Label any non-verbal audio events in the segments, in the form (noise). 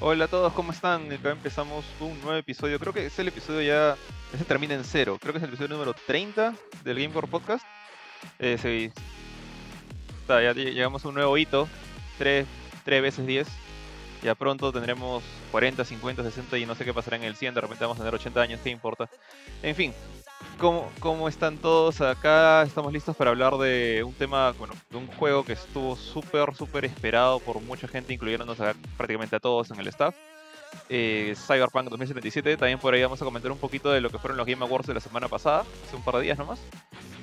Hola a todos, ¿cómo están? Acá empezamos un nuevo episodio. Creo que es el episodio ya. Ese termina en cero. Creo que es el episodio número 30 del Gamecore Podcast. Eh, sí. Está, ya llegamos a un nuevo hito. 3, 3 veces 10. Ya pronto tendremos 40, 50, 60 y no sé qué pasará en el 100. De repente vamos a tener 80 años, ¿qué importa? En fin, ¿Cómo, ¿Cómo, están todos acá? Estamos listos para hablar de un tema, bueno, de un juego que estuvo súper, súper esperado por mucha gente, incluyéndonos a, prácticamente a todos en el staff. Eh, Cyberpunk 2077. También por ahí vamos a comentar un poquito de lo que fueron los Game Awards de la semana pasada, hace un par de días nomás.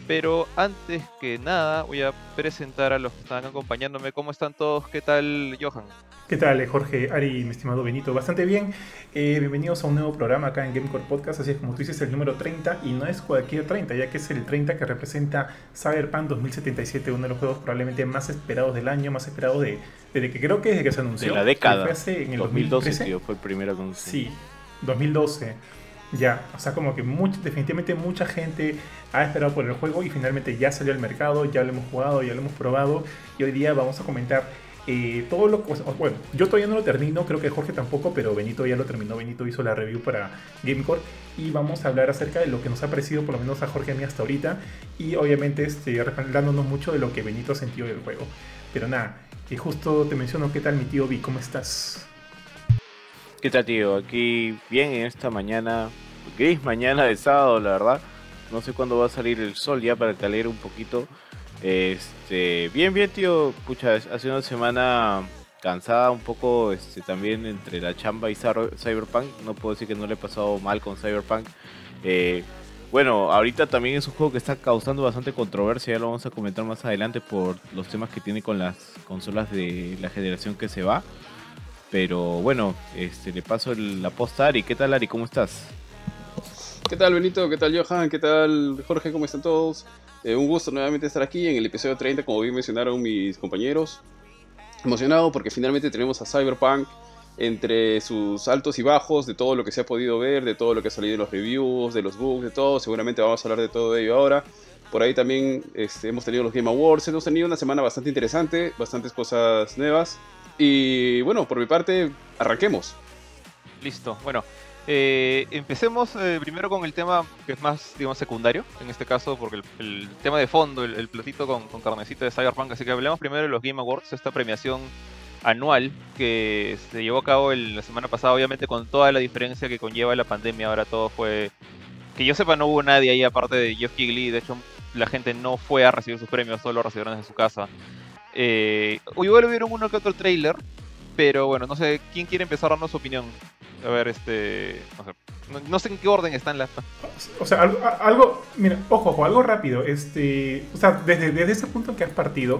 Pero antes que nada, voy a presentar a los que están acompañándome. ¿Cómo están todos? ¿Qué tal, Johan? ¿Qué tal, Jorge, Ari, mi estimado Benito? Bastante bien. Eh, bienvenidos a un nuevo programa acá en Gamecore Podcast. Así es como tú dices, el número 30 y no es cualquier 30, ya que es el 30 que representa Cyberpunk 2077, uno de los juegos probablemente más esperados del año, más esperado de, desde que creo que desde que se anunció. De la década. Fue en el 2012 tío, fue primero anuncio. Sí, 2012. Ya, o sea, como que definitivamente mucha gente ha esperado por el juego y finalmente ya salió al mercado, ya lo hemos jugado, ya lo hemos probado y hoy día vamos a comentar eh, todo lo bueno, yo todavía no lo termino, creo que Jorge tampoco, pero Benito ya lo terminó. Benito hizo la review para Gamecore y vamos a hablar acerca de lo que nos ha parecido, por lo menos a Jorge y a mí hasta ahorita, y obviamente este, respaldándonos mucho de lo que Benito ha sentido del juego. Pero nada, y justo te menciono, ¿qué tal mi tío Vi? ¿Cómo estás? ¿Qué tal, tío? Aquí bien en esta mañana, gris mañana de sábado, la verdad. No sé cuándo va a salir el sol ya para caler un poquito. Este, bien, bien, tío. Pucha, hace una semana cansada un poco este, también entre la chamba y Cyberpunk. No puedo decir que no le he pasado mal con Cyberpunk. Eh, bueno, ahorita también es un juego que está causando bastante controversia, ya lo vamos a comentar más adelante por los temas que tiene con las consolas de la generación que se va. Pero bueno, este, le paso la posta a Ari. ¿Qué tal Ari? ¿Cómo estás? ¿Qué tal Benito? ¿Qué tal Johan? ¿Qué tal Jorge? ¿Cómo están todos? Eh, un gusto nuevamente estar aquí en el episodio 30, como bien mencionaron mis compañeros. Emocionado porque finalmente tenemos a Cyberpunk entre sus altos y bajos, de todo lo que se ha podido ver, de todo lo que ha salido en los reviews, de los bugs, de todo. Seguramente vamos a hablar de todo ello ahora. Por ahí también este, hemos tenido los Game Awards. Hemos tenido una semana bastante interesante, bastantes cosas nuevas. Y bueno, por mi parte, arranquemos. Listo. Bueno, eh, empecemos eh, primero con el tema que es más, digamos, secundario, en este caso, porque el, tema de fondo, el, platito con, con, carnecita de Cyberpunk, así que hablemos primero de los Game Awards, esta premiación anual que se llevó a cabo la semana pasada, obviamente con toda la diferencia que conlleva la pandemia, ahora todo fue... Que yo sepa, no hubo nadie ahí aparte de Jeff Kigley, de hecho la gente no fue a recibir sus premios, solo lo recibieron desde su casa. Eh, igual vieron uno que otro trailer, pero bueno, no sé, ¿quién quiere empezar a darnos su opinión? A ver, este. No sé, en qué orden están las. O sea, algo, mira, ojo, ojo, algo rápido. Este, o sea, desde, desde ese punto que has partido,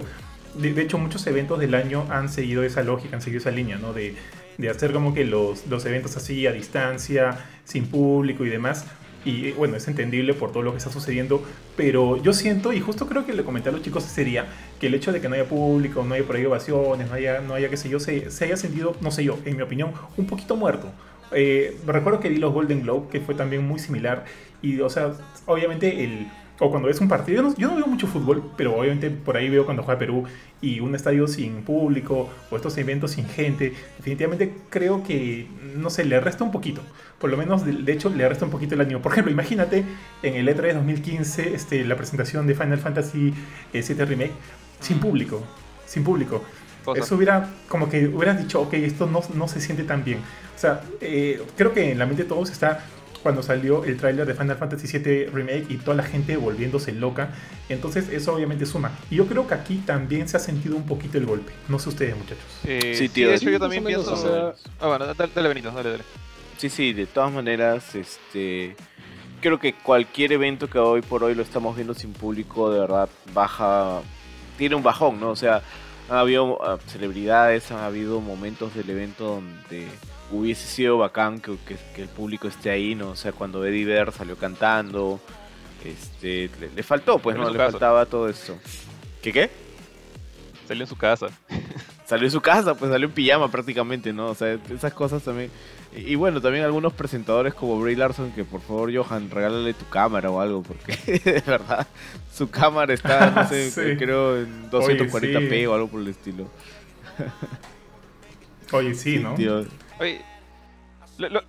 de, hecho, muchos eventos del año han seguido esa lógica, han seguido esa línea, ¿no? De, de hacer como que los, los eventos así a distancia, sin público y demás. Y bueno, es entendible por todo lo que está sucediendo, pero yo siento, y justo creo que le comenté a los chicos ese día, que el hecho de que no haya público, no haya ovaciones, no haya, no haya qué sé yo, se, se haya sentido, no sé yo, en mi opinión, un poquito muerto. Eh, recuerdo que vi los Golden Globe, que fue también muy similar. Y, o sea, obviamente el... O cuando es un partido, yo no, veo mucho fútbol, pero obviamente por ahí veo cuando juega Perú y un estadio sin público o estos eventos sin gente, definitivamente creo que, no sé, le resta un poquito. Por lo menos, de, hecho, le resta un poquito el año. Por ejemplo, imagínate en el E3 2015, este, la presentación de Final Fantasy VII eh, Remake sin público. Sin público. Eso hubiera, como que hubieras dicho, ok, esto no, no se siente tan bien. O sea, eh, creo que en la mente de todos está cuando salió el tráiler de Final Fantasy VII Remake y toda la gente volviéndose loca. Entonces eso obviamente suma. Y yo creo que aquí también se ha sentido un poquito el golpe. No sé ustedes, muchachos. Eh, sí, tío. de hecho, yo también pienso... O sea... Ah, bueno, dale, Benito, dale, dale. Sí, sí, de todas maneras, este... Creo que cualquier evento que hoy por hoy lo estamos viendo sin público, de verdad, baja... Tiene un bajón, ¿no? O sea, ha habido ah, celebridades, han habido momentos del evento donde hubiese sido bacán que, el público esté ahí, ¿no? O sea, cuando Eddie Ver salió cantando, este, le, faltó, pues, ¿no? Le faltaba todo eso. ¿Qué qué? Salió en su casa. (laughs) salió en su casa, pues salió en pijama prácticamente, ¿no? O sea, esas cosas también. Y, y bueno, también algunos presentadores como Bray Larson, que por favor, Johan, regálale tu cámara o algo, porque (laughs) de verdad, su cámara está, no sé, (laughs) Sí. creo en Oye, 240p sí. o algo por el estilo. Oye, sí, ¿no? Tío, Oye, lo, lo-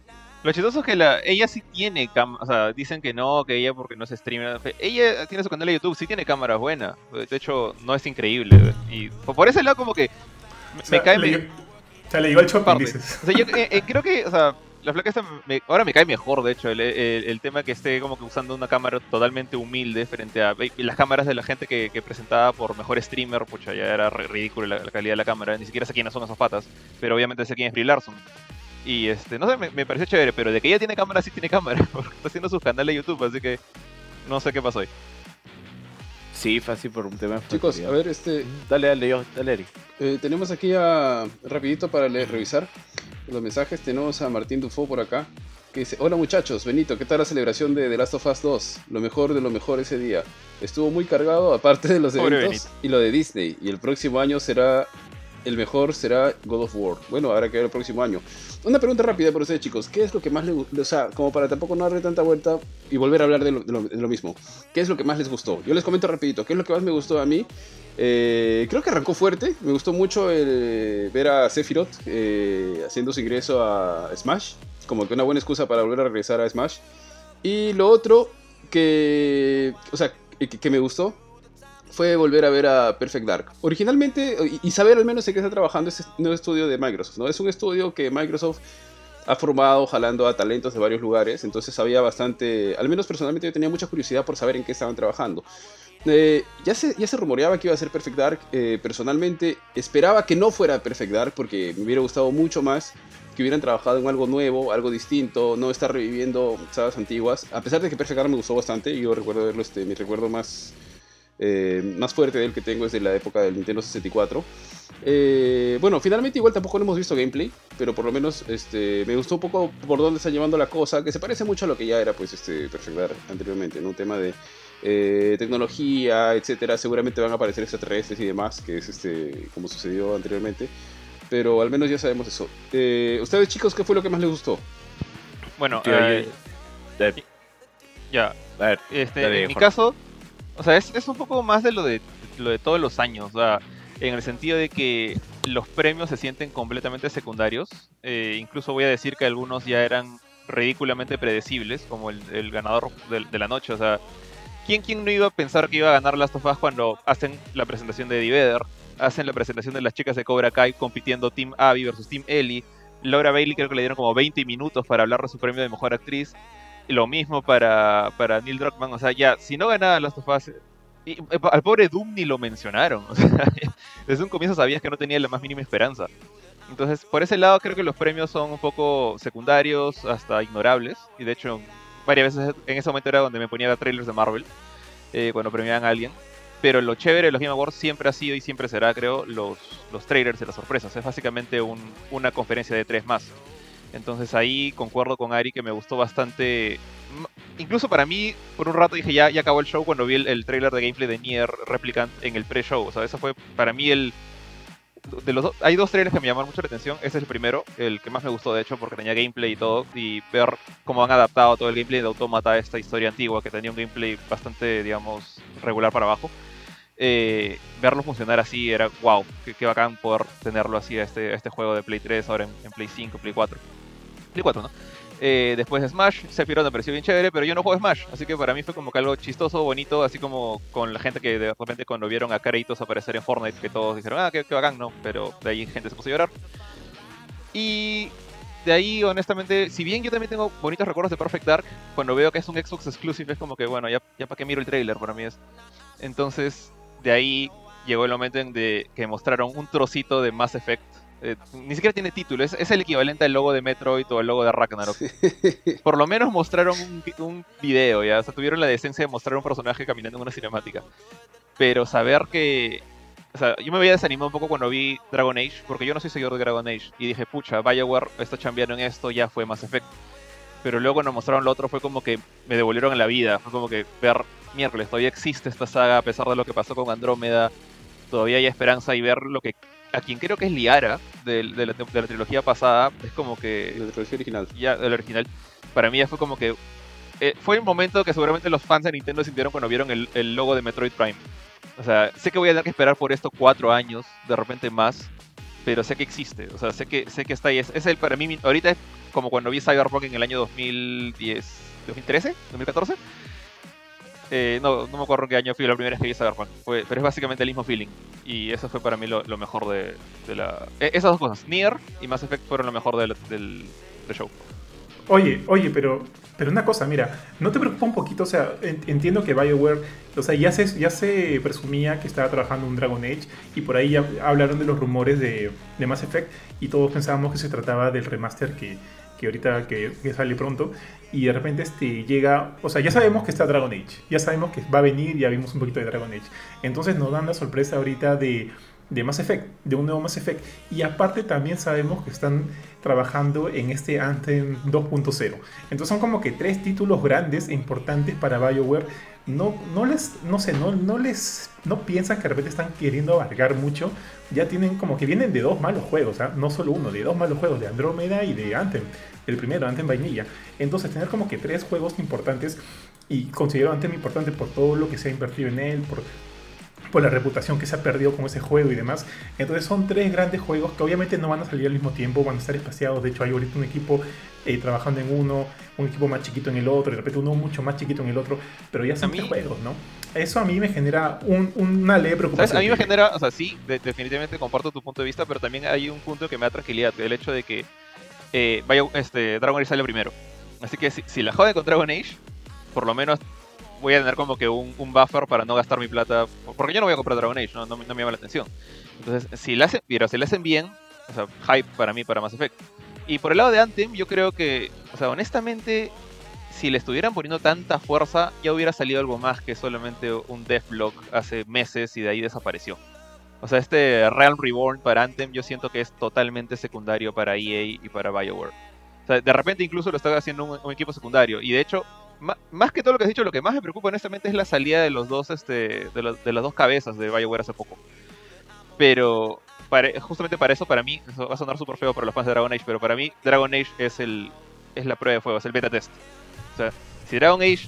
lo chistoso es que la, ella sí tiene cámara, o sea, dicen que no, que ella porque no es streamer. Ella tiene su canal de YouTube, sí tiene cámaras buenas. De hecho, no es increíble. Y por ese lado como que me, O sea, me cae... le o sea, le llegó el shopping, dices. O sea, yo eh, eh, creo que, o sea, la flaca esta me- ahora me cae mejor, de hecho, el, el- el tema que esté como que usando una cámara totalmente humilde frente a las cámaras de la gente que, que presentaba por mejor streamer, pucha, ya era ridículo la, la calidad de la cámara, ni siquiera sé quiénes son esos patas, pero obviamente sé quién es Brie Larson. Y este, no sé, me, me pareció chévere, pero de que ella tiene cámara, sí tiene cámara, (laughs) porque está haciendo su canal de YouTube, así que no sé qué pasó ahí. Sí, fácil por un tema de Chicos, a ver, este, Dale, dale, yo, dale, Eric. eh, tenemos aquí a, rapidito para leer, revisar los mensajes. Tenemos a Martín Dufo por acá, que dice, hola muchachos, Benito, ¿qué tal la celebración de The Last of Us 2? Lo mejor de lo mejor ese día. Estuvo muy cargado, aparte de los Pobre eventos Benito. y lo de Disney. Y el próximo año será, el mejor será God of War. Bueno, habrá que ver el próximo año. Una pregunta rápida para ustedes, chicos. ¿Qué es lo que más les gustó? O sea, como para tampoco no darle tanta vuelta y volver a hablar de lo, mismo. ¿Qué es lo que más les gustó? Yo les comento rapidito. ¿Qué es lo que más me gustó a mí? Eh, creo que arrancó fuerte. Me gustó mucho el, ver a Sephiroth eh, haciendo su ingreso a Smash. Como que una buena excusa para volver a regresar a Smash. Y lo otro que, o sea, que me gustó fue volver a ver a Perfect Dark. Originalmente, y, saber al menos en qué está trabajando este nuevo estudio de Microsoft. ¿no? Es un estudio que Microsoft ha formado jalando a talentos de varios lugares. Entonces sabía bastante, al menos personalmente yo tenía mucha curiosidad por saber en qué estaban trabajando. Eh, ya, se, ya se rumoreaba que iba a ser Perfect Dark. eh, personalmente esperaba que no fuera Perfect Dark porque me hubiera gustado mucho más que hubieran trabajado en algo nuevo, algo distinto, no estar reviviendo sagas antiguas. A pesar de que Perfect Dark me gustó bastante, yo recuerdo verlo, este, mi recuerdo más, eh, más fuerte del que tengo es de la época del Nintendo 64. Eh, bueno, finalmente igual tampoco no hemos visto gameplay, pero por lo menos este, me gustó un poco por dónde está llevando la cosa, que se parece mucho a lo que ya era pues este Perfect Dark anteriormente, ¿no? Un tema de eh, tecnología, etcétera, seguramente van a aparecer extraterrestres y demás, que es este como sucedió anteriormente, pero al menos ya sabemos eso. Eh, Ustedes chicos, ¿qué fue lo que más les gustó? Bueno, eh, ya, a ver, Este, Dale, en mi caso, o sea, es, es un poco más de lo de lo de todos los años, en el sentido de que los premios se sienten completamente secundarios. eh, incluso voy a decir que algunos ya eran ridículamente predecibles, como el, ganador de, de la noche. O sea, ¿quién, ¿quién no iba a pensar que iba a ganar Last of Us cuando hacen la presentación de Eddie Vedder, hacen la presentación de las chicas de Cobra Kai compitiendo Team Abby versus Team Ellie? Laura Bailey creo que le dieron como 20 minutos para hablar de su premio de mejor actriz. Y lo mismo para, para Neil Druckmann. O sea, ya, si no ganaba Last of Us. y- y al pobre Doom ni lo mencionaron. (laughs) O sea, desde un comienzo sabías que no tenía la más mínima esperanza. Entonces, por ese lado, creo que los premios son un poco secundarios, hasta ignorables. Y de hecho, varias veces en ese momento era donde me ponía a trailers de Marvel, eh, cuando premiaban a alguien. Pero lo chévere de los Game Awards siempre ha sido y siempre será, creo, los, los trailers de las sorpresas. Es básicamente un- una conferencia de tres más. Entonces ahí concuerdo con Ari que me gustó bastante. Incluso para mí, por un rato dije ya, ya acabó el show cuando vi el, el trailer de gameplay de Nier Replicant en el pre-show. O sea, eso fue para mí el. De los dos- hay dos trailers que me llamaron mucho la atención. Este es el primero, el que más me gustó de hecho, porque tenía gameplay y todo. Y ver cómo han adaptado todo el gameplay de Automata a esta historia antigua, que tenía un gameplay bastante, digamos, regular para abajo. Eh, verlo funcionar así era wow, qué, bacán poder tenerlo así a este, este juego de Play 3, ahora en, en Play 5, Play 4. Play 4, ¿no? Eh, después de Smash, Sephiroth me pareció bien chévere, pero yo no juego Smash, así que para mí fue como que algo chistoso, bonito, así como con la gente que de repente cuando vieron a Kratos aparecer en Fortnite, que todos dijeron, ah, qué, qué bacán, ¿no? Pero de ahí gente se puso a llorar. Y de ahí, honestamente, si bien yo también tengo bonitos recuerdos de Perfect Dark, cuando veo que es un Xbox exclusive es como que, bueno, ya, ya para qué miro el trailer, para mí es. Entonces, de ahí llegó el momento en de que mostraron un trocito de Mass Effect. Eh, ni siquiera tiene título, es, es el equivalente al logo de Metroid o al logo de Ragnarok. Por lo menos mostraron un, vi- un video, ya, o sea, tuvieron la decencia de mostrar un personaje caminando en una cinemática. Pero saber que. O sea, yo me había desanimado un poco cuando vi Dragon Age, porque yo no soy seguidor de Dragon Age. Y dije, pucha, Bioware está chambeando en esto, ya fue Mass Effect. Pero luego cuando mostraron lo otro fue como que me devolvieron la vida. Fue como que ver, miércoles, todavía existe esta saga a pesar de lo que pasó con Andrómeda. todavía hay esperanza y ver lo que a quien creo que es Liara de, de la, de la trilogía pasada, es como que La trilogía original. ya el original, para mí ya fue como que eh, fue el momento que seguramente los fans de Nintendo sintieron cuando vieron el, el logo de Metroid Prime. O sea, sé que voy a tener que esperar por esto cuatro años, de repente más, pero sé que existe. O sea, sé que sé que está ahí. Es, es el para mí ahorita es como cuando vi Cyberpunk en el año 2010, 2013, 2014. Eh, no, no me acuerdo en qué año fui la primera vez que vi Cyberpunk, fue- pero es básicamente el mismo feeling. Y eso fue para mí lo, mejor de, de la... eh, esas dos cosas, Nier y Mass Effect fueron lo mejor del, del show. Oye, oye, pero, pero una cosa, mira, ¿no te preocupa un poquito? O sea, en- entiendo que BioWare, o sea, ya se, ya se presumía que estaba trabajando un Dragon Age y por ahí ya hablaron de los rumores de, de Mass Effect y todos pensábamos que se trataba del remaster que, que ahorita que sale pronto y de repente este llega, o sea, ya sabemos que está Dragon Age, ya sabemos que va a venir, ya vimos un poquito de Dragon Age, entonces nos dan la sorpresa ahorita de, de Mass Effect, de un nuevo Mass Effect y aparte también sabemos que están trabajando en este Anthem 2.0. Entonces son como que tres títulos grandes e importantes para BioWare. No, no les, no sé, no, no les, no piensan que de repente están queriendo abarcar mucho. Ya tienen como que vienen de dos malos juegos, ¿ah? no solo uno, de dos malos juegos, de Andrómeda y de Anthem. El primero, Anthem Vainilla. Entonces tener como que tres juegos importantes y considero Anthem importante por todo lo que se ha invertido en él, por la reputación que se ha perdido con ese juego y demás. Entonces son tres grandes juegos que obviamente no van a salir al mismo tiempo, van a estar espaciados. De hecho hay ahorita un equipo eh, trabajando en uno, un equipo más chiquito en el otro, de repente uno mucho más chiquito en el otro, pero ya son tres juegos, ¿no? Eso a mí me genera un- una leve ¿Sabes? preocupación. A mí me genera, o sea, sí, de- definitivamente comparto tu punto de vista, pero también hay un punto que me da tranquilidad, el hecho de que eh, vaya, este, Dragon Age sale primero. Así que si, si la joden con Dragon Age, por lo menos voy a tener como que un, un buffer para no gastar mi plata, porque yo no voy a comprar Dragon Age, no, no, me- llama la atención. Entonces, si la hacen, si la hacen bien, o sea, hype para mí, para Mass Effect. Y por el lado de Anthem, yo creo que, o sea, honestamente, si le estuvieran poniendo tanta fuerza, ya hubiera salido algo más que solamente un Deathblock hace meses y de ahí desapareció. O sea, este Realm Reborn para Anthem yo siento que es totalmente secundario para EA y para BioWare. O sea, de repente incluso lo está haciendo un, equipo secundario. Y de hecho, más que todo lo que has dicho, lo que más me preocupa honestamente es la salida de los dos, este, de, de las dos cabezas de BioWare hace poco. Pero para- justamente para eso, para mí, eso va a sonar súper feo para los fans de Dragon Age, pero para mí Dragon Age es el es la prueba de fuego, es el beta test. O sea, si Dragon Age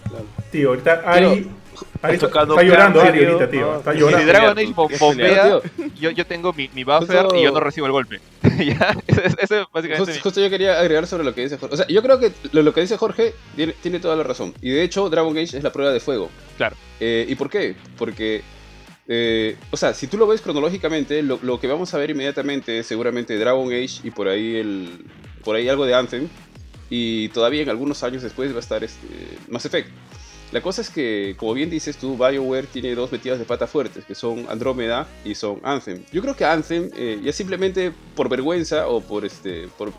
Tío, ahorita Ari está, tocando está llorando Ari ahorita, tío. no, está sí, si llorando. Dragon Age bombea, Tío, yo, yo tengo mi, mi buffer Justo- y yo no recibo el golpe. (laughs) ya, ese, ese es básicamente Justo, mi- justo yo quería agregar sobre lo que dice Jorge. O sea, yo creo que lo, lo que dice Jorge tiene, tiene toda la razón. Y de hecho, Dragon Age es la prueba de fuego. Claro. Eh, ¿Y por qué? Porque, eh, o sea, si tú lo ves cronológicamente, lo, lo que vamos a ver inmediatamente es seguramente Dragon Age y por ahí, el, por ahí algo de Anthem. Y todavía en algunos años después va a estar este, Mass Effect. La cosa es que, como bien dices tú, BioWare tiene dos metidas de pata fuertes, que son Andrómeda y son Anthem. Yo creo que Anthem, eh, ya simplemente por vergüenza o por este por,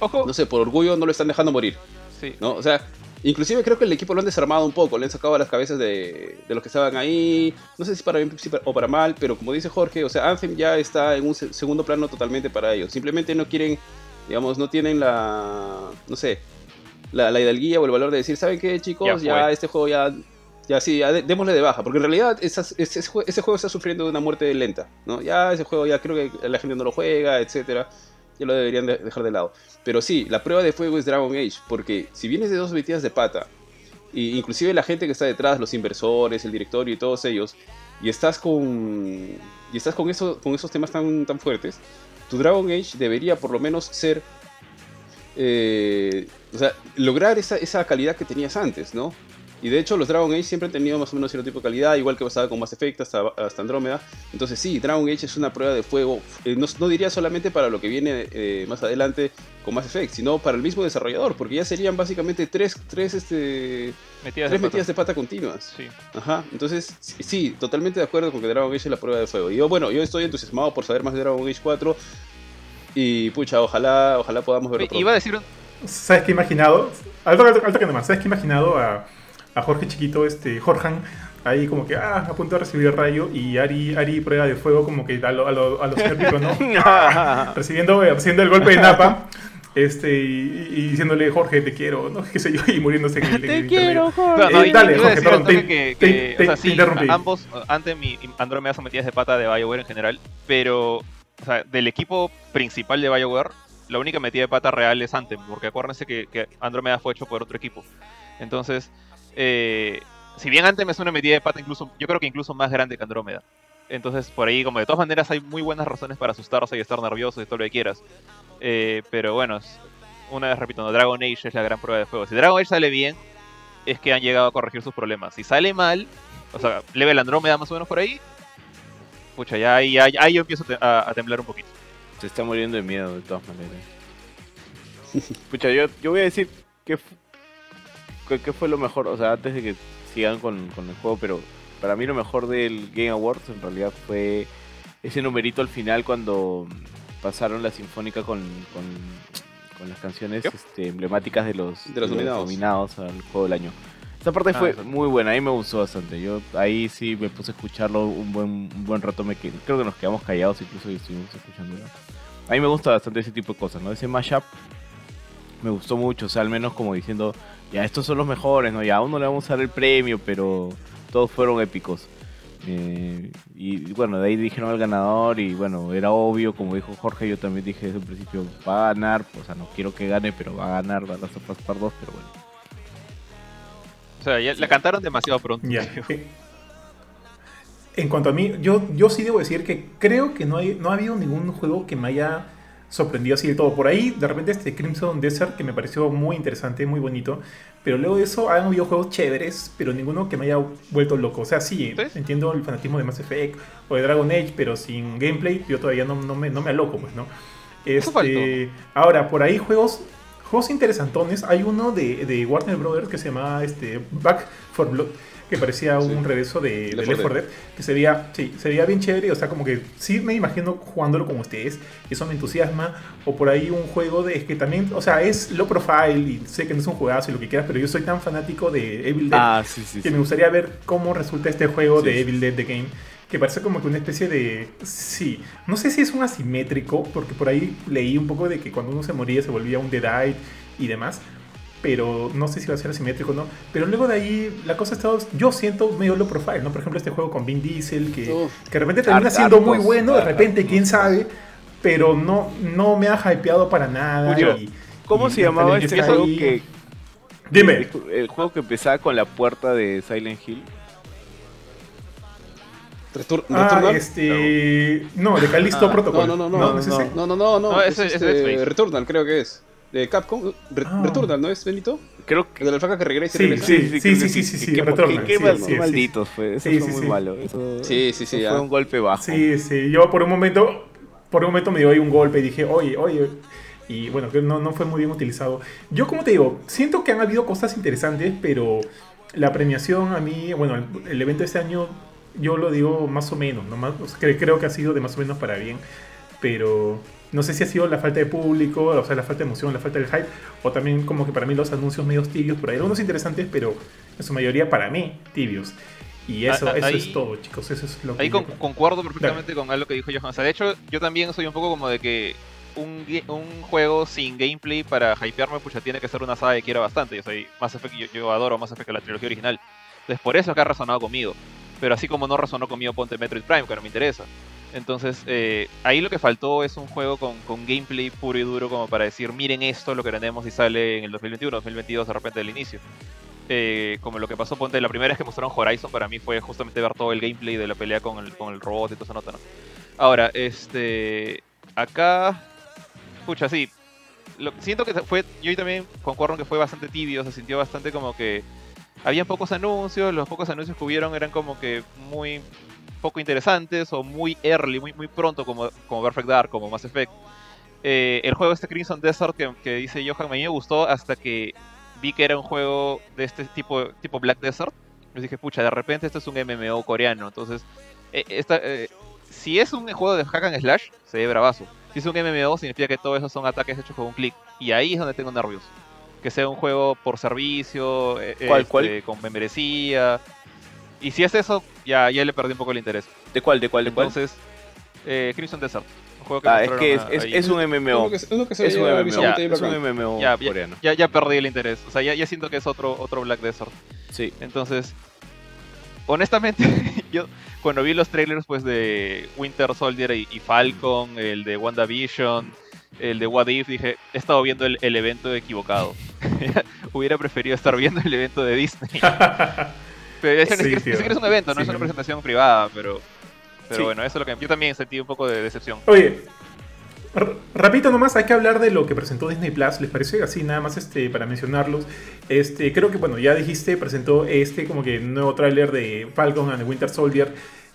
Ojo, no sé, por orgullo no lo están dejando morir, sí. ¿no? O sea, inclusive creo que el equipo lo han desarmado un poco, le han sacado las cabezas de, de los que estaban ahí, no sé si para bien si para- o para mal, pero como dice Jorge, o sea, Anthem ya está en un se- segundo plano totalmente para ellos. Simplemente no quieren, digamos, no tienen la, no sé, la, la hidalguía o el valor de decir, ¿saben qué, chicos? Ya este juego ya... Ya sí, ya de- démosle de baja, porque en realidad esas- ese, ese jue- ese juego está sufriendo de una muerte lenta, ¿no? Ya ese juego ya creo que la gente no lo juega, etcétera ya lo deberían de- dejar de lado. Pero sí, la prueba de fuego es Dragon Age, porque si vienes de dos metidas de pata, y inclusive la gente que está detrás, los inversores, el directorio y todos ellos, y estás con y estás con eso con esos temas tan tan fuertes, tu Dragon Age debería por lo menos ser eh, o sea, lograr esa, esa calidad que tenías antes, ¿no? Y de hecho los Dragon Age siempre han tenido más o menos cierto tipo de calidad, igual que pasaba con Mass Effect hasta, hasta Andrómeda. Entonces sí, Dragon Age es una prueba de fuego, eh, no, no diría solamente para lo que viene eh, más adelante con Mass Effect, sino para el mismo desarrollador, porque ya serían básicamente tres, tres, este, Metidas tres de metidas pata. de pata continuas. Sí. Ajá, entonces sí, sí, totalmente de acuerdo con que Dragon Age es la prueba de fuego. Y yo, bueno, yo estoy entusiasmado por saber más de Dragon Age 4 y pucha, ojalá, ojalá podamos verlo pronto. Iba a decir ¿Sabes qué he imaginado? Alto, alto, alto que nomás. ¿Sabes qué he imaginado a, a Jorge Chiquito, este, Jorjan, ahí como que ah, a punto de recibir el rayo y Ari, Ari prueba de fuego como que a, lo, a, lo, a los Pico, ¿no? (laughs) recibiendo, eh, recibiendo el golpe de Napa. Este, y, y diciéndole, Jorge, te quiero, ¿no? (laughs) Qué sé yo, y muriéndose en el, Te quiero, intermedio. Jorge. No, Eh, y- dale, Jorge, perdón, te- que, te- que, te- o sea, te sí, interrumpí. ambos, antes mi Andrómeda son metidas de pata de BioWare en general, pero o sea, del equipo principal de BioWare, la única metida de pata real es Anthem, porque acuérdense que, que Andrómeda fue hecho por otro equipo. Entonces, eh, si bien Anthem es una metida de pata incluso, yo creo que incluso más grande que Andrómeda. Entonces, por ahí, como de todas maneras, hay muy buenas razones para asustarse y estar nervioso y todo lo que quieras. Eh, pero bueno, una vez repito, no, Dragon Age es la gran prueba de juego. Si Dragon Age sale bien, es que han llegado a corregir sus problemas. Si sale mal, o sea, Level Andrómeda más o menos por ahí, pucha, ya ahí, ahí- ahí yo empiezo a a, temblar un poquito. Se está muriendo de miedo de todas maneras. (laughs) Pucha, yo, yo voy a decir que, que, que fue lo mejor, o sea, antes de que sigan con, con el juego, pero para mí lo mejor del Game Awards en realidad fue ese numerito al final cuando pasaron la sinfónica con, con, con las canciones este, emblemáticas de los, De los nominados. nominados al juego del año. Esa parte Ah, fue muy buena, a mí me gustó bastante. Yo ahí sí me puse a escucharlo un buen, un buen rato, me quedé- creo que nos quedamos callados incluso y estuvimos escuchándolo. A mí me gusta bastante ese tipo de cosas, ¿no? Ese mashup me gustó mucho, o sea, al menos como diciendo, ya estos son los mejores, ¿no? Ya a uno le vamos a dar el premio, pero todos fueron épicos. Eh, y bueno, de ahí dijeron al ganador y bueno, era obvio, como dijo Jorge, yo también dije desde un principio, va a ganar, o sea, no quiero que gane, pero va a ganar, va a las Part 2, pero bueno. O sea, ya la cantaron demasiado pronto. Eh, En cuanto a mí, yo, yo sí debo decir que creo que no, hay, no ha habido ningún juego que me haya sorprendido así de todo. Por ahí, de repente, este Crimson Desert, que me pareció muy interesante, muy bonito. Pero luego de eso, han habido juegos chéveres, pero ninguno que me haya vuelto loco. O sea, sí, ¿Sí? entiendo el fanatismo de Mass Effect o de Dragon Age, pero sin gameplay, yo todavía no, no me, no me aloco, pues, ¿no? Este, ahora, por ahí juegos, juegos interesantones. Hay uno de, de Warner Brothers que se llama este, Back for Blood, que parecía Sí. un regreso de, Left Left 4 4 Dead, que se veía, sí, se veía bien chévere. O sea, como que sí me imagino jugándolo con ustedes, y eso me entusiasma. O por ahí un juego de es que también, o sea, es low profile y sé que no es un juegazo y lo que quieras, pero yo soy tan fanático de Evil Dead Ah, sí, sí. que sí. me gustaría ver cómo resulta este juego Sí, de sí. Evil Dead The Game. Que parece como que una especie de. Sí. No sé si es un asimétrico, porque por ahí leí un poco de que cuando uno se moría se volvía un Deadite y demás. Pero no sé si va a ser asimétrico o no. Pero luego de ahí la cosa está. Yo siento medio low profile, ¿no? Por ejemplo, este juego con Vin Diesel, que, Uf. que de repente termina siendo muy bueno, de repente, quién sabe. Pero no, no me ha hypeado para nada. Julio, y- ¿Cómo y se llamaba este juego que... Dime. El, el juego que empezaba con la puerta de Silent Hill. Retur- Ah, Returnal. este. No, de Callisto Ah, Protocol. No, no, no, no, ¿no es ese? No, no, no, no. No, es, ese- ese este, es. Returnal, creo que es. De Capcom. Re- Ah. Returnal, ¿no es, Benito? Creo que... de la flaca que regresa y Sí, regresa. sí, sí, que sí, sí, sí, Qué, Returnal, qué sí, mal- sí, sí. malditos fue. Eso Sí, fue sí, muy sí. malo. Eso, Sí, sí, sí, eso ya. fue un golpe bajo. Sí, sí, yo por un momento, por un momento me dio ahí un golpe y dije, oye, oye, y bueno, que no, no fue muy bien utilizado. Yo como te digo, siento que han habido cosas interesantes, pero la premiación a mí, bueno, el, el evento de este año, yo lo digo más o menos, ¿no? Más- o sea, cre- creo que ha sido de más o menos para bien, pero no sé si ha sido la falta de público, o sea, la falta de emoción, la falta del hype, o también como que para mí los anuncios medios tibios, por ahí algunos interesantes, pero en su mayoría para mí tibios. Y eso, Ah, ah, eso es todo, chicos, eso es lo que Ahí con- concuerdo perfectamente con algo que dijo Johan. O sea, de hecho, yo también soy un poco como de que un, un juego sin gameplay para hypearme, pues ya tiene que ser una saga que quiera bastante. Yo soy Mass Effect, yo, yo adoro Mass Effect, la trilogía original. Entonces, por eso es que ha resonado conmigo. Pero así como no resonó conmigo, ponte Metroid Prime, que no me interesa. Entonces, eh, ahí lo que faltó es un juego con, con gameplay puro y duro, como para decir, miren esto, lo que tenemos y sale en el 2021, 2022, de repente del inicio. Eh, como lo que pasó, ponte, la primera vez que mostraron Horizon, para mí fue justamente ver todo el gameplay de la pelea con el, con el robot y toda esa nota, ¿no? Ahora, este. Acá. Pucha, sí. Lo, siento que fue. Yo también concuerdo que fue bastante tibio, se sintió bastante como que. Había pocos anuncios, los pocos anuncios que hubieron eran como que muy poco interesantes o muy early, muy, muy pronto, como, como Perfect Dark, como Mass Effect. Eh, el juego este Crimson Desert que, que dice Johan, a mí me gustó hasta que vi que era un juego de este tipo, tipo Black Desert. Y dije, pucha, de repente esto es un MMO coreano. Entonces, eh, esta, eh, si es un juego de hack and slash, se ve bravazo. Si es un MMO, significa que todo eso son ataques hechos con un clic. Y ahí es donde tengo nervios. Que sea un juego por servicio, eh, ¿Cuál, este, cuál? con membresía. Y si es eso, ya, ya le perdí un poco el interés. ¿De cuál? ¿De cuál? ¿De cuál? Entonces, Eh, Crimson Desert. Un juego que Ah, es que es, un MMO. que se Es un MMO. visualmente Ya, bien Es un bacán. MMO Ya, ya, coreano. ya, ya perdí el interés. O sea, ya, ya siento que es otro, otro Black Desert. Sí. Entonces, honestamente, (laughs) yo cuando vi los trailers pues de Winter Soldier y, y Falcon, el de WandaVision, el de What If, dije, he estado viendo el, el evento equivocado. (laughs) Hubiera preferido estar viendo el evento de Disney. (laughs) Pero Sí, siquiera es un evento, no Sí, es una presentación privada, pero, pero Sí. bueno, eso es lo que yo también sentí un poco de decepción. Oye, rapidito nomás, hay que hablar de lo que presentó Disney Plus, ¿les parece? Así nada más este, para mencionarlos. Este, creo que, bueno, ya dijiste, presentó este como que nuevo tráiler de Falcon and the Winter Soldier,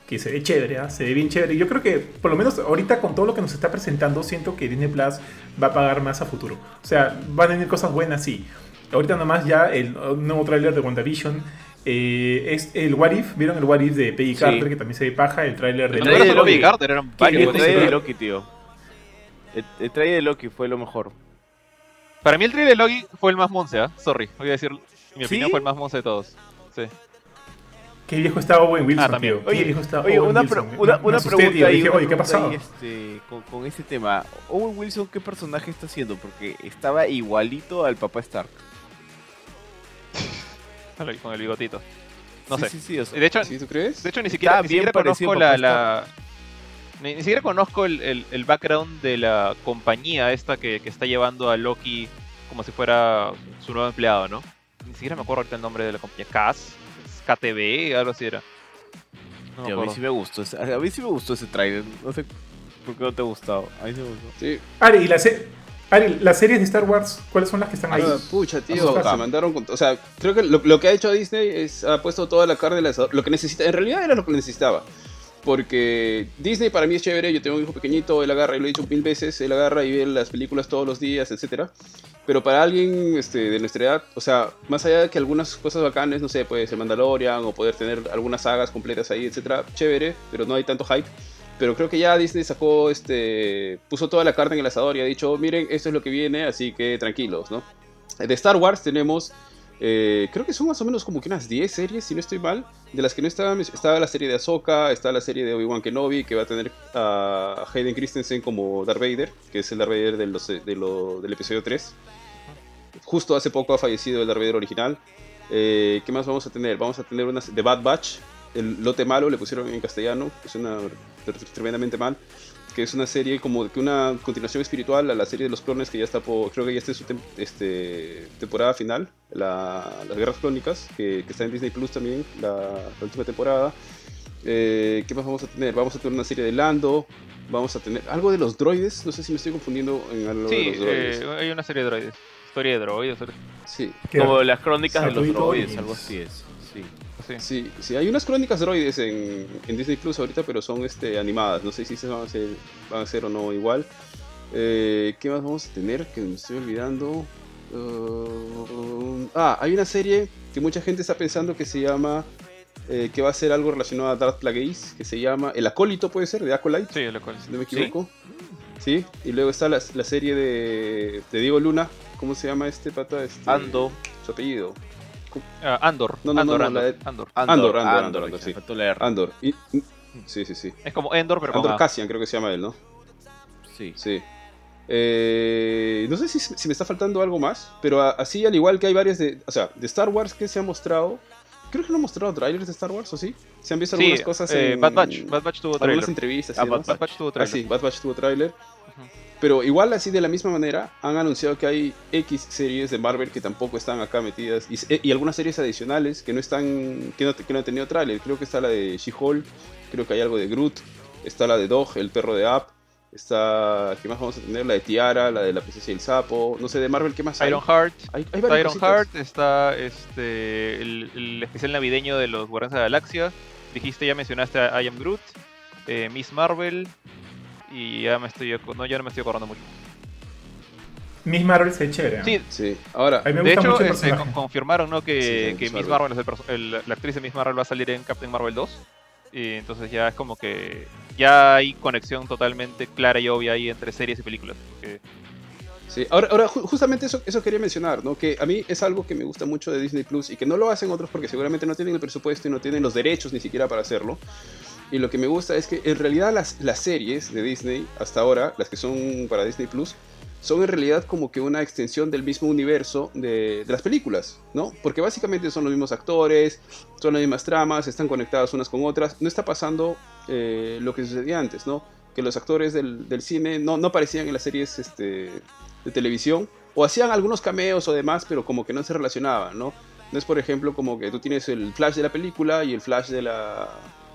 que se ve chévere, ¿ah? se ve bien chévere. Y yo creo que, por lo menos ahorita con todo lo que nos está presentando, siento que Disney Plus va a pagar más a futuro. O sea, van a venir cosas buenas, sí. Ahorita nomás ya el nuevo tráiler de WandaVision. eh, es el What If, ¿vieron el What If de Peggy Sí. Carter? Que también se ve paja, el tráiler de No de solo Loki. Peggy Carter, eran El varios. Yo trailer de Loki, tío. El, el trailer de Loki fue lo mejor. Para mí el trailer de Loki fue el más monce, ¿ah? Sorry, voy a decir, mi ¿Sí? opinión fue el más monce de todos. Sí. Qué viejo estaba Owen Wilson, Ah, también. Oye, viejo estaba Oye, Owen una, Wilson. pre- Me- una, pregunta tío. ahí, Dije, una oye, ¿qué ha pasado? este, con, con este tema. Owen Wilson, ¿qué personaje está haciendo? Porque estaba igualito al papá Stark. (laughs) Con el bigotito. No Sí, sé. Sí, sí, o sea, De hecho, ¿Sí, tú crees? de hecho ni siquiera, ni siquiera conozco la, Ni, ni siquiera conozco el, el- el background de la compañía esta que, que está llevando a Loki como si fuera su nuevo empleado, ¿no? Ni siquiera me acuerdo ahorita el nombre de la compañía. CAS, KTV, algo así era. No tío, a mí sí me gustó. ese- A mí sí me gustó ese trailer. No sé por qué no te ha gustado. A mí sí me gustó. Sí. Ari, ¿y la se- Ari, las series de Star Wars, ¿cuáles son las que están ahí? Ah, pucha, tío, se mandaron con... O sea, creo que lo, lo que ha hecho Disney es... Ha puesto toda la carne en el asador. Lo que necesita... En realidad era lo que necesitaba. Porque Disney para mí es chévere. Yo tengo un hijo pequeñito, él agarra, y lo he dicho mil veces, él agarra y ve las películas todos los días, etcétera. Pero para alguien este, de nuestra edad, o sea, más allá de que algunas cosas bacanes, no sé, puede ser Mandalorian o poder tener algunas sagas completas ahí, etcétera, chévere, pero no hay tanto hype. Pero creo que ya Disney sacó, este, puso toda la carne en el asador y ha dicho, miren, esto es lo que viene, así que tranquilos, ¿no? De Star Wars tenemos, eh, creo que son más o menos como que unas 10 series, si no estoy mal. De las que no estaban, estaba la serie de Ahsoka, está la serie de Obi-Wan Kenobi, que va a tener a Hayden Christensen como Darth Vader, que es el Darth Vader de los- de lo- del episodio 3. Justo hace poco ha fallecido el Darth Vader original. Eh, ¿Qué más vamos a tener? Vamos a tener una de Bad Batch, el lote malo, le pusieron en castellano, es una tremendamente mal, que es una serie como que una continuación espiritual a la serie de los clones que ya está por, creo que ya está en su tem- este, temporada final, la- las guerras clónicas, que, que está en Disney Plus también, la, la última temporada. Eh, ¿Qué más vamos a tener? Vamos a tener una serie de Lando, vamos a tener algo de los droides, no sé si me estoy confundiendo en algo de Sí, los droides. eh, hay una serie de droides. Historia de droides. Sí, Como las crónicas de los droides, algo así es. Sí. Sí. Sí, sí, hay unas crónicas droides en, en Disney Plus ahorita, pero son este, animadas. No sé si se van a hacer, van a ser o no igual. Eh, ¿Qué más vamos a tener? Que me estoy olvidando. Uh, ah, hay una serie que mucha gente está pensando que se llama. eh, que va a ser algo relacionado a Darth Plagueis, que se llama El Acólito, puede ser, de Acolyte, Sí, cual. si no me equivoco. Sí, y luego está la, la serie de, de Diego Luna. ¿Cómo se llama este pata? Este, Ando. Su apellido. Ah, Andor. No, no, no, Andor, no, Andor, Andor. Andor, Andor, Andor, Andor, sí. Andor. Y- y- sí, sí, sí. Es como Endor, pero con Andor A. Cassian, creo que se llama él, ¿no? Sí. Sí. Eh, no sé si, si me está faltando algo más, pero a- así al igual que hay varias de, o sea, de Star Wars que se ha mostrado, creo que no han mostrado trailers de Star Wars, ¿o sí? Se han visto Sí, algunas cosas eh, en Bad Batch. Bad Batch tuvo algunas trailer. entrevistas. y Ah. Bad Bad Batch tuvo Ah, trailer. sí, Bad Batch tuvo trailer. Pero igual así de la misma manera han anunciado que hay X series de Marvel que tampoco están acá metidas y, eh, y algunas series adicionales que no están que no, que no han tenido trailer. Creo que está la de She-Hulk, creo que hay algo de Groot, está la de Dog, el perro de App, está ¿qué más vamos a tener? La de Tiara, la de la princesa y el sapo, no sé de Marvel qué más hay. Ironheart. hay, hay Está Ironheart, cositas. está este, el, el especial navideño de los Guardianes de la Galaxia. Dijiste, ya mencionaste a I Am Groot, eh, Miss Marvel. Y ya me estoy, no, ya no me estoy acordando mucho. Miss Marvel se ve chévere. ¿no? Sí, Sí, ahora A mí me de gusta hecho, mucho el este, con- confirmaron ¿no? que, Sí, que Miss Marvel. Marvel, es el perso- el- la actriz de Miss Marvel va a salir en Captain Marvel 2. Y entonces ya es como que ya hay conexión totalmente clara y obvia ahí entre series y películas. porque- Sí, ahora, ahora ju- justamente eso, eso quería mencionar, ¿no? Que a mí es algo que me gusta mucho de Disney Plus y que no lo hacen otros porque seguramente no tienen el presupuesto y no tienen los derechos ni siquiera para hacerlo. Y lo que me gusta es que en realidad las, series de Disney, hasta ahora, las que son para Disney Plus, son en realidad como que una extensión del mismo universo de, de, las películas, ¿no? Porque básicamente son los mismos actores, son las mismas tramas, están conectadas unas con otras. No está pasando eh, lo que sucedía antes, ¿no? Que los actores del, del cine no, no, aparecían en las series este, de televisión, o hacían algunos cameos o demás, pero como que no se relacionaban, ¿no? No es, por ejemplo, como que tú tienes el flash de la película y el flash de la,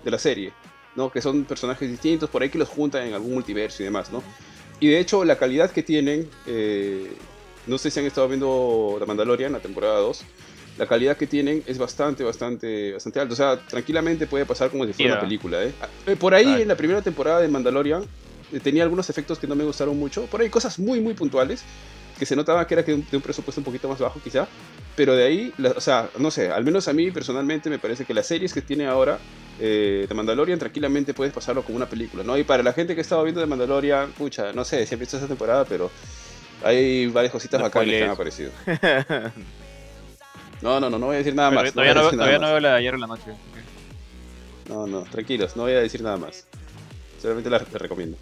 de la serie, ¿no? Que son personajes distintos, por ahí que los juntan en algún multiverso y demás, ¿no? Y de hecho, la calidad que tienen, eh, no sé si han estado viendo The Mandalorian, la temporada 2, la calidad que tienen es bastante, bastante, bastante alta. O sea, tranquilamente puede pasar como si fuera yeah. una película, ¿eh? Por ahí, en la primera temporada de Mandalorian, eh, tenía algunos efectos que no me gustaron mucho. Por ahí cosas muy, muy puntuales, que se notaba que era de un presupuesto un poquito más bajo quizá. Pero de ahí, la, o sea, no sé, al menos a mí personalmente me parece que las series que tiene ahora eh, de Mandalorian tranquilamente puedes pasarlo como una película, ¿no? Y para la gente que estaba viendo de Mandalorian, pucha, no sé si han visto esa temporada, pero hay varias cositas no bacanas que han aparecido. (laughs) no, no, no, no voy a decir nada más. Todavía no, no, todavía no veo la de ayer en la noche. No, no, tranquilos, no voy a decir nada más. Solamente la, la recomiendo.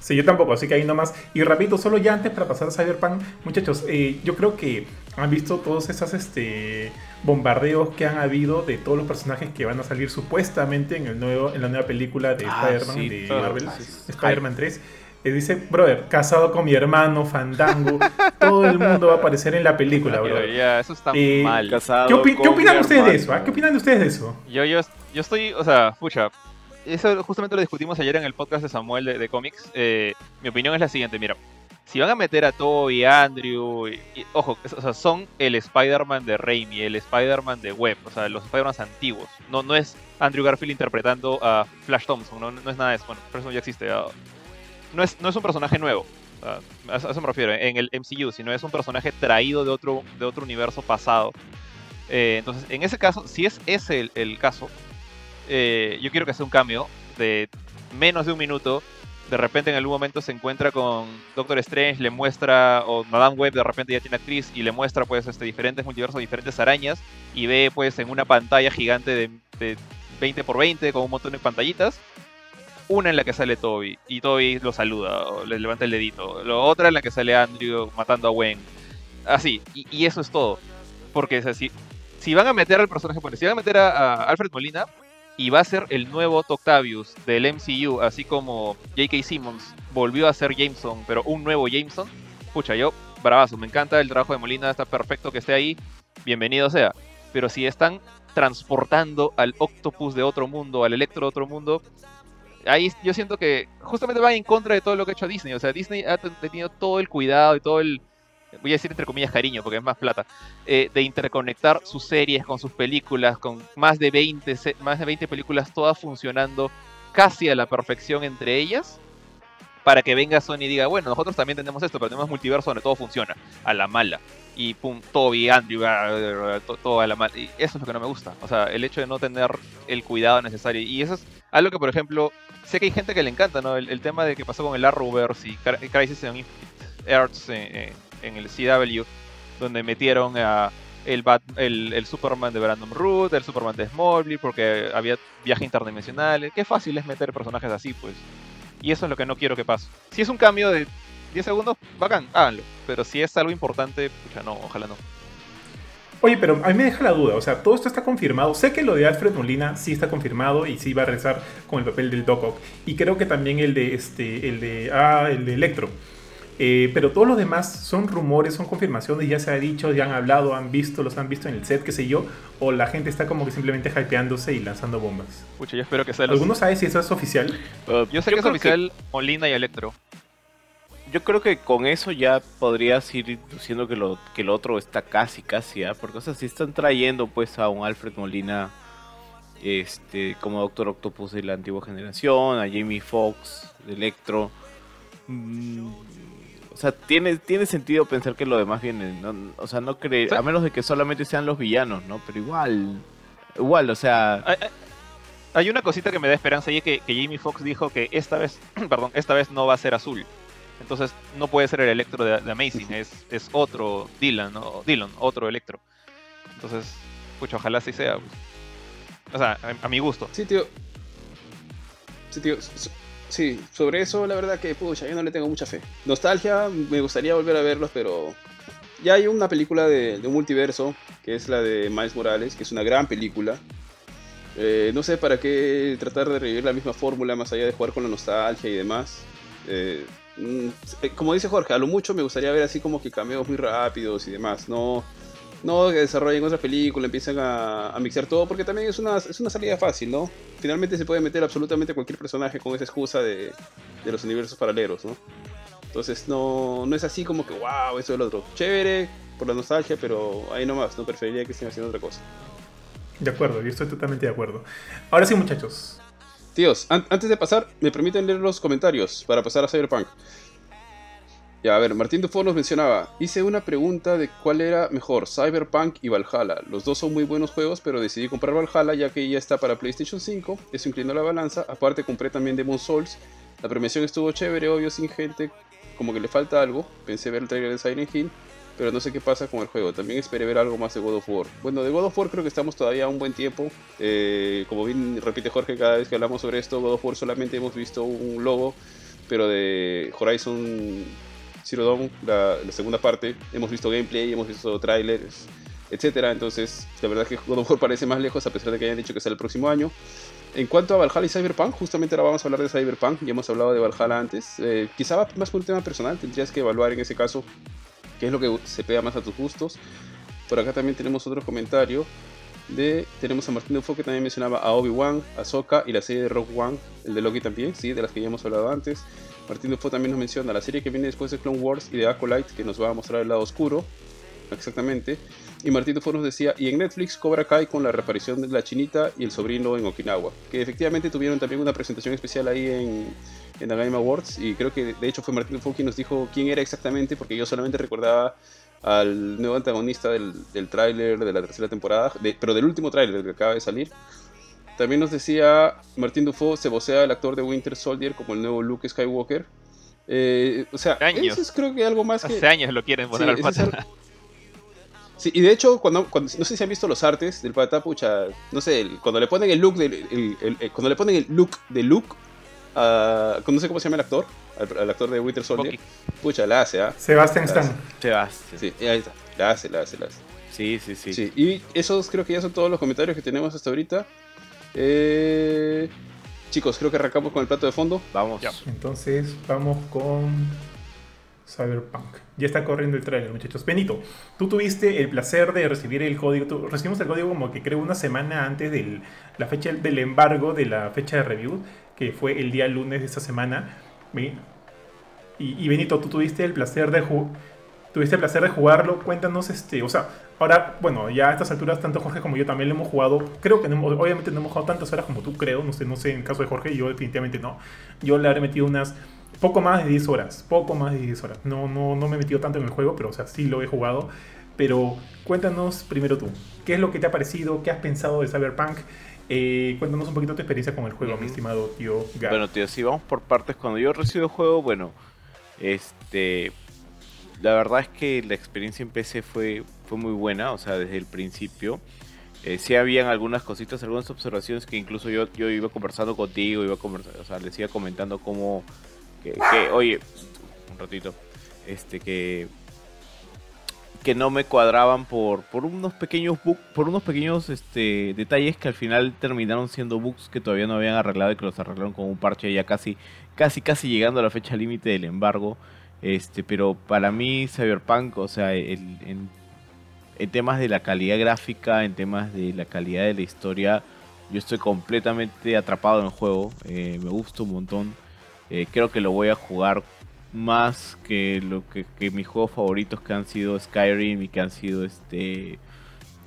Sí, yo tampoco, así que ahí nomás. Y rapidito, solo ya antes para pasar a Cyberpunk, muchachos, eh, yo creo que han visto todos esos este, bombardeos que han habido de todos los personajes que van a salir supuestamente en, el nuevo, en la nueva película de ah, Spider-Man sí, de Marvel. Spider-Man 3. Eh, dice, brother, casado con mi hermano, Fandango, todo el mundo va a aparecer en la película, brother. Ya, eso está eh, mal. ¿Qué, opi ¿qué opinan ustedes hermano. de eso? ¿eh? ¿Qué opinan de ustedes de eso? Yo, yo, yo estoy, o sea, pucha, eso justamente lo discutimos ayer en el podcast de Samuel de, de cómics. Eh, mi opinión es la siguiente, mira. Si van a meter a Toby, Andrew, y, y, ojo, o sea, son el Spider-Man de Raimi, el Spider-Man de Webb, o sea, los Spider-Man antiguos. No, no es Andrew Garfield interpretando a Flash Thompson, no, no es nada de eso. Bueno, Flash Thompson ya existe. No, es, no es un personaje nuevo, a, eso me refiero, en el MCU, sino es un personaje traído de otro, de otro universo pasado. Eh, entonces, en ese caso, si es ese el, el caso, eh, yo quiero que sea un cambio de menos de un minuto. De repente en algún momento se encuentra con Doctor Strange, le muestra, o Madame Web de repente ya tiene actriz y le muestra pues este, diferentes multiversos, diferentes arañas y ve pues en una pantalla gigante de, de 20 por 20 con un montón de pantallitas una en la que sale Toby y Toby lo saluda o le levanta el dedito. La otra en la que sale Andrew matando a Gwen. Así, y, eso es todo. Porque sea, si, van a meter al personaje, si van a meter a, Alfred Molina, y va a ser el nuevo Octavius del MCU, así como J.K. Simmons volvió a ser Jameson, pero un nuevo Jameson. Pucha, yo, bravazo, me encanta el trabajo de Molina, está perfecto que esté ahí, bienvenido sea. Pero si están transportando al Octopus de otro mundo, al Electro de otro mundo, ahí yo siento que justamente va en contra de todo lo que ha hecho Disney. O sea, Disney ha tenido todo el cuidado y todo el, voy a decir entre comillas cariño porque es más plata, eh, de interconectar sus series con sus películas, con más de, 20, más de 20 películas todas funcionando casi a la perfección entre ellas, para que venga Sony y diga, bueno, nosotros también tenemos esto, pero tenemos multiverso donde todo funciona, a la mala. Y pum, Toby, Andrew, todo a la mala. Y eso es lo que no me gusta. O sea, el hecho de no tener el cuidado necesario. Y eso es algo que, por ejemplo, sé que hay gente que le encanta, ¿no? El, tema de que pasó con el Arrowverse y Crisis en Infinite Earths en el CW, donde metieron a el, Bat, el, Superman de Brandon Root, el Superman de Smallville, porque había viaje interdimensional. Qué fácil es meter personajes así, pues. Y eso es lo que no quiero que pase. Si es un cambio de 10 segundos, bacán, háganlo. Pero si es algo importante, pucha, no, ojalá no. Oye, pero a mí me deja la duda, o sea, todo esto está confirmado. Sé que lo de Alfred Molina sí está confirmado y sí va a rezar con el papel del Doc Ock. Y creo que también el de este, el de, ah, el de Electro. Eh, pero todos los demás son rumores, son confirmaciones, ya se ha dicho, ya han hablado, han visto, los han visto en el set, qué sé yo, o la gente está como que simplemente hypeándose y lanzando bombas. Pucha, yo espero que sea. ¿Alguno los... sabe si eso es oficial? Uh, yo sé yo que es oficial que... Molina y Electro. Yo creo que con eso ya podrías ir diciendo que lo, que el otro está casi, casi, ¿eh? porque o sea, si están trayendo pues a un Alfred Molina este como Doctor Octopus de la antigua generación, a Jamie Foxx de Electro. Mmm, o sea, tiene, tiene sentido pensar que lo demás viene. ¿no? O sea, no cree. A menos de que solamente sean los villanos, ¿no? Pero igual. Igual, o sea. Hay, hay una cosita que me da esperanza y es que, que Jamie Foxx dijo que esta vez. (clears throat) perdón, esta vez no va a ser azul. Entonces no puede ser el Electro de, Amazing, es, es otro Dylan, ¿no? Dylan, otro Electro. Entonces, pucha, ojalá así sea. O sea, a, mi gusto. Sí, tío. Sí, tío, sí, sobre eso la verdad que pucha, yo no le tengo mucha fe. Nostalgia, me gustaría volver a verlos, pero ya hay una película de, de un multiverso, que es la de Miles Morales, que es una gran película. Eh, no sé para qué tratar de revivir la misma fórmula más allá de jugar con la nostalgia y demás. Eh, como dice Jorge, a lo mucho me gustaría ver así como que cameos muy rápidos y demás. No, no desarrollen otra película, empiecen a, a mixar todo, porque también es una, es una salida fácil, ¿no? Finalmente se puede meter absolutamente cualquier personaje con esa excusa de, de los universos paralelos, ¿no? Entonces no, no es así como que, wow, eso es lo otro. Chévere por la nostalgia, pero ahí nomás, no preferiría que estén haciendo otra cosa. De acuerdo, yo estoy totalmente de acuerdo. Ahora sí, muchachos. Tíos, an- antes de pasar, me permiten leer los comentarios para pasar a Cyberpunk. Ya, a ver, Martín Dufo nos mencionaba, hice una pregunta de cuál era mejor, Cyberpunk y Valhalla. Los dos son muy buenos juegos, pero decidí comprar Valhalla ya que ya está para PlayStation 5, eso inclinó la balanza. Aparte compré también Demon Souls. La premiación estuvo chévere, obvio, sin gente, como que le falta algo. Pensé ver el trailer de Silent Hill, pero no sé qué pasa con el juego. También esperé ver algo más de God of War. Bueno, de God of War creo que estamos todavía un buen tiempo. Eh, como bien repite Jorge cada vez que hablamos sobre esto, God of War solamente hemos visto un logo, pero de Horizon Zero Dawn, la, segunda parte, hemos visto gameplay, hemos visto trailers, etcétera. Entonces, la verdad es que God of War parece más lejos a pesar de que hayan dicho que sale el próximo año. En cuanto a Valhalla y Cyberpunk, justamente ahora vamos a hablar de Cyberpunk, ya hemos hablado de Valhalla antes. Eh, quizá más por un tema personal, tendrías que evaluar en ese caso qué es lo que se pega más a tus gustos. Por acá también tenemos otro comentario de tenemos a Martín Dufo que también mencionaba a Obi-Wan, a Sokka y la serie de Rogue One, el de Loki también, sí, de las que ya hemos hablado antes. Martín Dufo también nos menciona la serie que viene después de Clone Wars y de Acolyte que nos va a mostrar el lado oscuro, exactamente. Y Martín Dufo nos decía, y en Netflix Cobra Kai con la reaparición de la chinita y el sobrino en Okinawa, que efectivamente tuvieron también una presentación especial ahí en, en The Game Awards y creo que de hecho fue Martín Dufo quien nos dijo quién era exactamente porque yo solamente recordaba al nuevo antagonista del, del tráiler de la tercera temporada, de- pero del último tráiler que acaba de salir. También nos decía Martín Dufo, se vocea el actor de Winter Soldier como el nuevo Luke Skywalker. Eh, o sea, Años. eso es creo que algo más que... Hace años lo quieren poner Sí, al pata. Sí, y de hecho, cuando, cuando- no sé si han visto los artes del pata, pucha, no sé, el- cuando le ponen el look del, el- el- cuando le ponen el look de Luke, a- no sé cómo se llama el actor, al, al actor de Winter Soldier, Bucky. pucha, la hace, ¿ah? Sebastian Gracias. Stan. Sebastián. Sí, ahí está, la hace, la hace, la hace. Sí, sí, sí. Sí, y esos creo que ya son todos los comentarios que tenemos hasta ahorita. Eh, chicos, creo que arrancamos con el plato de fondo. Vamos. Ya. Entonces vamos con Cyberpunk. Ya está corriendo el trailer, muchachos. Benito, tú tuviste el placer de recibir el código. Tú- recibimos el código como que creo una semana antes de la fecha del embargo de la fecha de review, que fue el día lunes de esta semana. Y, y Benito, tú tuviste el placer de tuviste placer de jugarlo. Cuéntanos, este, o sea, ahora, bueno, ya a estas alturas tanto Jorge como yo también lo hemos jugado. Creo que no hemos- obviamente no hemos jugado tantas horas como tú, creo. No sé, no sé en el caso de Jorge, yo definitivamente no. Yo le habré metido unas poco más de 10 horas, poco más de 10 horas. No, no, no me he metido tanto en el juego, pero o sea, sí lo he jugado. Pero cuéntanos primero tú, ¿qué es lo que te ha parecido? ¿Qué has pensado de Cyberpunk? Eh, cuéntanos un poquito tu experiencia con el juego, mi estimado tío Gab. Bueno, tío, si vamos por partes, cuando yo recibo el juego, bueno, este, la verdad es que la experiencia en PC fue, fue muy buena, o sea, desde el principio. Eh, sí habían algunas cositas, algunas observaciones que incluso yo, yo iba conversando contigo, iba conversando, o sea, les iba comentando cómo, que, que, oye, un ratito, este, que que no me cuadraban por, por unos pequeños por unos pequeños este, detalles que al final terminaron siendo bugs que todavía no habían arreglado y que los arreglaron con un parche ya casi casi casi llegando a la fecha límite del embargo. Este pero para mí Cyberpunk o sea en, en temas de la calidad gráfica en temas de la calidad de la historia yo estoy completamente atrapado en el juego eh, me gusta un montón. Eh, creo que lo voy a jugar más que lo que, mis juegos favoritos que han sido Skyrim y que han sido este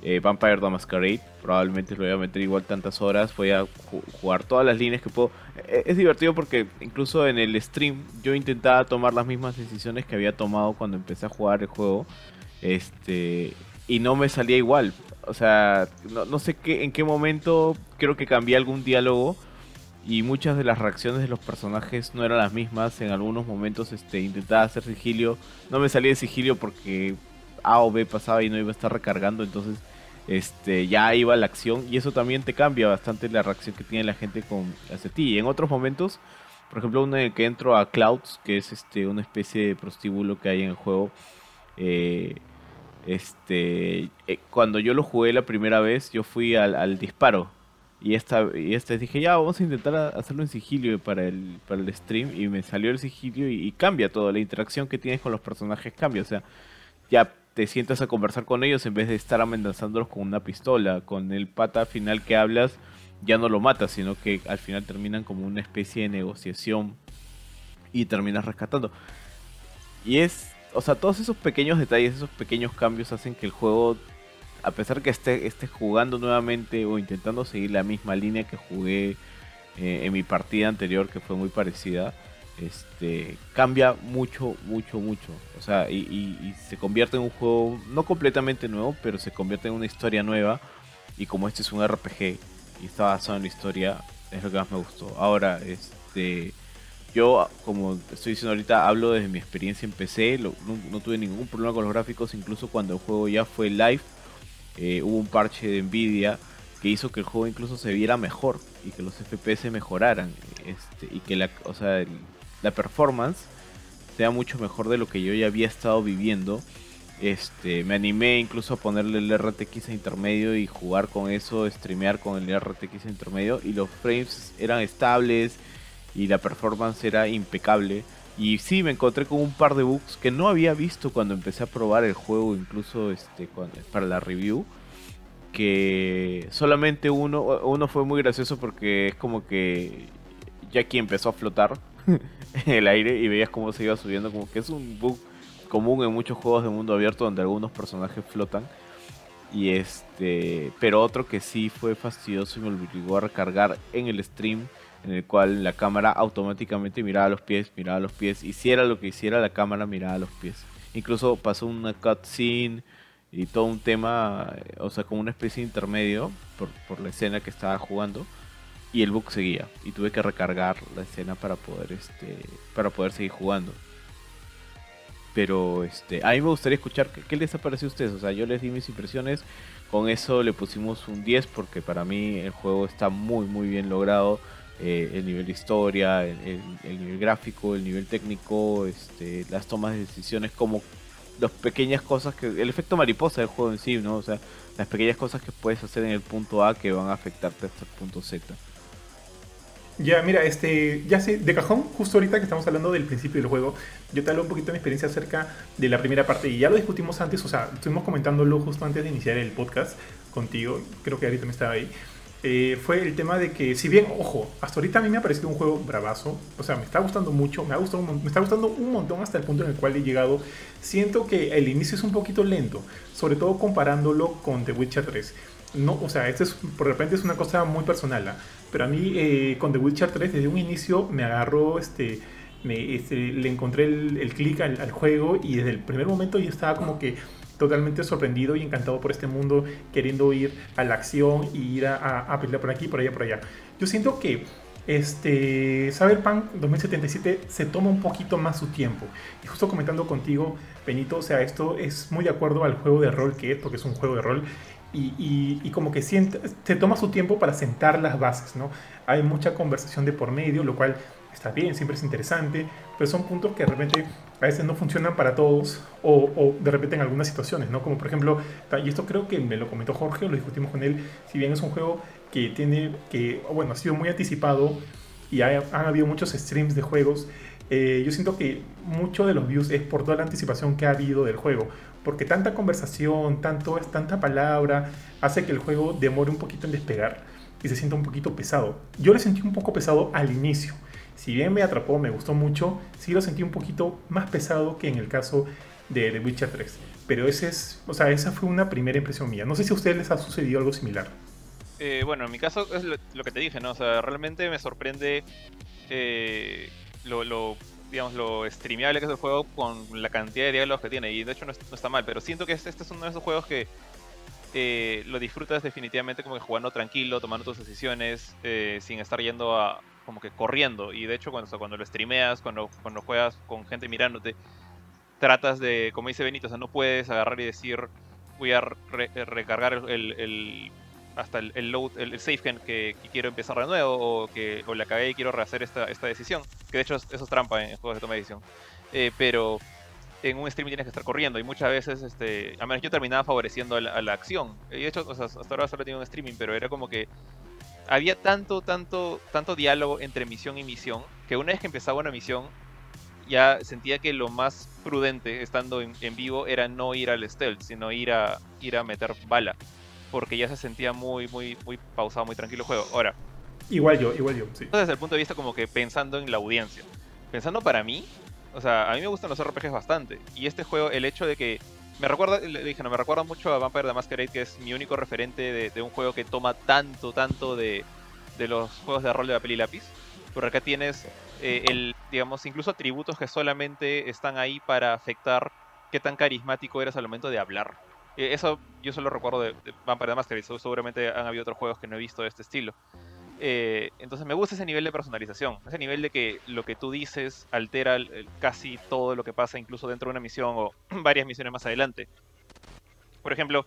eh, Vampire the Masquerade. Probablemente lo voy a meter igual tantas horas. Voy a ju- jugar todas las líneas que puedo. Eh, Es divertido porque incluso en el stream yo intentaba tomar las mismas decisiones que había tomado cuando empecé a jugar el juego. Este. Y no me salía igual. O sea, no, no sé qué, en qué momento creo que cambié algún diálogo y muchas de las reacciones de los personajes no eran las mismas. En algunos momentos este, intentaba hacer sigilio, no me salía de sigilio porque A o B pasaba y no iba a estar recargando, entonces este, ya iba la acción y eso también te cambia bastante la reacción que tiene la gente con hacia ti. Y en otros momentos, por ejemplo, uno en el que entro a Clouds, que es este, una especie de prostíbulo que hay en el juego, eh, este, eh, cuando yo lo jugué la primera vez, yo fui al, disparo. Y esta, y esta dije, ya, vamos a intentar hacerlo en sigilio para el, para el stream. Y me salió el sigilio y, y cambia todo. La interacción que tienes con los personajes cambia. O sea, ya te sientas a conversar con ellos en vez de estar amenazándolos con una pistola. Con el pata final que hablas, ya no lo matas, sino que al final terminan como una especie de negociación y terminas rescatando. Y es, o sea, todos esos pequeños detalles, esos pequeños cambios hacen que el juego, a pesar que esté, esté jugando nuevamente o intentando seguir la misma línea que jugué eh, en mi partida anterior, que fue muy parecida, este, cambia mucho, mucho, mucho. O sea, y, se convierte en un juego no completamente nuevo, pero se convierte en una historia nueva. Y como este es un RPG y está basado en la historia, es lo que más me gustó. Ahora, este, yo, como estoy diciendo ahorita, hablo desde mi experiencia en PC. no, tuve ningún problema con los gráficos, incluso cuando el juego ya fue live. Eh, hubo un parche de Nvidia que hizo que el juego incluso se viera mejor y que los FPS mejoraran este, y que la, performance sea mucho mejor de lo que yo ya había estado viviendo. Este, me animé incluso a ponerle el RTX a intermedio y jugar con eso, streamear con el RTX intermedio y los frames eran estables y la performance era impecable. Y sí, me encontré con un par de bugs que no había visto cuando empecé a probar el juego, incluso este, para la review. Que solamente uno, uno fue muy gracioso porque es como que Jackie empezó a flotar (laughs) en el aire y veías cómo se iba subiendo, como que es un bug común en muchos juegos de mundo abierto donde algunos personajes flotan. Y este, pero otro que sí fue fastidioso y me obligó a recargar en el stream, en el cual la cámara automáticamente miraba los pies, miraba los pies, hiciera lo que hiciera la cámara miraba los pies. Incluso pasó una cutscene y todo un tema, o sea, como una especie de intermedio por, por la escena que estaba jugando y el bug seguía y tuve que recargar la escena para poder este para poder seguir jugando. Pero este a mí me gustaría escuchar qué, les ha parecido a ustedes o sea yo les di mis impresiones con eso le pusimos un 10 porque para mí el juego está muy muy bien logrado eh, el nivel de historia el, nivel gráfico el nivel técnico este las tomas de decisiones como las pequeñas cosas que el efecto mariposa del juego en sí no o sea las pequeñas cosas que puedes hacer en el punto A que van a afectarte hasta el punto Z ya, mira, este, ya sé, de cajón, justo ahorita que estamos hablando del principio del juego, yo te hablo un poquito de mi experiencia acerca de la primera parte y ya lo discutimos antes, o sea, estuvimos comentándolo justo antes de iniciar el podcast contigo, creo que ahorita me estaba ahí. Eh, fue el tema de que, si bien, ojo, hasta ahorita a mí me ha parecido un juego bravazo, o sea, me está gustando mucho, me, ha gustado me está gustando un montón hasta el punto en el cual he llegado. Siento que el inicio es un poquito lento, sobre todo comparándolo con The Witcher 3. No, o sea, esto es, por repente es una cosa muy personal, ¿ah? Pero a mí eh, con The Witcher 3 desde un inicio me agarró, este, me, este, le encontré el, clic al, juego y desde el primer momento yo estaba como que totalmente sorprendido y encantado por este mundo, queriendo ir a la acción y ir a, a, pelear por aquí, por allá, por allá. Yo siento que este Cyberpunk 2077 se toma un poquito más su tiempo. Y justo comentando contigo, Benito, o sea, esto es muy de acuerdo al juego de rol que es, porque es un juego de rol y, como que siente, se toma su tiempo para sentar las bases, ¿no? Hay mucha conversación de por medio, lo cual está bien, siempre es interesante, pero son puntos que de repente a veces no funcionan para todos o, o, de repente en algunas situaciones, ¿no? Como por ejemplo, y esto creo que me lo comentó Jorge, lo discutimos con él, si bien es un juego que tiene, que, bueno, ha sido muy anticipado y han habido muchos streams de juegos, eh, yo siento que mucho de los views es por toda la anticipación que ha habido del juego porque tanta conversación, tanto, tanta palabra, hace que el juego demore un poquito en despegar y se sienta un poquito pesado. Yo lo sentí un poco pesado al inicio. Si bien me atrapó, me gustó mucho, sí lo sentí un poquito más pesado que en el caso de The Witcher 3. Pero ese es, o sea, esa fue una primera impresión mía. No sé si a ustedes les ha sucedido algo similar. Eh, bueno, en mi caso es lo, que te dije, ¿no? O sea, realmente me sorprende eh, lo, lo digamos, lo streameable que es el juego con la cantidad de diálogos que tiene. Y de hecho no, está mal, pero siento que este, este, es uno de esos juegos que eh, lo disfrutas definitivamente como jugando tranquilo, tomando tus decisiones, eh, sin estar yendo a como que corriendo. Y de hecho cuando, cuando lo streameas, cuando, cuando juegas con gente mirándote, tratas de, como dice Benito, o sea, no puedes agarrar y decir, voy a recargar el, hasta el, load, el, gen que, quiero empezar de nuevo o que o la acabé y quiero rehacer esta, esta decisión. Que de hecho eso es trampa en juegos de toma de decisión. Eh, pero en un stream tienes que estar corriendo y muchas veces, este, a menos yo terminaba favoreciendo a la, acción. Y de hecho, hasta ahora solo tenido un streaming, pero era como que había tanto, tanto, tanto diálogo entre misión y misión que una vez que empezaba una misión ya sentía que lo más prudente estando en, vivo era no ir al stealth, sino ir a ir a meter bala, porque ya se sentía muy muy muy pausado, muy tranquilo el juego. Ahora, igual yo, igual yo, sí. Desde el punto de vista como que pensando en la audiencia. Pensando para mí, o sea, a mí me gustan los RPGs bastante y este juego el hecho de que me recuerda, le dije, no, me recuerda mucho a Vampire the Masquerade, que es mi único referente de, un juego que toma tanto, tanto de, de los juegos de rol de papel y lápiz. Por acá tienes eh, el, digamos, incluso atributos que solamente están ahí para afectar qué tan carismático eres al momento de hablar. Eh, eso yo solo recuerdo de, de Vampire Masquerade, seguramente han habido otros juegos que no he visto de este estilo. Eh, entonces me gusta ese nivel de personalización, ese nivel de que lo que tú dices altera casi todo lo que pasa incluso dentro de una misión o (clears throat) varias misiones más adelante. Por ejemplo,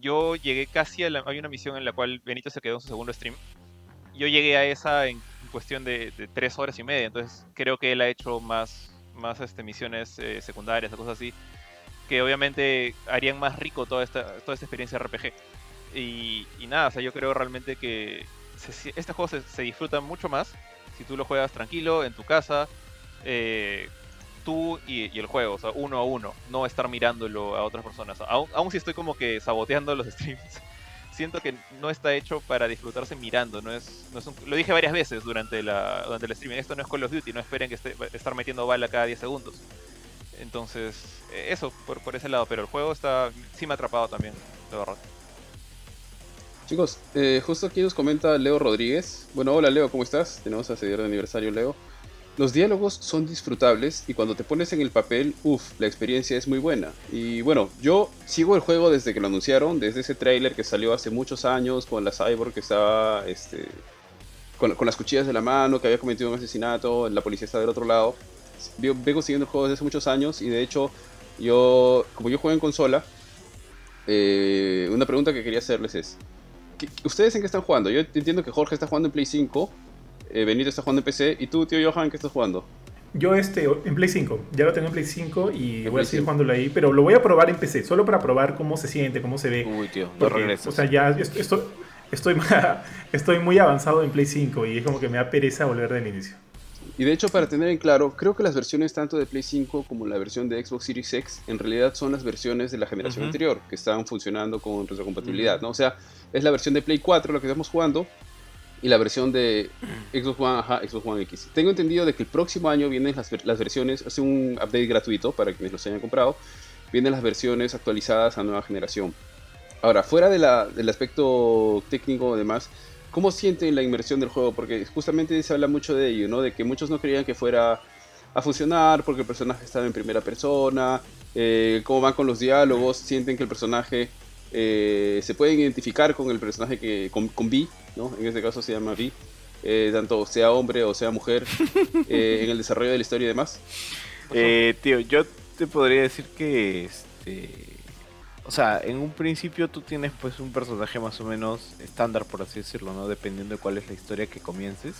yo llegué casi a la, hay una misión en la cual Benito se quedó en su segundo stream. Yo llegué a esa en cuestión de, tres horas y media. Entonces creo que él ha hecho más, más este, misiones eh, secundarias cosas así. Que obviamente harían más rico toda esta, toda esta experiencia RPG. Y, nada, o sea, yo creo realmente que este juego se, disfruta mucho más si tú lo juegas tranquilo, en tu casa, eh, tú y, el juego, o sea, uno a uno, no estar mirándolo a otras personas. Aún, aún si estoy como que saboteando los (laughs) streams siento que no está hecho para disfrutarse mirando. No es, no es lo dije varias veces durante, la, durante el streaming. Esto no es Call of Duty, no esperen que esté, estar metiendo bala cada 10 segundos. Entonces, eh, eso por, por ese lado. Pero el juego está sí me ha atrapado también, de verdad. Chicos, eh, justo aquí nos comenta Leo Rodríguez. Bueno, hola Leo, ¿cómo estás? Tenemos a seguir de aniversario, Leo. Los diálogos son disfrutables y cuando te pones en el papel, uff, la experiencia es muy buena. Y bueno, yo sigo el juego desde que lo anunciaron, desde ese trailer que salió hace muchos años con la cyborg que estaba este, con, las cuchillas de la mano, que había cometido un asesinato, la policía está del otro lado. Vengo siguiendo el juego desde hace muchos años y de hecho, yo, como yo juego en consola, eh, una pregunta que quería hacerles es, ¿ustedes en qué están jugando? Yo entiendo que Jorge está jugando en Play 5 eh, Benito está jugando en PC. ¿Y tú, tío Johan, qué estás jugando? Yo este, en Play 5, ya lo tengo en Play 5 y voy a seguir jugándolo ahí, pero lo voy a probar en PC, solo para probar cómo se siente, cómo se ve. Uy, tío, no regresas. O sea, ya estoy, (laughs) estoy, estoy muy avanzado en Play 5 y es como que me da pereza volver del inicio. Y de hecho, para tener en claro, creo que las versiones tanto de Play 5 como la versión de Xbox Series X en realidad son las versiones de la generación anterior que están funcionando con retrocompatibilidad, ¿no? O sea, es la versión de Play 4 la que estamos jugando y la versión de Xbox One, ajá, Xbox One X. Tengo entendido de que el próximo año vienen las, las versiones, hace un update gratuito para quienes los hayan comprado, vienen las versiones actualizadas a nueva generación. Ahora, fuera de la, del aspecto técnico demás, ¿cómo sienten la inmersión del juego? Porque justamente se habla mucho de ello, ¿no? De que muchos no creían que fuera a funcionar porque el personaje estaba en primera persona, eh, cómo van con los diálogos, sienten que el personaje eh, se pueden identificar con el personaje que con, con Vi, ¿no? En este caso se llama Vi, eh, tanto sea hombre o sea mujer, (laughs) eh, en el desarrollo de la historia y demás. tío, yo te podría decir que, este, o sea, en un principio tú tienes pues un personaje más o menos estándar, por así decirlo, ¿no? Dependiendo de cuál es la historia que comiences.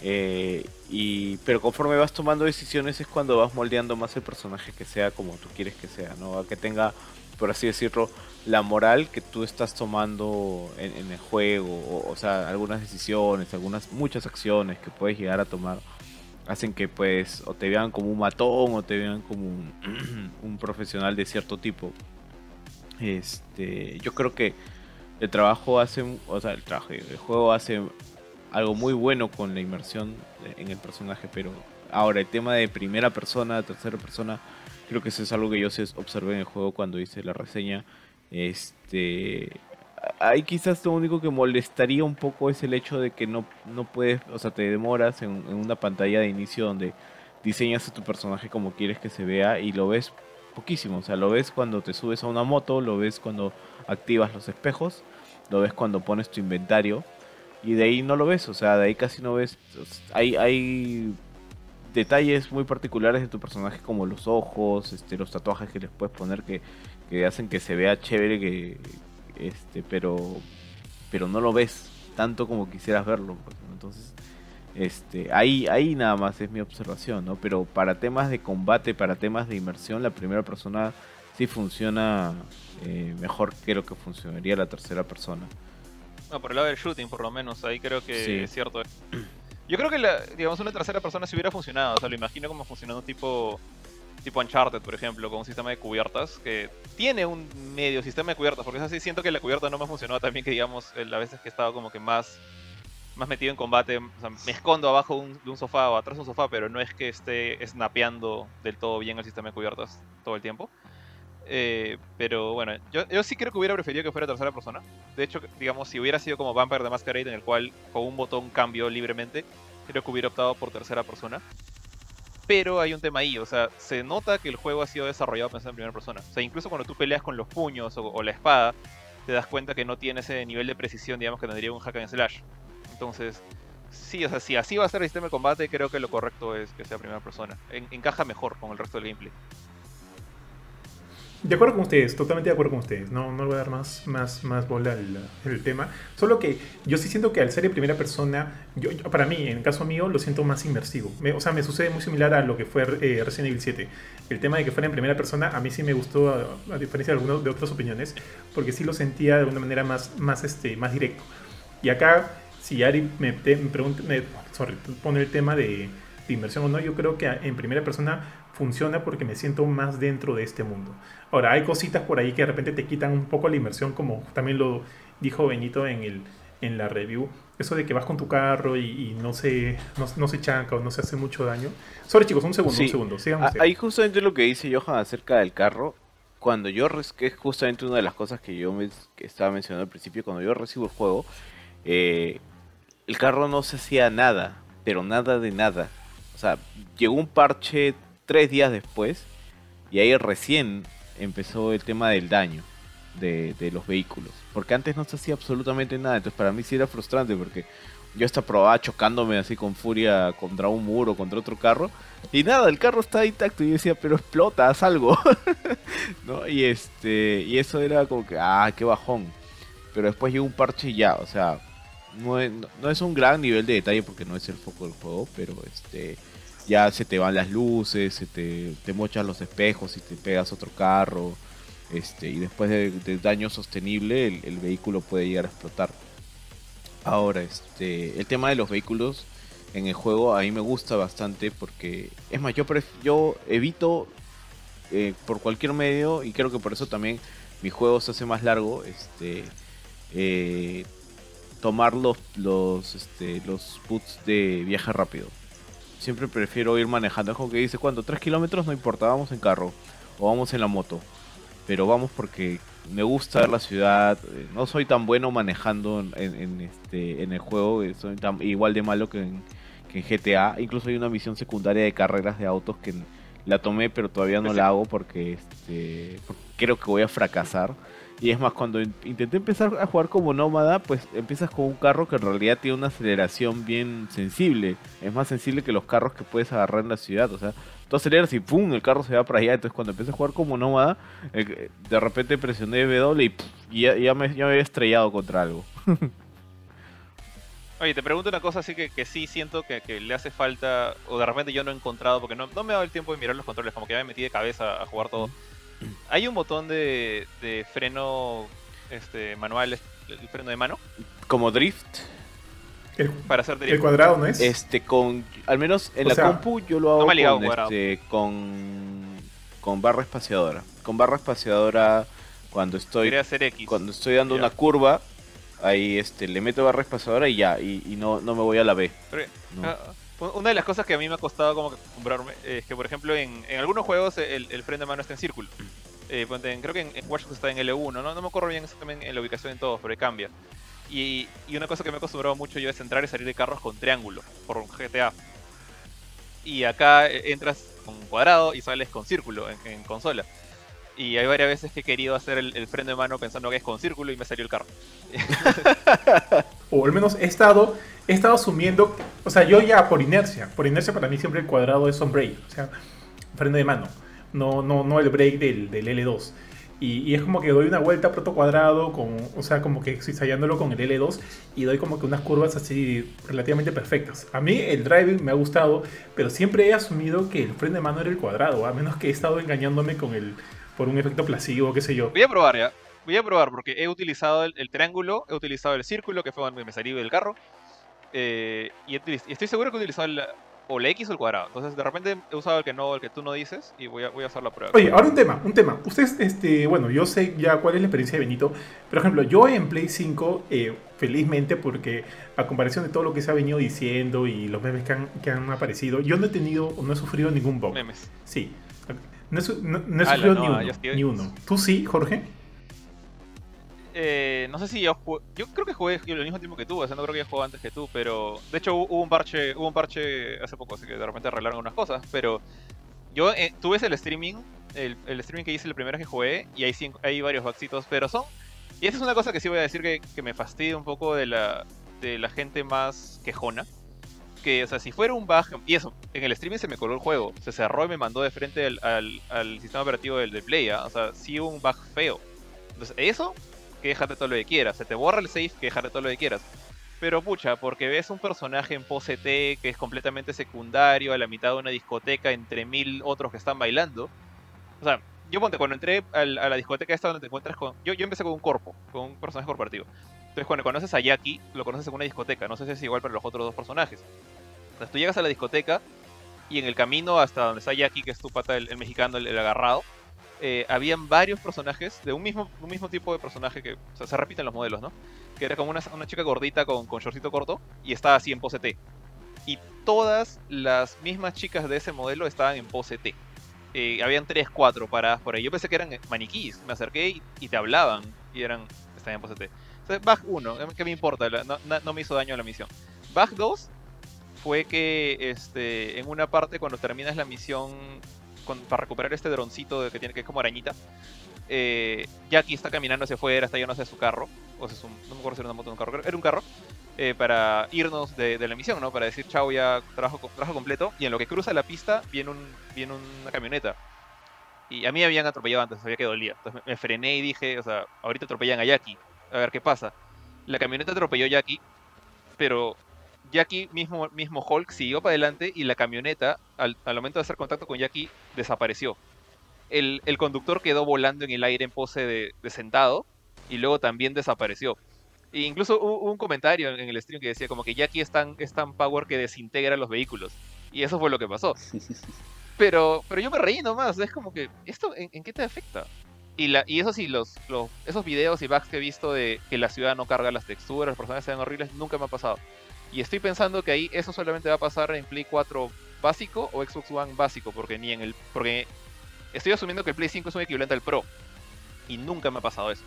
y, pero conforme vas tomando decisiones es cuando vas moldeando más el personaje que sea como tú quieres que sea, ¿no? A que tenga por así decirlo, la moral que tú estás tomando en, el juego, o, sea, algunas decisiones, algunas, muchas acciones que puedes llegar a tomar, hacen que pues o te vean como un matón o te vean como un, (clears throat) profesional de cierto tipo. Este, yo creo que el trabajo hace, o sea, el el juego hace algo muy bueno con la inmersión en el personaje, pero ahora el tema de primera persona, tercera persona, Creo que eso es algo que yo observé en el juego cuando hice la reseña. Este, ahí quizás lo único que molestaría un poco es el hecho de que no, no puedes, o sea, te demoras en, una pantalla de inicio donde diseñas a tu personaje como quieres que se vea y lo ves poquísimo. O sea, lo ves cuando te subes a una moto, lo ves cuando activas los espejos, lo ves cuando pones tu inventario y de ahí no lo ves. O sea, de ahí casi no ves. Hay, hay detalles muy particulares de tu personaje como los ojos, este, los tatuajes que les puedes poner que, que hacen que se vea chévere, que este, pero, pero no lo ves tanto como quisieras verlo. pues. Entonces, este, ahí, ahí nada más es mi observación, ¿no? Pero para temas de combate, para temas de inmersión, la primera persona sí funciona eh, mejor que lo que funcionaría la tercera persona. No, por el lado del shooting, por lo menos, ahí creo que Sí. es cierto. (clears throat) Yo creo que, la, digamos, una tercera persona si hubiera funcionado. O sea, lo imagino como funcionando tipo, tipo Uncharted, por ejemplo, con un sistema de cubiertas que tiene un medio sistema de cubiertas. Porque es así, siento que la cubierta no me funcionó también que, digamos, el- a veces que estaba como que más, más metido en combate. O sea, me escondo abajo un- de un sofá o atrás de un sofá, pero no es que esté snapeando del todo bien el sistema de cubiertas todo el tiempo. Eh, pero bueno, yo, yo sí creo que hubiera preferido que fuera tercera persona. De hecho, digamos, si hubiera sido como Vampire the Masquerade, en el cual con un botón cambió libremente, creo que hubiera optado por tercera persona. Pero hay un tema ahí, o sea, se nota que el juego ha sido desarrollado pensando en primera persona. O sea, incluso cuando tú peleas con los puños o, o la espada, te das cuenta que no tiene ese nivel de precisión, digamos, que tendría un hack and slash. Entonces, sí, o sea, si así va a ser el sistema de combate, creo que lo correcto es que sea primera persona. En- encaja mejor con el resto del gameplay. De acuerdo con ustedes, totalmente de acuerdo con ustedes. No, no le voy a dar más, más, más bola al, tema. Solo que yo sí siento que al ser en primera persona, yo, para mí, en el caso mío, lo siento más inmersivo. Me- o sea, me sucede muy similar a lo que fue eh, Resident Evil 7. El tema de que fuera en primera persona, a mí sí me gustó, a, a diferencia de algunas de otras opiniones, porque sí lo sentía de una manera más, más, este, más directo. Y acá, si Ari me, te- me pregunta, me- sorry, pone el tema de, de inmersión o no, yo creo que en primera persona funciona porque me siento más dentro de este mundo. Ahora, hay cositas por ahí que de repente te quitan un poco la inmersión, como también lo dijo Benito en, el, en la review. Eso de que vas con tu carro y, y no, se, no, no se chanca o no se hace mucho daño. Sorry chicos, un segundo, Sí. un segundo. Ah. Ahí justamente lo que dice Johan acerca del carro. Cuando yo, que es justamente una de las cosas que yo me, que estaba mencionando al principio, cuando yo recibo el juego, eh, el carro no se hacía nada, pero nada de nada. O sea, llegó un parche tres días después y ahí recién empezó el tema del daño de, de los vehículos. Porque antes no se hacía absolutamente nada, entonces para mí sí era frustrante porque yo hasta probaba chocándome así con furia contra un muro, contra otro carro. Y nada, el carro está intacto. Y yo decía, pero explota, haz algo. (laughs) ¿No? Y este. Y eso era como que, ah, qué bajón. Pero después llegó un parche y ya, o sea. No es, un gran nivel de detalle porque no es el foco del juego, pero este. Ya se te van las luces, se te, mochan los espejos y te pegas otro carro. Este, y después de, daño sostenible, el, el vehículo puede llegar a explotar. Ahora, este, el tema de los vehículos en el juego a mí me gusta bastante porque, es más, yo, pref- yo evito eh, por cualquier medio y creo que por eso también mi juego se hace más largo, este, eh, tomar los, los, este, los boots de viaje rápido. Siempre prefiero ir manejando, es como que dice, ¿cuánto? ¿3 kilómetros? No importa, vamos en carro o vamos en la moto. Pero vamos porque me gusta ver la ciudad. eh, No soy tan bueno manejando en, en- en este, en el juego. eh, Soy tan- igual de malo que en, que en GTA. Incluso hay una misión secundaria de carreras de autos que la tomé, pero todavía no la hago porque, este, porque creo que voy a fracasar. Y es más, cuando in- intenté empezar a jugar como nómada, pues empiezas con un carro que en realidad tiene una aceleración bien sensible. Es más sensible que los carros que puedes agarrar en la ciudad. O sea, tú aceleras y ¡pum! el carro se va para allá. Entonces cuando empecé a jugar como nómada, eh, de repente presioné W y, ya, ya me, ya me había estrellado contra algo. (laughs) Oye, te pregunto una cosa así que, que sí siento que, que le hace falta, o de repente yo no he encontrado, porque no, no me ha dado el tiempo de mirar los controles, como que ya me metí de cabeza a jugar todo. Hay un botón de, de freno este, manual, el freno de mano, Como drift, El, para hacer el drift. cuadrado, ¿no es? este con al menos en O la sea, compu yo lo hago me ha ligado con, este, con con barra espaciadora. Con barra espaciadora cuando estoy X. cuando estoy dando Ya. una curva, ahí este le meto barra espaciadora y ya, y, y no, no me voy a la B. Pero, ¿no? Una de las cosas que a mí me ha costado como que acostumbrarme es que, por ejemplo, en, algunos juegos el, el freno de mano está en círculo. Eh, creo que en, en está en L1, ¿no? No me acuerdo bien exactamente en la ubicación en todos, pero cambia. Y, una cosa que me he acostumbrado mucho yo es entrar y salir de carros con triángulo, por un GTA. Y acá eh, entras con cuadrado y sales con círculo en consola. Y hay varias veces que he querido hacer el, el freno de mano pensando que es con círculo y me salió el carro. O al menos he estado, he estado asumiendo, o sea, yo ya por inercia, por inercia para mí siempre el cuadrado es on brake, o sea, freno de mano, no, no, no el brake del, del L2. Y, es como que doy una vuelta proto cuadrado, con, o sea, como que zigzagueándolo con el L2 y doy como que unas curvas así relativamente perfectas. A mí el driving me ha gustado, pero siempre he asumido que el freno de mano era el cuadrado, a menos que he estado engañándome con el por un efecto placebo, qué sé yo. Voy a probar ya. Voy a probar porque he utilizado el, el triángulo, he utilizado el círculo, que fue donde me salí del carro. eh, y, y estoy seguro que he utilizado el, o la X o el cuadrado. Entonces, de repente he usado el que no, el que tú no dices, y voy a, voy a hacer la prueba. Oye, ahora un tema, un tema. Ustedes, este, bueno, yo sé ya cuál es la experiencia de Benito. Por ejemplo, yo en Play 5, eh, felizmente, porque a comparación de todo lo que se ha venido diciendo y los memes que han, que han aparecido, yo no he tenido, no he sufrido ningún bug. Memes. Sí. No he, no- no he sufrido ni, uno, estoy- ni uno. ¿Tú sí, Jorge? Eh, no sé si yo jugué, yo creo que jugué al mismo tiempo que tú, o sea, no creo que haya jugado antes que tú, pero de hecho hubo un parche, hubo un parche hace poco, así que de repente arreglaron unas cosas, pero yo eh, tuve el streaming, el, el streaming que hice el primero que jugué, y hay, hay varios bugsitos, pero son, y esa es una cosa que sí voy a decir que, que me fastidia un poco de la, de la gente más quejona, que, o sea, si fuera un bug, y eso, en el streaming se me coló el juego, se cerró y me mandó de frente al, al- al sistema operativo del, del Play, ¿ah? o sea, sí hubo un bug feo. Entonces, eso que dejarte todo lo que quieras. Se te borra el save, que dejarte todo lo que quieras. Pero pucha, porque ves un personaje en pose T que es completamente secundario a la mitad de una discoteca entre mil otros que están bailando. O sea, yo ponte, cuando entré a la discoteca esta donde te encuentras con... Yo, yo empecé con un corpo, con un personaje corporativo. Entonces cuando conoces a Jackie, lo conoces en una discoteca. No sé si es igual para los otros dos personajes. Tú llegas a la discoteca y en el camino hasta donde está Jackie, que es tu pata, el, mexicano, el, agarrado, eh, habían varios personajes de un mismo, un mismo tipo de personaje que o sea, se repiten los modelos, ¿no? Que era como una, una chica gordita con, con shortcito corto y estaba así en pose T. Y todas las mismas chicas de ese modelo estaban en pose T. Eh, habían 3, 4 paradas por ahí. Yo pensé que eran maniquís. Me acerqué y, y te hablaban y eran estaban en pose T. Entonces, bug 1, ¿qué me importa? No, no- me hizo daño la misión. Bug 2 fue que este, en una parte cuando terminas la misión para recuperar este droncito de que tiene que es como arañita, eh, Jackie está caminando hacia afuera, está yéndose a su carro, o sea, no me acuerdo si era una moto o un carro, era un carro, eh, para irnos de, la misión, ¿no? Para decir chao ya, trabajo, trabajo completo, y en lo que cruza la pista viene, un, viene una camioneta. Y a mí me habían atropellado antes, sabía que dolía. Entonces me, me frené y dije, o sea, ahorita atropellan a Jackie, a ver qué pasa. La camioneta atropelló a Jackie, pero Jackie mismo, mismo Hulk siguió para adelante y la camioneta, al, al momento de hacer contacto con Jackie, desapareció. El, el conductor quedó volando en el aire en pose de, de sentado y luego también desapareció. E incluso hubo, un comentario en el stream que decía como que Jackie es tan, es tan power que desintegra los vehículos. Y eso fue lo que pasó. (laughs) Pero, pero yo me reí nomás, es como que, ¿esto en, en qué te afecta? Y, la, y eso sí, los, los, esos videos y bugs que he visto de que la ciudad no carga las texturas, los personajes se ven horribles, nunca me ha pasado. Y estoy pensando que ahí eso solamente va a pasar en Play 4 básico o Xbox One básico, porque ni en el. Porque estoy asumiendo que el Play 5 es un equivalente al Pro. Y nunca me ha pasado eso.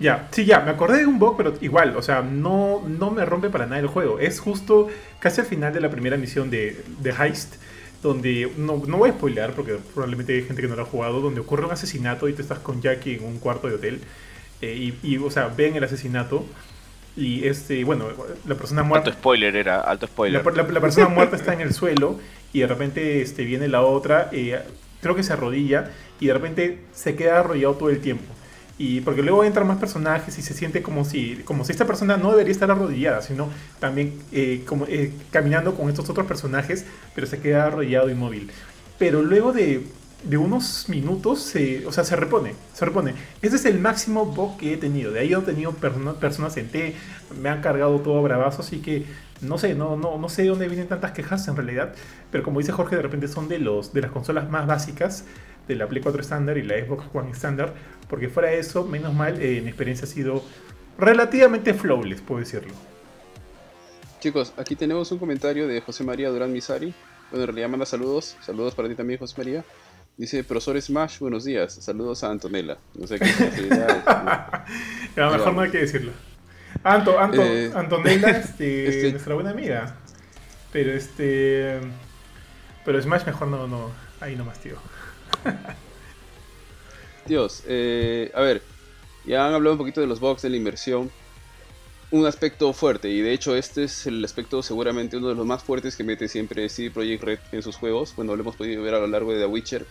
Ya, sí, ya, me acordé de un bug, pero igual, o sea, no, no me rompe para nada el juego. Es justo casi al final de la primera misión de, de Heist, donde, no, no voy a spoilear porque probablemente hay gente que no lo ha jugado, donde ocurre un asesinato y tú estás con Jackie en un cuarto de hotel. eh, y, y, o sea, ven el asesinato y, este, bueno, la persona muerta... Alto spoiler era, alto La, spoiler. la- la persona muerta está en el suelo y de repente este, viene la otra, eh, creo que se arrodilla y de repente se queda arrodillado todo el tiempo. Y porque luego entran más personajes y se siente como si, como si esta persona no debería estar arrodillada, sino también eh, como, eh, caminando con estos otros personajes, pero se queda arrodillado inmóvil. Pero luego de, de unos minutos, se, o sea, se repone, se repone. Ese es el máximo bug que he tenido. De ahí he tenido persona- personas en T, me han cargado todo bravazo, así que no sé, no, no, no sé de dónde vienen tantas quejas en realidad, pero como dice Jorge, de repente son de, los, de las consolas más básicas, de la Play 4 estándar y la Xbox One estándar, porque fuera de eso, menos mal, eh, mi experiencia ha sido relativamente flawless, puedo decirlo. Chicos, aquí tenemos un comentario de José María Durán Misari. Bueno, en realidad manda saludos. Saludos para ti también, José María. Dice, profesor Smash, buenos días. Saludos a Antonella. No sé qué significa. (laughs) Ya, mejor no hay que decirlo. Anto, Anto, Eh, Antonella, (laughs) este, este- nuestra buena amiga. Pero este. Pero Smash mejor no, no. Ahí nomás, tío. (laughs) Dios, eh, a ver, ya han hablado un poquito de los bugs, de la inversión. Un aspecto fuerte, y de hecho este es el aspecto seguramente uno de los más fuertes que mete siempre CD Projekt Red en sus juegos. Bueno, lo hemos podido ver a lo largo de The Witcher.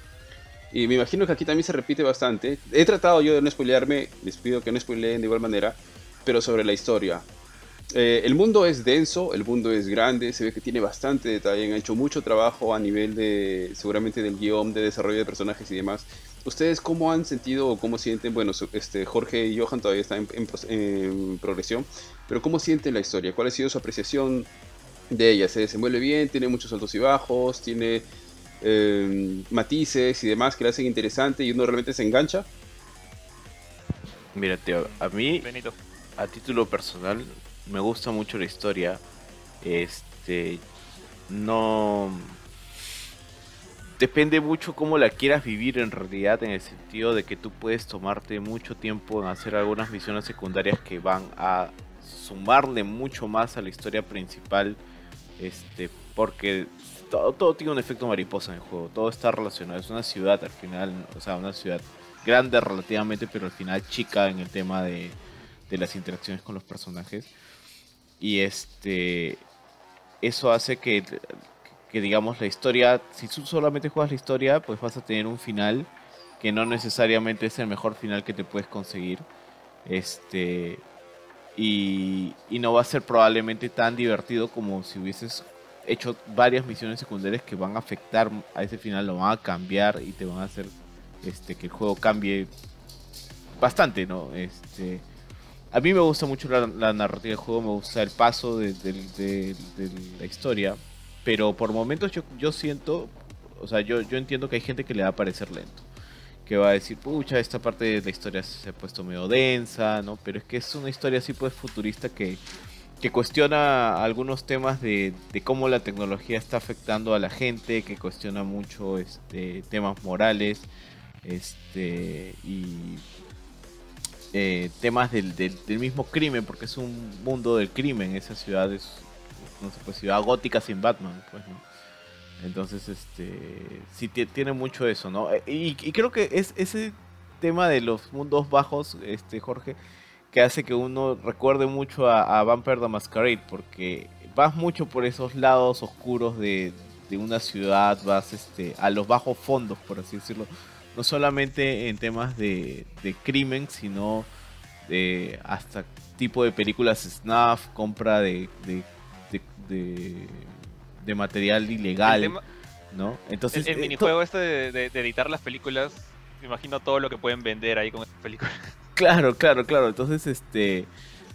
Y me imagino que aquí también se repite bastante. He tratado yo de no spoilearme, les pido que no spoileen de igual manera, pero sobre la historia. Eh, el mundo es denso, el mundo es grande, se ve que tiene bastante detalle, han hecho mucho trabajo a nivel de, seguramente del guion, de desarrollo de personajes y demás. ¿Ustedes cómo han sentido o cómo sienten, bueno, este, Jorge y Johan todavía están en, progresión, pero cómo sienten la historia? ¿Cuál ha sido su apreciación de ella? ¿Se desenvuelve bien? ¿Tiene muchos altos y bajos? ¿Tiene eh, matices y demás que la hacen interesante y uno realmente se engancha? Mira, tío, a mí, a título personal, me gusta mucho la historia. Este, no depende mucho cómo la quieras vivir en realidad, en el sentido de que tú puedes tomarte mucho tiempo en hacer algunas misiones secundarias que van a sumarle mucho más a la historia principal, este, porque todo, todo tiene un efecto mariposa en el juego, todo está relacionado, es una ciudad al final, o sea, una ciudad grande relativamente, pero al final chica en el tema de, de las interacciones con los personajes. Y este eso hace que, que, digamos, la historia, si tú solamente juegas la historia, pues vas a tener un final que no necesariamente es el mejor final que te puedes conseguir. Este, y, y no va a ser probablemente tan divertido como si hubieses hecho varias misiones secundarias que van a afectar a ese final, lo van a cambiar y te van a hacer este, que el juego cambie bastante, ¿no? Este, a mí me gusta mucho la, narrativa del juego, me gusta el paso de, la historia, pero por momentos yo, yo siento, o sea, yo, yo entiendo que hay gente que le va a parecer lento, que va a decir, pucha, esta parte de la historia se ha puesto medio densa, ¿no? Pero es que es una historia así pues futurista que, que cuestiona algunos temas de, de, cómo la tecnología está afectando a la gente, que cuestiona mucho este, temas morales, este, y eh, temas del, mismo crimen, porque es un mundo del crimen, esa ciudad es, no pues ciudad gótica sin Batman, pues, Entonces, este, sí tiene mucho eso, ¿no? Eh, y, creo que es ese tema de los mundos bajos, este, Jorge, que hace que uno recuerde mucho a, a Vampire the Masquerade, porque vas mucho por esos lados oscuros de, de una ciudad, vas este, a los bajos fondos, por así decirlo no solamente en temas de, crimen, sino de hasta tipo de películas snuff, compra de, de, material ilegal, ¿no? Entonces el, eh, minijuego este de, editar las películas, me imagino todo lo que pueden vender ahí con estas películas. (laughs) Claro, claro, claro. Entonces, este,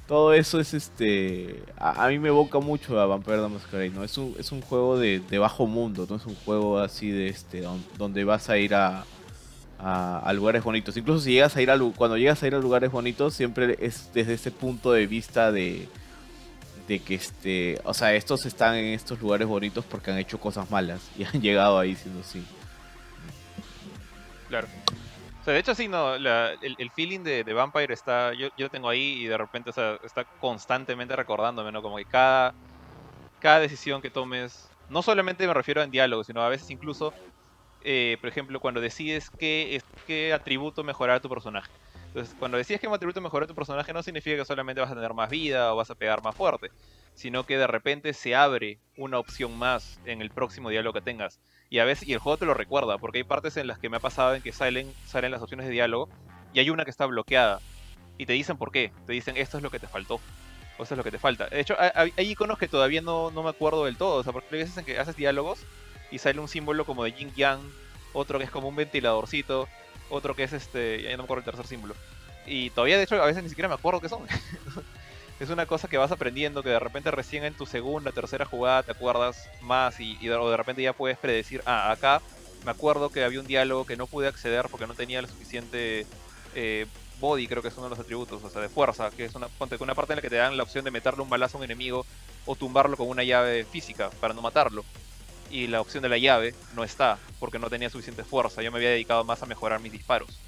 todo eso es este a, mí me evoca mucho a Vampire the Masquerade no es un es un juego de, bajo mundo no es un juego así de este donde vas a ir a, a, lugares bonitos. Incluso si llegas a ir a cuando llegas a ir a lugares bonitos, siempre es desde ese punto de vista de, de que este, o sea, estos están en estos lugares bonitos porque han hecho cosas malas y han (laughs) llegado ahí siendo así. Claro. O sea, de hecho sí, no, el, feeling de, Vampire está, yo, lo tengo ahí y de repente está constantemente recordándome, ¿no? Como que cada, cada decisión que tomes, no solamente me refiero en diálogo, sino a veces incluso eh, por ejemplo, cuando decides qué, qué atributo mejorar a tu personaje. Entonces, cuando decides qué atributo mejorar a tu personaje, no significa que solamente vas a tener más vida o vas a pegar más fuerte, sino que de repente se abre una opción más en el próximo diálogo que tengas. Y a veces, y el juego te lo recuerda, porque hay partes en las que me ha pasado en que salen, salen las opciones de diálogo y hay una que está bloqueada. Y te dicen por qué. Te dicen esto es lo que te faltó. O esto es lo que te falta. De hecho, hay, iconos que todavía no, no, me acuerdo del todo. O sea, porque hay veces en que haces diálogos y sale un símbolo como de yin yang, otro que es como un ventiladorcito, otro que es este, ya no me acuerdo el tercer símbolo. Y todavía de hecho a veces ni siquiera me acuerdo qué son. (laughs) es una cosa que vas aprendiendo, que de repente recién en tu segunda, tercera jugada te acuerdas más y, o de repente ya puedes predecir, ah, acá me acuerdo que había un diálogo que no pude acceder porque no tenía el suficiente eh, body, creo que es uno de los atributos, o sea, de fuerza, que es una, una parte en la que te dan la opción de meterle un balazo a un enemigo o tumbarlo con una llave física para no matarlo y la opción de la llave no está porque no tenía suficiente fuerza. Yo me había dedicado más a mejorar mis disparos.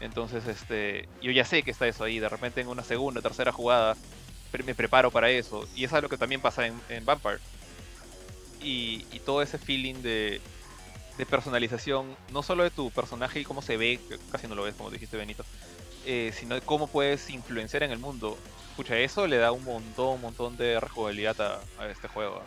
Entonces, este, yo ya sé que está eso ahí. De repente en una segunda, tercera jugada me preparo para eso. Y eso es lo que también pasa en, Vampire. Y, todo ese feeling de, personalización, no solo de tu personaje y cómo se ve, casi no lo ves como dijiste Benito, eh, sino de cómo puedes influenciar en el mundo. Escucha, eso le da un montón, un montón de rejugabilidad a, a este juego.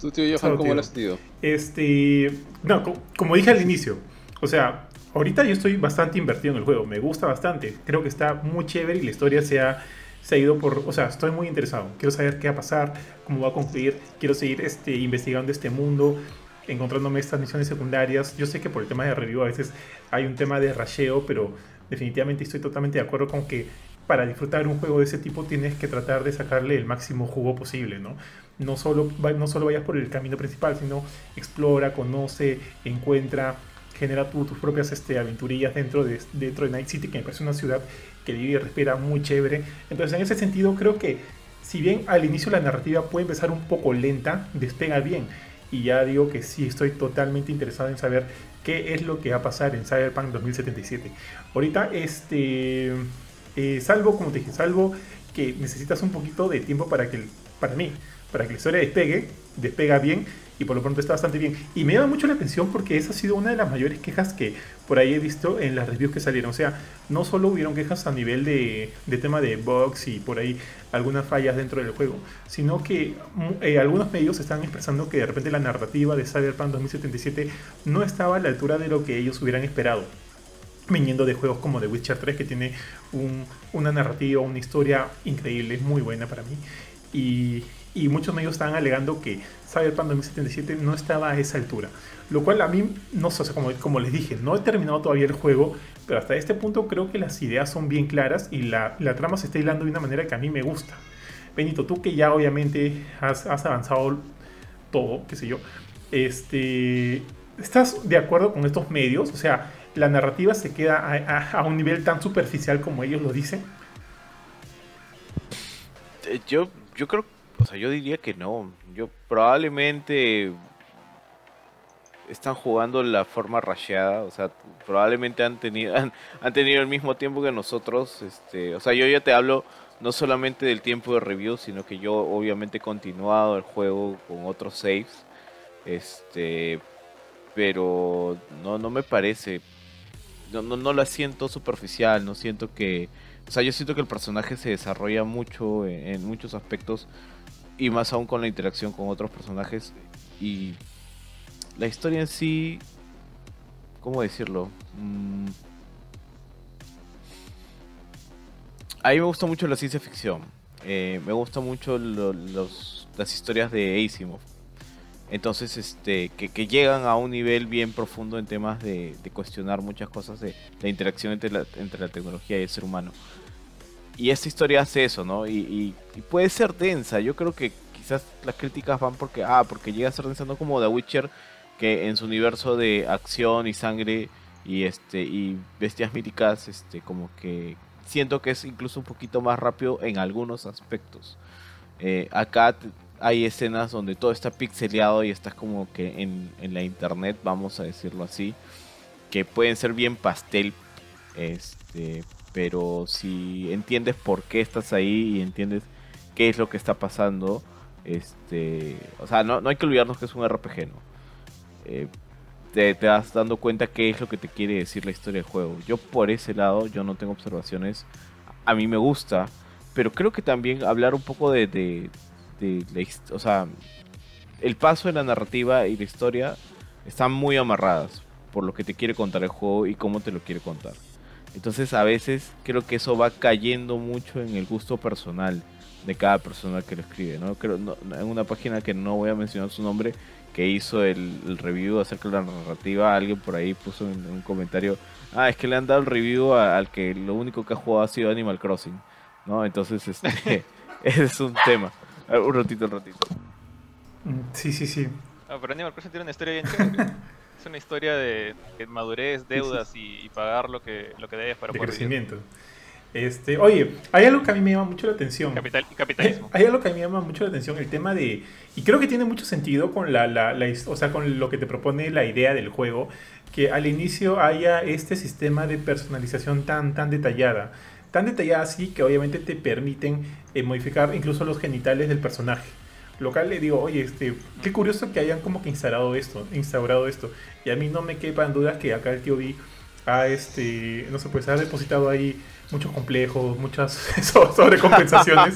¿Tú, tío Johan, cómo lo has sentido? Este. No, como dije al inicio, O sea, ahorita yo estoy bastante invertido en el juego, me gusta bastante, creo que está muy chévere y la historia se ha, se ha ido por, o sea, estoy muy interesado, quiero saber qué va a pasar, cómo va a concluir, quiero seguir este, investigando este mundo, encontrándome estas misiones secundarias. Yo sé que por el tema de review a veces hay un tema de rasheo, pero definitivamente estoy totalmente de acuerdo con que para disfrutar un juego de ese tipo tienes que tratar de sacarle el máximo jugo posible, ¿no? No solo, no solo vayas por el camino principal, sino explora, conoce, encuentra, genera tus propias este, aventurillas dentro de, dentro de Night City, que me parece una ciudad que vive y respira muy chévere. Entonces, en ese sentido, creo que si bien al inicio la narrativa puede empezar un poco lenta, despega bien. Y ya digo que sí, estoy totalmente interesado en saber qué es lo que va a pasar en Cyberpunk 2077. Ahorita, este, eh, salvo, como te dije, salvo que necesitas un poquito de tiempo para que, para mí, para que la historia despegue, despega bien y por lo pronto está bastante bien. Y me llama mucho la atención porque esa ha sido una de las mayores quejas que por ahí he visto en las reviews que salieron. O sea, no solo hubieron quejas a nivel de, de tema de bugs y por ahí algunas fallas dentro del juego, sino que eh, algunos medios están expresando que de repente la narrativa de Cyberpunk 2077 no estaba a la altura de lo que ellos hubieran esperado viniendo de juegos como The Witcher 3 que tiene un, una narrativa, una historia increíble, muy buena para mí. Y, y muchos medios estaban alegando que Cyberpunk 2077 no estaba a esa altura. Lo cual a mí, no sé, como, les dije, no he terminado todavía el juego, pero hasta este punto creo que las ideas son bien claras y la, trama se está hilando de una manera que a mí me gusta. Benito, tú que ya obviamente has, avanzado todo, qué sé yo, este, ¿estás de acuerdo con estos medios? O sea, ¿la narrativa se queda a, a, a un nivel tan superficial como ellos lo dicen? Eh, yo, yo creo o sea, yo diría que no. Yo probablemente están jugando la forma rasheada, o sea, probablemente han tenido (laughs) han, tenido el mismo tiempo que nosotros, este, o sea, yo ya te hablo no solamente del tiempo de review, sino que yo obviamente he continuado el juego con otros saves, este, pero no no me parece, no no, no la siento superficial, no siento que, o sea, yo siento que el personaje se desarrolla mucho en muchos aspectos y más aún con la interacción con otros personajes. Y la historia en sí cómo decirlo mm. a mí me gusta mucho la ciencia ficción. Eh, me gusta mucho lo, los, las historias de Asimov. Entonces este que, que, llegan a un nivel bien profundo en temas de, de cuestionar muchas cosas de la interacción entre la, entre la tecnología y el ser humano y esta historia hace eso, ¿no? Y, puede ser densa. Yo creo que quizás las críticas van porque, ah, porque llega a ser densa, no como The Witcher, que en su universo de acción y sangre y este y bestias míticas, este, como que siento que es incluso un poquito más rápido en algunos aspectos. Eh, acá hay escenas donde todo está pixeleado y estás como que en la internet, vamos a decirlo así, que pueden ser bien pastel, este, pero si entiendes por qué estás ahí y entiendes qué es lo que está pasando, este, o sea, no, no hay que olvidarnos que es un RPG, ¿no? Eh, te, te vas dando cuenta qué es lo que te quiere decir la historia del juego. Yo por ese lado, yo no tengo observaciones, a mí me gusta, pero creo que también hablar un poco de, de, de la, o sea, el paso de la narrativa y la historia están muy amarradas por lo que te quiere contar el juego y cómo te lo quiere contar. Entonces a veces creo que eso va cayendo mucho en el gusto personal de cada persona que lo escribe. ¿no? Creo, no, en una página que no voy a mencionar su nombre, que hizo el, el review acerca de la narrativa, alguien por ahí puso en, en un comentario, ah, es que le han dado el review a, al que lo único que ha jugado ha sido Animal Crossing. ¿no? Entonces (laughs) este, ese es un tema. Un ratito, un ratito. Sí, sí, sí. Ah, pero Animal Crossing tiene una historia bien chévere. (laughs) es una historia de, de madurez, deudas. Y, y, pagar lo que, lo que debes para de poder crecimiento. Este, oye, hay algo que a mí me llama mucho la atención. Capital, capitalismo. Hay algo que a mí me llama mucho la atención, el tema de... Y creo que tiene mucho sentido con, la, la, la, o sea, con lo que te propone la idea del juego, que al inicio haya este sistema de personalización tan, tan detallada. Tan detallada así que obviamente te permiten eh, modificar incluso los genitales del personaje local le digo, oye, este, qué curioso que hayan como que instalado esto, instaurado esto. Y a mí no me quepan dudas que acá el tío B ha, este, no sé, pues ha depositado ahí muchos complejos, muchas (laughs) sobrecompensaciones.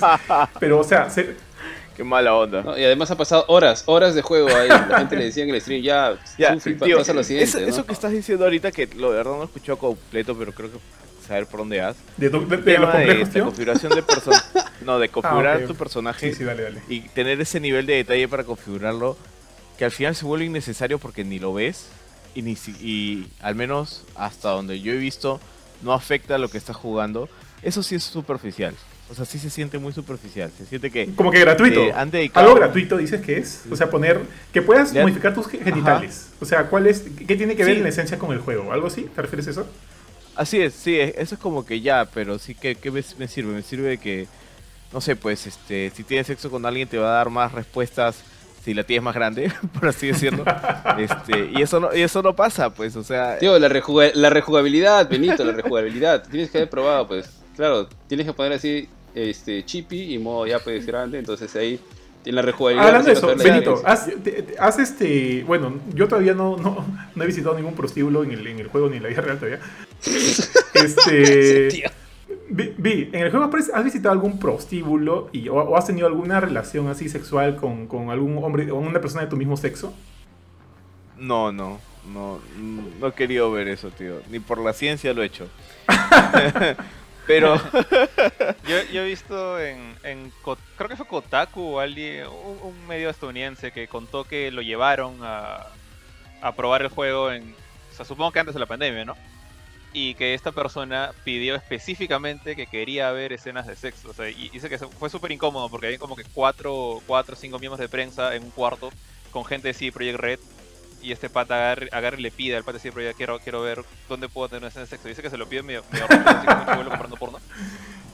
pero, o sea, se, Qué mala onda. ¿no? Y además ha pasado horas, horas de juego ahí. La gente le decía en el stream, ya, Ya, Sufi, pa- tío, pasa lo siguiente. eso, ¿no? eso que estás diciendo ahorita, que lo de verdad no he escuchado completo, pero creo que saber por dónde vas. De, de- de los complejos, esta configuración de (laughs) no, de configurar ok. tu personaje Sí, sí, dale, dale. y tener ese nivel de detalle para configurarlo que al final se vuelve innecesario porque ni lo ves y ni si- y al menos hasta donde yo he visto no afecta a lo que estás jugando. Eso sí es superficial. O sea, sí se siente muy superficial. Se siente que Como que gratuito. eh, han dedicado- Algo gratuito dices que es. O sea, poner. Que puedas modificar tus ge- genitales. O sea, ¿cuál es, ¿qué tiene que ver Sí. en esencia con el juego? ¿Algo así? ¿Te refieres a eso? Así es, sí, e- eso es como que ya, pero sí que ¿qué me, sirve, me sirve que, no sé, pues, este, si tienes sexo con alguien te va a dar más respuestas si la tía es más grande, (laughs) por así decirlo, este, y eso no, y eso no pasa, pues, o sea, Tío, la, rejuga- la rejugabilidad, Benito, la rejugabilidad. Tienes que haber probado, pues. Claro, tienes que poner así, este, chippy y modo ya pues grande. Entonces ahí, en la rejugabilidad. Hablando de eso, Benito, haz, te- te- haz este. Bueno, yo todavía no, no, no he visitado ningún prostíbulo en el, en el juego ni en la vida real todavía. (laughs) Este. Vi, vi, en el juego ¿has visitado algún prostíbulo y, o, o has tenido alguna relación así sexual con, con algún hombre o una persona de tu mismo sexo? no, no, no, no he querido ver eso, tío, ni por la ciencia lo he hecho. (laughs) pero, (laughs) Yo, yo he visto en, en creo que fue Kotaku o alguien, un, un medio estadounidense que contó que lo llevaron a, a probar el juego en, o sea, supongo que antes de la pandemia, ¿no? Y que esta persona pidió específicamente que quería ver escenas de sexo. O sea, y dice que fue súper incómodo porque había como que cuatro, cuatro o cinco miembros de prensa en un cuarto con gente de CD Projekt Red. Y este pata agarre, agarre y le pide al pata de CD Projekt, quiero, quiero ver dónde puedo tener una escena de sexo. Dice que se lo pide medio, medio raro, así como un comprando porno.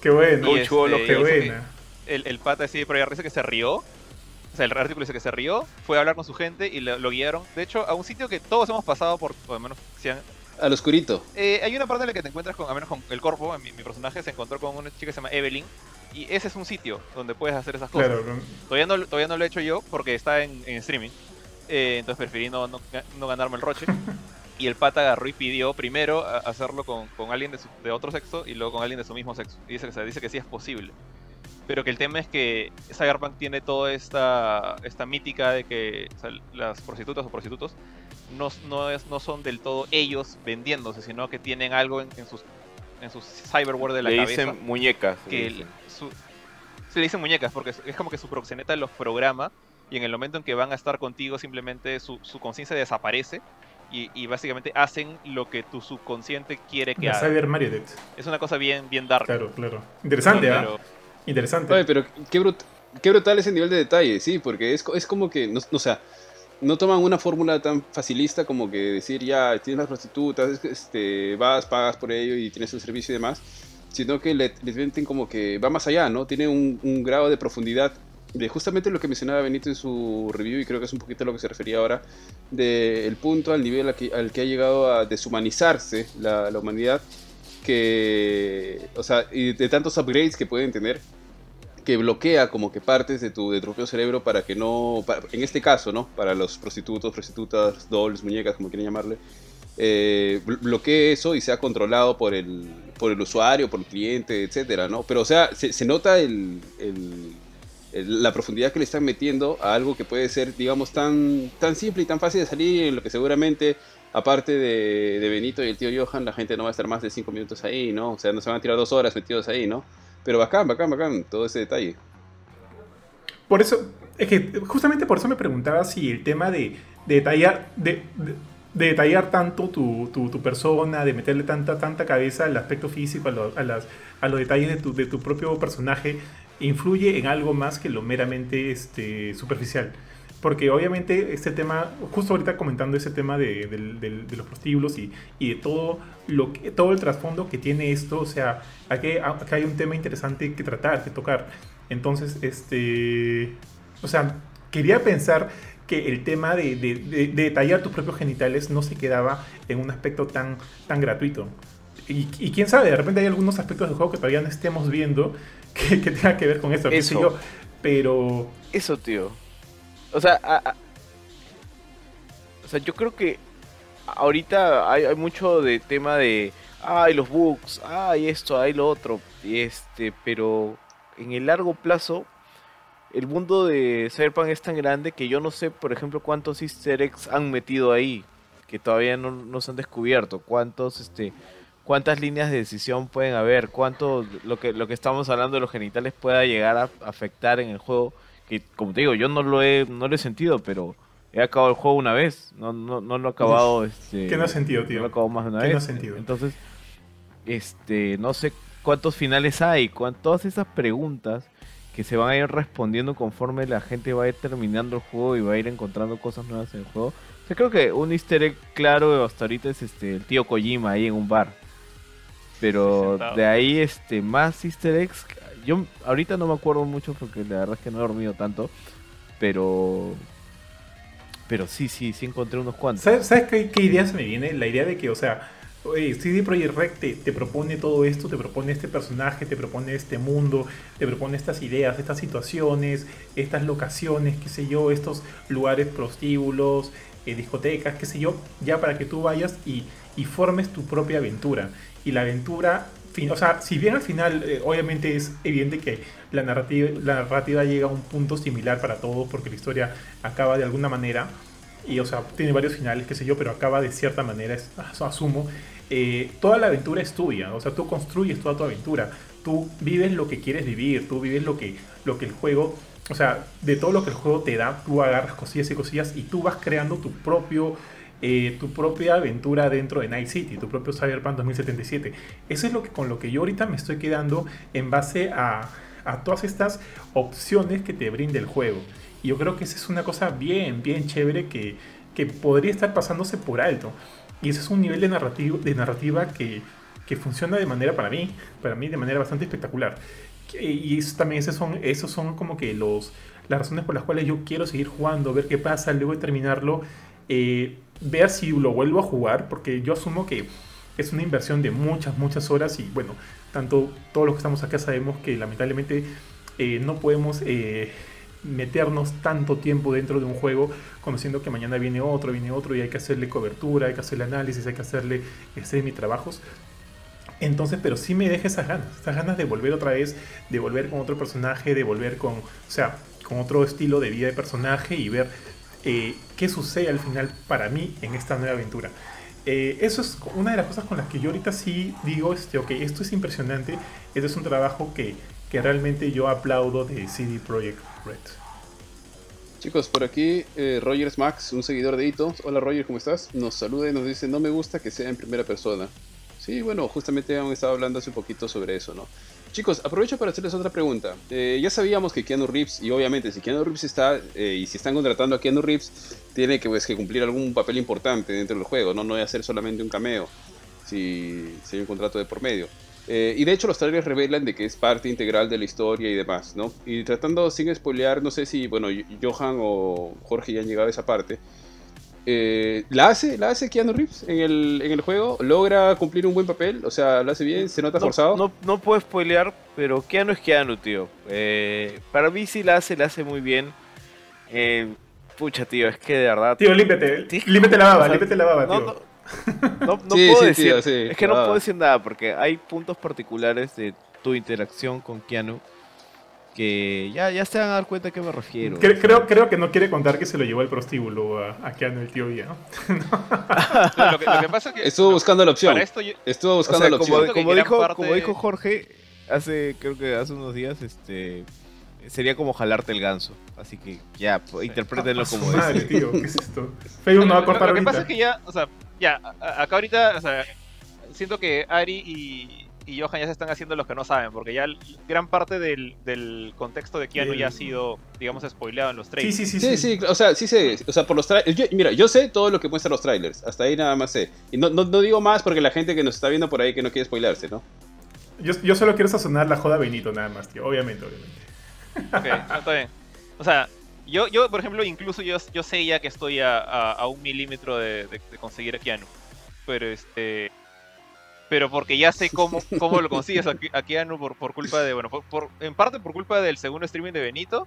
Qué bueno, Un este, qué buena. el, el pata sí, pero dice que se rió. O sea, el artículo dice que se rió, fue a hablar con su gente y lo, lo guiaron. De hecho, a un sitio que todos hemos pasado por, o al menos si han- Al oscurito. eh, hay una parte en la que te encuentras con, al menos con el corpo, mi, mi personaje se encontró con una chica que se llama Evelyn. Y ese es un sitio donde puedes hacer esas cosas. Claro, Todavía, no, todavía no lo he hecho yo porque está en, en streaming. Eh, entonces preferí no, no, no ganarme el roche. (laughs) Y el pata agarró y pidió primero hacerlo con, con alguien de, su- de otro sexo y luego con alguien de su mismo sexo. Y dice, que- o sea, dice que sí es posible. Pero que el tema es que Cyberpunk tiene toda esta, esta mítica de que o sea, las prostitutas o prostitutos no, no, es- no son del todo ellos vendiéndose, sino que tienen algo en, en sus en sus cyberware de la le cabeza dicen muñecas. le que dicen. el- su- se le dicen muñecas porque es como que su proxeneta los programa y en el momento en que van a estar contigo simplemente su, su conciencia desaparece y, y básicamente hacen lo que tu subconsciente quiere que la haga. Cyber Marionette. Es una cosa bien, bien dark. Claro, claro. Interesante, ¿ah? pero- Interesante. Oye, pero qué, brut- qué brutal ese nivel de detalle, sí, porque es, es como que, no, no, o sea, no toman una fórmula tan facilista como que decir, ya, tienes las prostitutas, este, vas, pagas por ello y tienes el servicio y demás, sino que le, les venden como que va más allá, ¿no? Tiene un, un grado de profundidad de justamente lo que mencionaba Benito en su review y creo que es un poquito a lo que se refería ahora, del punto al nivel al que, ha llegado a deshumanizarse la, humanidad, que, o sea, y de tantos upgrades que pueden tener, que bloquea como que partes de tu, de tu propio cerebro para que no, en este caso, ¿no? Para los prostitutos, prostitutas, dolls, muñecas, como quieran llamarle, eh, bl- bloquee eso y sea controlado por el, por el usuario, por el cliente, etcétera, ¿no? Pero, o sea, se, nota el- la profundidad que le están metiendo a algo que puede ser, digamos, tan, tan simple y tan fácil de salir, en lo que seguramente, aparte de, Benito y el tío Johan, la gente no va a estar más de 5 minutos ahí, ¿no? O sea, no se van a tirar dos horas metidos ahí, ¿no? Pero bacán, bacán, bacán, todo ese detalle. Por eso, es que justamente por eso me preguntaba si el tema de, de detallar, de, de- de detallar tanto tu, tu- tu persona, de meterle tanta, tanta cabeza al aspecto físico, a, lo- a las, a los detalles de tu, de tu propio personaje, influye en algo más que lo meramente este, superficial. Porque obviamente este tema, justo ahorita comentando ese tema de, los prostíbulos y, de todo, lo que, todo el trasfondo que tiene esto, o sea, aquí, acá hay un tema interesante que tratar, que tocar. Entonces, este, o sea, quería pensar que el tema de detallar tus propios genitales no se quedaba en un aspecto tan, tan gratuito. Y, y quién sabe, de repente hay algunos aspectos del juego que todavía no estemos viendo (laughs) que, que tengan que ver con Eso. yo. Pero Eso, tío. O sea, a- a- o sea, yo creo que ahorita hay, hay mucho de tema de, ay, los bugs, ay, esto, ay, lo otro, y este, pero en el largo plazo, el mundo de Cyberpunk es tan grande que yo no sé, por ejemplo, cuántos easter eggs han metido ahí, que todavía no, no se han descubierto, cuántos, este, cuántas líneas de decisión pueden haber, cuánto lo que, lo que estamos hablando de los genitales pueda llegar a afectar en el juego, que como te digo, yo no lo he, no lo he sentido, pero he acabado el juego una vez, no, no, no lo he acabado, este, ¿Qué no has sentido, tío? no lo he acabado más de una ¿Qué vez. no has sentido? Entonces, este, no sé cuántos finales hay, cuán- todas esas preguntas que se van a ir respondiendo conforme la gente va a ir terminando el juego y va a ir encontrando cosas nuevas en el juego. O sea, creo que un easter egg claro hasta ahorita es este el tío Kojima ahí en un bar. Pero de ahí este más easter eggs, yo ahorita no me acuerdo mucho porque la verdad es que no he dormido tanto, pero pero sí, sí, sí encontré unos cuantos. ¿Sabes, sabes qué, qué idea se me viene? La idea de que, o sea, oye, CD Projekt Red te, te propone todo esto, te propone este personaje, te propone este mundo, te propone estas ideas, estas situaciones, estas locaciones, qué sé yo, estos lugares prostíbulos, eh, discotecas, qué sé yo, ya para que tú vayas y, y formes tu propia aventura. Y la aventura, o sea, si bien al final, eh, obviamente es evidente que la narrativa, la narrativa llega a un punto similar para todos, porque la historia acaba de alguna manera, y o sea, tiene varios finales, qué sé yo, pero acaba de cierta manera, es- asumo. Eh, toda la aventura es tuya, o sea, tú construyes toda tu aventura, tú vives lo que quieres vivir, tú vives lo que, lo que el juego, o sea, de todo lo que el juego te da, tú agarras cosillas y cosillas y tú vas creando tu propio, eh, tu propia aventura dentro de Night City, tu propio Cyberpunk 2077. Eso es lo que con lo que yo ahorita me estoy quedando en base a, a todas estas opciones que te brinda el juego. Y yo creo que esa es una cosa bien, bien chévere que, que podría estar pasándose por alto. Y ese es un nivel de, narrativo, de narrativa que, que funciona de manera, para mí, para mí de manera bastante espectacular. Y también esos son, esos son como que los, las razones por las cuales yo quiero seguir jugando, ver qué pasa, luego de terminarlo, eh, ver si lo vuelvo a jugar, porque yo asumo que es una inversión de muchas, muchas horas y bueno, tanto todos los que estamos acá sabemos que lamentablemente eh, no podemos eh, meternos tanto tiempo dentro de un juego conociendo que mañana viene otro, viene otro y hay que hacerle cobertura, hay que hacerle análisis, hay que hacerle semi trabajos. Entonces, pero sí me deja esas ganas, esas ganas de volver otra vez, de volver con otro personaje, de volver con, o sea, con otro estilo de vida de personaje y ver eh, qué sucede al final para mí en esta nueva aventura. Eh, eso es una de las cosas con las que yo ahorita sí digo, este, ok, esto es impresionante, este es un trabajo que, que realmente yo aplaudo de CD Projekt Red. Chicos, por aquí eh, Rogers Max, un seguidor de Ito. Hola Roger, ¿cómo estás? Nos saluda y nos dice, no me gusta que sea en primera persona. Sí, bueno, justamente hemos estado hablando hace un poquito sobre eso, ¿no? Chicos, aprovecho para hacerles otra pregunta. Eh, ya sabíamos que Keanu Reeves, y obviamente si Keanu Reeves está, eh, y si están contratando a Keanu Reeves, tiene que, pues, que cumplir algún papel importante dentro del juego, ¿no? No ser solamente un cameo, si, si hay un contrato de por medio. Eh, y de hecho los trailers revelan de que es parte integral de la historia y demás, ¿no? Y tratando sin spoilear, no sé si, bueno, Johan o Jorge ya han llegado a esa parte. Eh, ¿La hace? ¿La hace Keanu Reeves en el, en el juego? ¿Logra cumplir un buen papel? O sea, ¿lo hace bien? ¿Se nota No, forzado? No, no puedo spoilear, pero Keanu es Keanu, tío. Eh, para mí sí la hace, la hace muy bien. Eh, pucha, tío, es que de verdad. Tío, límpiate, Sí. límpiate la baba, sea, límpiate la baba, no, tío. no, no, no (laughs) Sí, puedo sí, decir. tío, sí, es que no puedo decir nada porque hay puntos particulares de tu interacción con Keanu que ya, ya se van a dar cuenta a qué me refiero. Cre- creo, creo que no quiere contar que se lo llevó al prostíbulo a, a Keanu el tío ya, ¿no? (laughs) No, lo, que, lo que pasa es que. Estuvo buscando la opción. Para esto yo- Estuvo O buscando sea, la como, opción. Que como dijo, parte- como dijo Jorge, hace, creo que hace unos días, este sería como jalarte el ganso. Así que ya, pues, interprétenlo como Su madre, es. tío, ¿qué es esto? Facebook no va a lo, cortar lo que ahorita. pasa es que ya, o sea, ya, acá ahorita, o sea, siento que Ari y, y Johan ya se están haciendo los que no saben, porque ya gran parte del, del contexto de Keanu El- ya ha sido, digamos, spoileado en los Sí, trailers. sí, sí. Sí, sí, o sea, sí sé, o sea, por los trailers, yo- mira, yo sé todo lo que muestran los trailers, hasta ahí nada más sé. Y no, no, no digo más porque la gente que nos está viendo por ahí que no quiere spoilarse, ¿no? Yo, yo solo quiero sazonar la joda a Benito nada más, tío. Obviamente, obviamente. Ok, no, está bien. O sea, yo, yo por ejemplo, incluso yo, yo sé ya que estoy a, a- a un milímetro de, de- de conseguir a Keanu. Pero este. Pero porque ya sé cómo, (laughs) cómo lo consigues a, Ke- a Keanu por, por culpa de. Bueno, por, por- en parte por culpa del segundo streaming de Benito.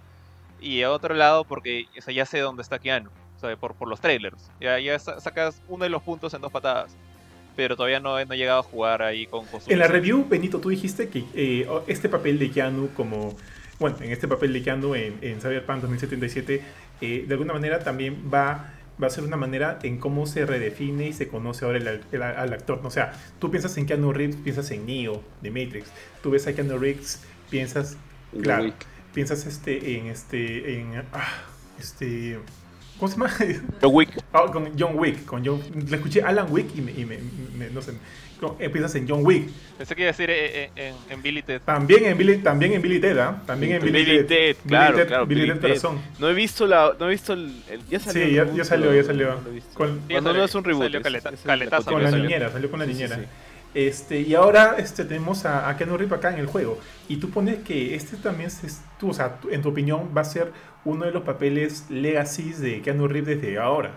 Y a otro lado porque o sea, ya sé dónde está Keanu. O sea, por, por los trailers. Ya, ya sa- sacas uno de los puntos en dos patadas. Pero todavía no, no he llegado a jugar ahí con, su En la review, Benito, tú dijiste que eh, este papel de Keanu como bueno, en este papel liqueando en, en Cyberpunk 2077, eh, de alguna manera también va, va a ser una manera en cómo se redefine y se conoce ahora el, el- al actor. O sea, tú piensas en Keanu Reeves, piensas en Neo de Matrix. Tú ves a Keanu Reeves, piensas, claro, piensas este, en este, en, ah, este, ¿cómo se llama? (laughs) John Wick. Ah, con John Wick, con John, le escuché Alan Wick y me, y me- me- no sé, con- eh, piensas en John Wick. Pensé que iba a decir eh, eh, en, en Billy Ted. También en Billy, también en Billy Ted, ¿ah? También en Billy, Billy Ted, claro, Ted- claro, Billy Billy Ted Ted. Corazón. No he visto la, no he visto el, el- ya salió. Sí, ya, ya salió, ya salió. Con, Sí, Cuando salió- no es un reboot, salió caleta- es caletazo, con la salió. niñera, salió con la Sí, sí, niñera. sí. Este, y ahora este, tenemos a, a Keanu Reeves acá en el juego. Y tú pones que este también, es, tú, o sea, tú- en tu opinión, va a ser uno de los papeles legacies de Keanu Reeves desde ahora.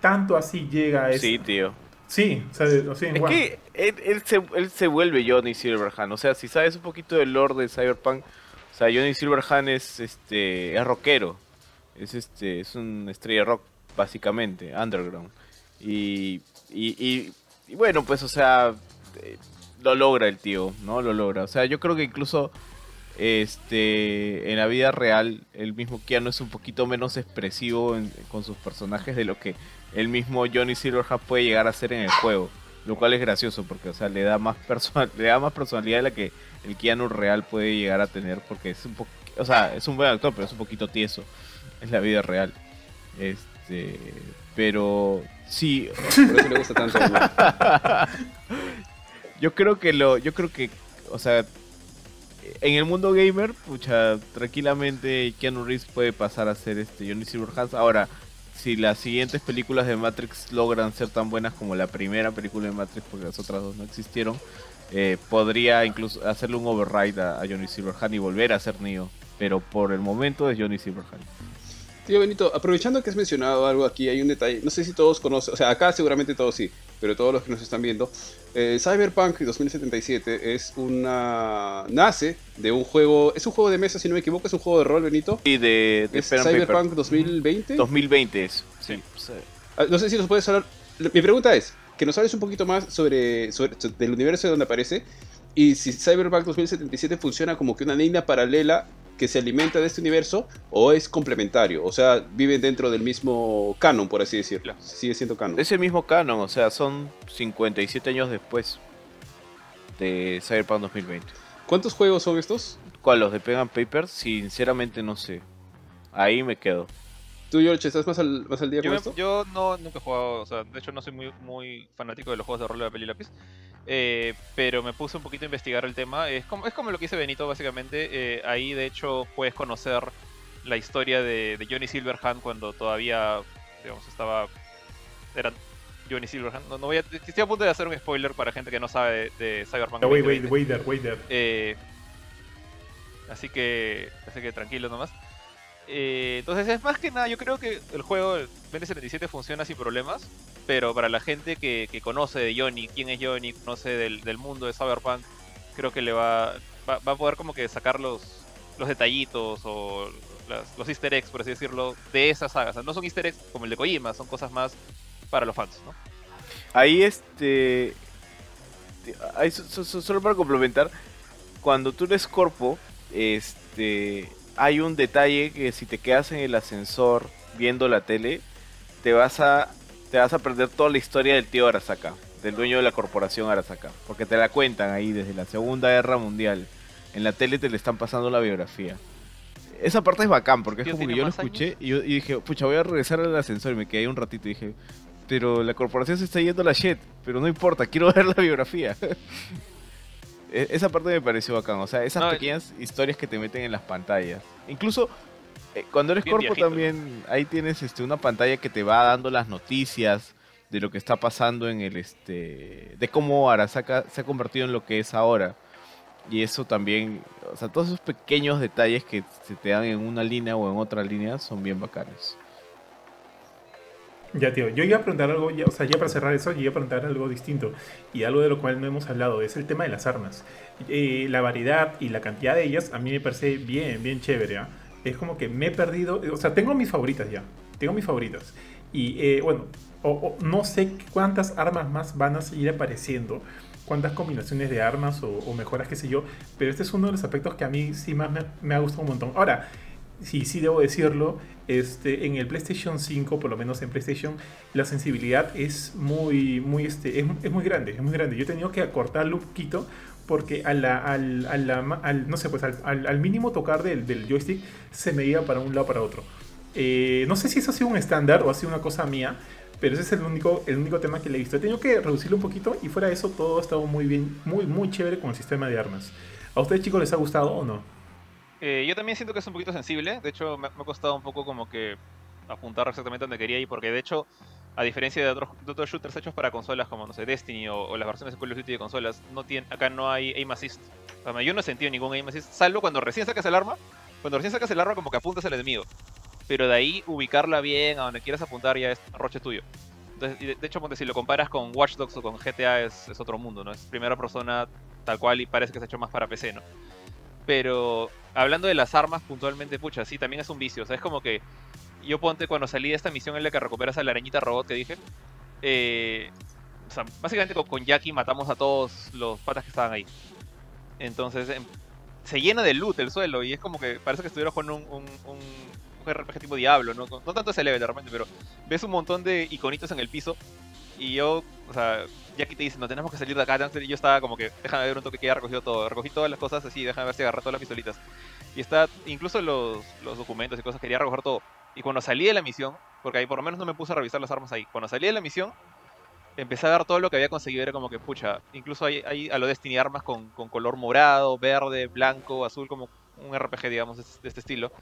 Tanto así llega a Sí, tío. Sí, o sea, de- o sea, Es que él, él se, él se vuelve Johnny Silverhand. O sea, si sabes un poquito del lore de Cyberpunk, o sea, Johnny Silverhand es este es rockero. Es este es un estrella rock básicamente, underground. Y y, y, y bueno, pues o sea, eh, lo logra el tío, ¿no? Lo logra. O sea, yo creo que incluso este en la vida real el mismo Keanu es un poquito menos expresivo en- con sus personajes de lo que el mismo Johnny Silverhand puede llegar a ser en el juego, lo cual es gracioso porque o sea, le da más perso- (laughs) le da más personalidad de la que el Keanu real puede llegar a tener porque es un poco, o sea, es un buen actor, pero es un poquito tieso en la vida real. Este, pero sí, (laughs) Por eso le gusta tanto. (laughs) yo creo que lo, yo creo que, o sea, en el mundo gamer, pucha, tranquilamente Keanu Reeves puede pasar a ser este Johnny Silverhand. Ahora, si las siguientes películas de Matrix logran ser tan buenas como la primera película de Matrix, porque las otras dos no existieron, eh, podría incluso hacerle un override a, a Johnny Silverhand y volver a ser Neo. Pero por el momento es Johnny Silverhand. Tío Benito, aprovechando que has mencionado algo aquí, hay un detalle, no sé si todos conocen, o sea, acá seguramente todos sí, pero todos los que nos están viendo, eh, Cyberpunk 2077 es una... nace de un juego, es un juego de mesa, si no me equivoco, es un juego de rol, Benito. Y de. Cyberpunk 2020. 2020 es. Sí. Ah, No sé si nos puedes hablar. Mi pregunta es que nos hables un poquito más sobre, sobre del universo de donde aparece y si Cyberpunk 2077 funciona como que una línea paralela que se alimenta de este universo o es complementario, o sea, viven dentro del mismo canon, por así decirlo. Sigue siendo canon. Es el mismo canon, o sea, son 57 años después de Cyberpunk 2020. ¿Cuántos juegos son estos? ¿Cuál? ¿Los de Pen and Paper? Sinceramente no sé. Ahí me quedo. ¿Tú, George, estás más al, más al día Yo, con me- esto? yo no, nunca he jugado, o sea, de hecho no soy muy, muy fanático de los juegos de rol de papel y lápiz, eh, pero me puse un poquito a investigar el tema. Es como, es como lo que dice Benito, básicamente. eh, ahí, de hecho, puedes conocer la historia de, de Johnny Silverhand cuando todavía, digamos, estaba. Era Johnny Silverhand. No, no voy a, estoy a punto de hacer un spoiler para gente que no sabe de, de Cyberpunk. Wait, wait, 2020. wait there, wait there. Eh, así que así que tranquilo nomás. Eh, entonces es más que nada, yo creo que el juego el 2077 funciona sin problemas, pero para la gente que, que conoce de Johnny, quién es Johnny, conoce del, del mundo de Cyberpunk, creo que le va, va, va a poder como que sacar los, los detallitos o los easter eggs, por así decirlo, de esa saga. O sea, no son easter eggs como el de Kojima, son cosas más para los fans, ¿no? Ahí este... ahí so- so- so- solo para complementar, cuando tú eres corpo, este... Hay un detalle que si te quedas en el ascensor viendo la tele, te vas a te vas a perder toda la historia del tío Arasaka, del dueño de la corporación Arasaka, porque te la cuentan ahí desde la Segunda Guerra Mundial. En la tele te le están pasando la biografía. Esa parte es bacán, porque es ¿Tío como que yo lo escuché y yo y dije, pucha, voy a regresar al ascensor y me quedé un ratito y dije, pero la corporación se está yendo a la shit, pero no importa, quiero (laughs) ver la biografía. E- Esa parte me pareció bacán, o sea, esas No, pequeñas historias que te meten en las pantallas. Incluso eh, cuando eres Bien corpo también, ahí tienes este, una pantalla que te va dando las noticias de lo que está pasando en el este de cómo Arasaka se ha convertido en lo que es ahora. Y eso también, o sea, todos esos pequeños detalles que se te dan en una línea o en otra línea son bien bacanes. Ya, tío, yo iba a preguntar algo, ya, o sea, ya para cerrar eso, yo iba a preguntar algo distinto y algo de lo cual no hemos hablado, es el tema de las armas. Eh, la variedad y la cantidad de ellas a mí me parece bien, bien chévere. ¿ah? Es como que me he perdido, o sea, tengo mis favoritas ya, tengo mis favoritas. Y eh, bueno, no sé cuántas armas más van a seguir apareciendo, cuántas combinaciones de armas o, mejoras, qué sé yo, pero este es uno de los aspectos que a mí sí más me, ha gustado un montón. Ahora, sí, sí debo decirlo, este, en el PlayStation 5, por lo menos en PlayStation, la sensibilidad es muy, muy, este, es, muy grande, es muy grande. Yo he tenido que acortarlo un poquito porque al, al, no sé, pues al, mínimo tocar del, del, joystick se me iba para un lado para otro. Eh, no sé si eso ha sido un estándar o ha sido una cosa mía, pero ese es el único, el único tema que le he visto. He tenido que reducirlo un poquito y fuera de eso todo ha estado muy bien, muy, muy chévere con el sistema de armas. ¿A ustedes chicos les ha gustado o no? Eh, yo también siento que es un poquito sensible. De hecho, me, ha costado un poco como que apuntar exactamente donde quería ir, porque de hecho, a diferencia de otros, shooters hechos para consolas como, no sé, Destiny o, las versiones de Call of Duty de consolas, no acá no hay aim assist. yo no he sentido ningún aim assist, salvo cuando recién sacas el arma. Cuando recién sacas el arma, como que apuntas al enemigo. Pero de ahí, ubicarla bien a donde quieras apuntar ya es roche tuyo de hecho, si lo comparas con Watch Dogs o con GTA es, otro mundo, ¿no? Es primera persona tal cual y parece que se ha hecho más para PC, ¿no? Pero hablando de las armas puntualmente, pucha, sí, también es un vicio. O sea, es como que yo ponte cuando salí de esta misión en la que recuperas a la arañita robot que dije. Eh, o sea, básicamente con, Jackie matamos a todos los patas que estaban ahí. Entonces em, se llena de loot el suelo y es como que parece que estuviera jugando un, RPG tipo Diablo, ¿no? No tanto ese level de repente, pero ves un montón de iconitos en el piso y yo, o sea, ya que te dicen, no tenemos que salir de acá, yo estaba como que, déjame ver un toque que ya recogido todo, recogí todas las cosas así, déjame ver si agarré todas las pistolitas. Y está, incluso los, los documentos y cosas, quería recoger todo. Y cuando salí de la misión, porque ahí por lo menos no me puse a revisar las armas ahí, cuando salí de la misión, empecé a ver todo lo que había conseguido, era como que, pucha, incluso hay, hay a lo Destiny armas con, con color morado, verde, blanco, azul, como un RPG, digamos, de este estilo.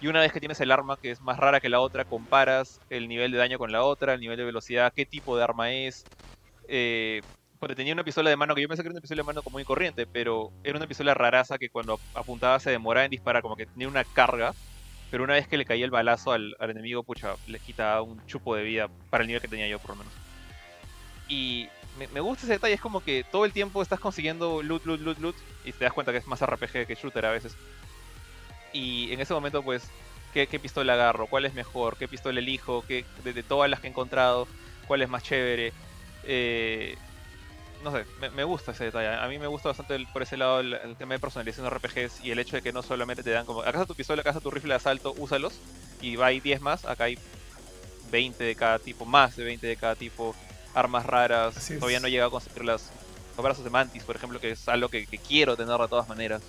Y una vez que tienes el arma que es más rara que la otra, comparas el nivel de daño con la otra, el nivel de velocidad, qué tipo de arma es. Eh, porque tenía una pistola de mano que yo pensé que era una pistola de mano como muy corriente, pero era una pistola raraza que cuando apuntaba se demoraba en disparar, como que tenía una carga. Pero una vez que le caía el balazo al, enemigo, pucha, le quita un chupo de vida para el nivel que tenía yo, por lo menos. Y me, me, gusta ese detalle, es como que todo el tiempo estás consiguiendo loot, loot, loot, loot, y te das cuenta que es más RPG que shooter a veces y en ese momento pues ¿qué, pistola agarro, cuál es mejor, qué pistola elijo, qué, de, todas las que he encontrado, cuál es más chévere. Eh, no sé, me, gusta ese detalle. A mí me gusta bastante por ese lado el, tema de personalización de RPGs y el hecho de que no solamente te dan como, acá está tu pistola, acá está tu rifle de asalto, úsalos y va hay 10 más, acá hay 20 de cada tipo, más de 20 de cada tipo, armas raras, todavía no he llegado a conseguir las, los brazos de Mantis, por ejemplo, que es algo que, que quiero tener de todas maneras.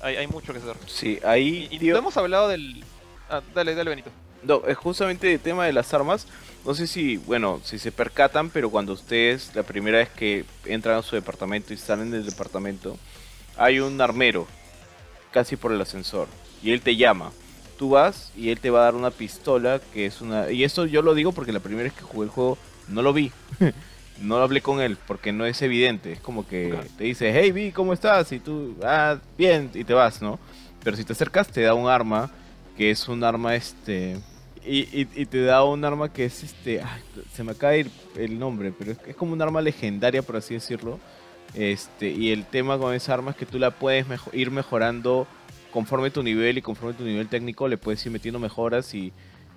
Hay, mucho que hacer. Sí, ahí. Y, no hemos hablado del. Ah, dale, dale, Benito. No, es justamente el tema de las armas. No sé si, bueno, si se percatan, pero cuando ustedes, la primera vez que entran a su departamento y salen del departamento, hay un armero, casi por el ascensor, y él te llama. Tú vas y él te va a dar una pistola que es una... Y esto yo lo digo porque la primera vez que jugué el juego no lo vi. (laughs) no hablé con él porque no es evidente. Es como que te dice, hey Vi, ¿cómo estás? Y tú, ah, bien, y te vas, ¿no? Pero si te acercas, te da un arma que es un arma, este. Y, te da un arma que es este. se me acaba de ir el nombre, pero es, como un arma legendaria, por así decirlo. Este, y el tema con esa arma es que tú la puedes ir mejorando conforme tu nivel y conforme tu nivel técnico, le puedes ir metiendo mejoras y,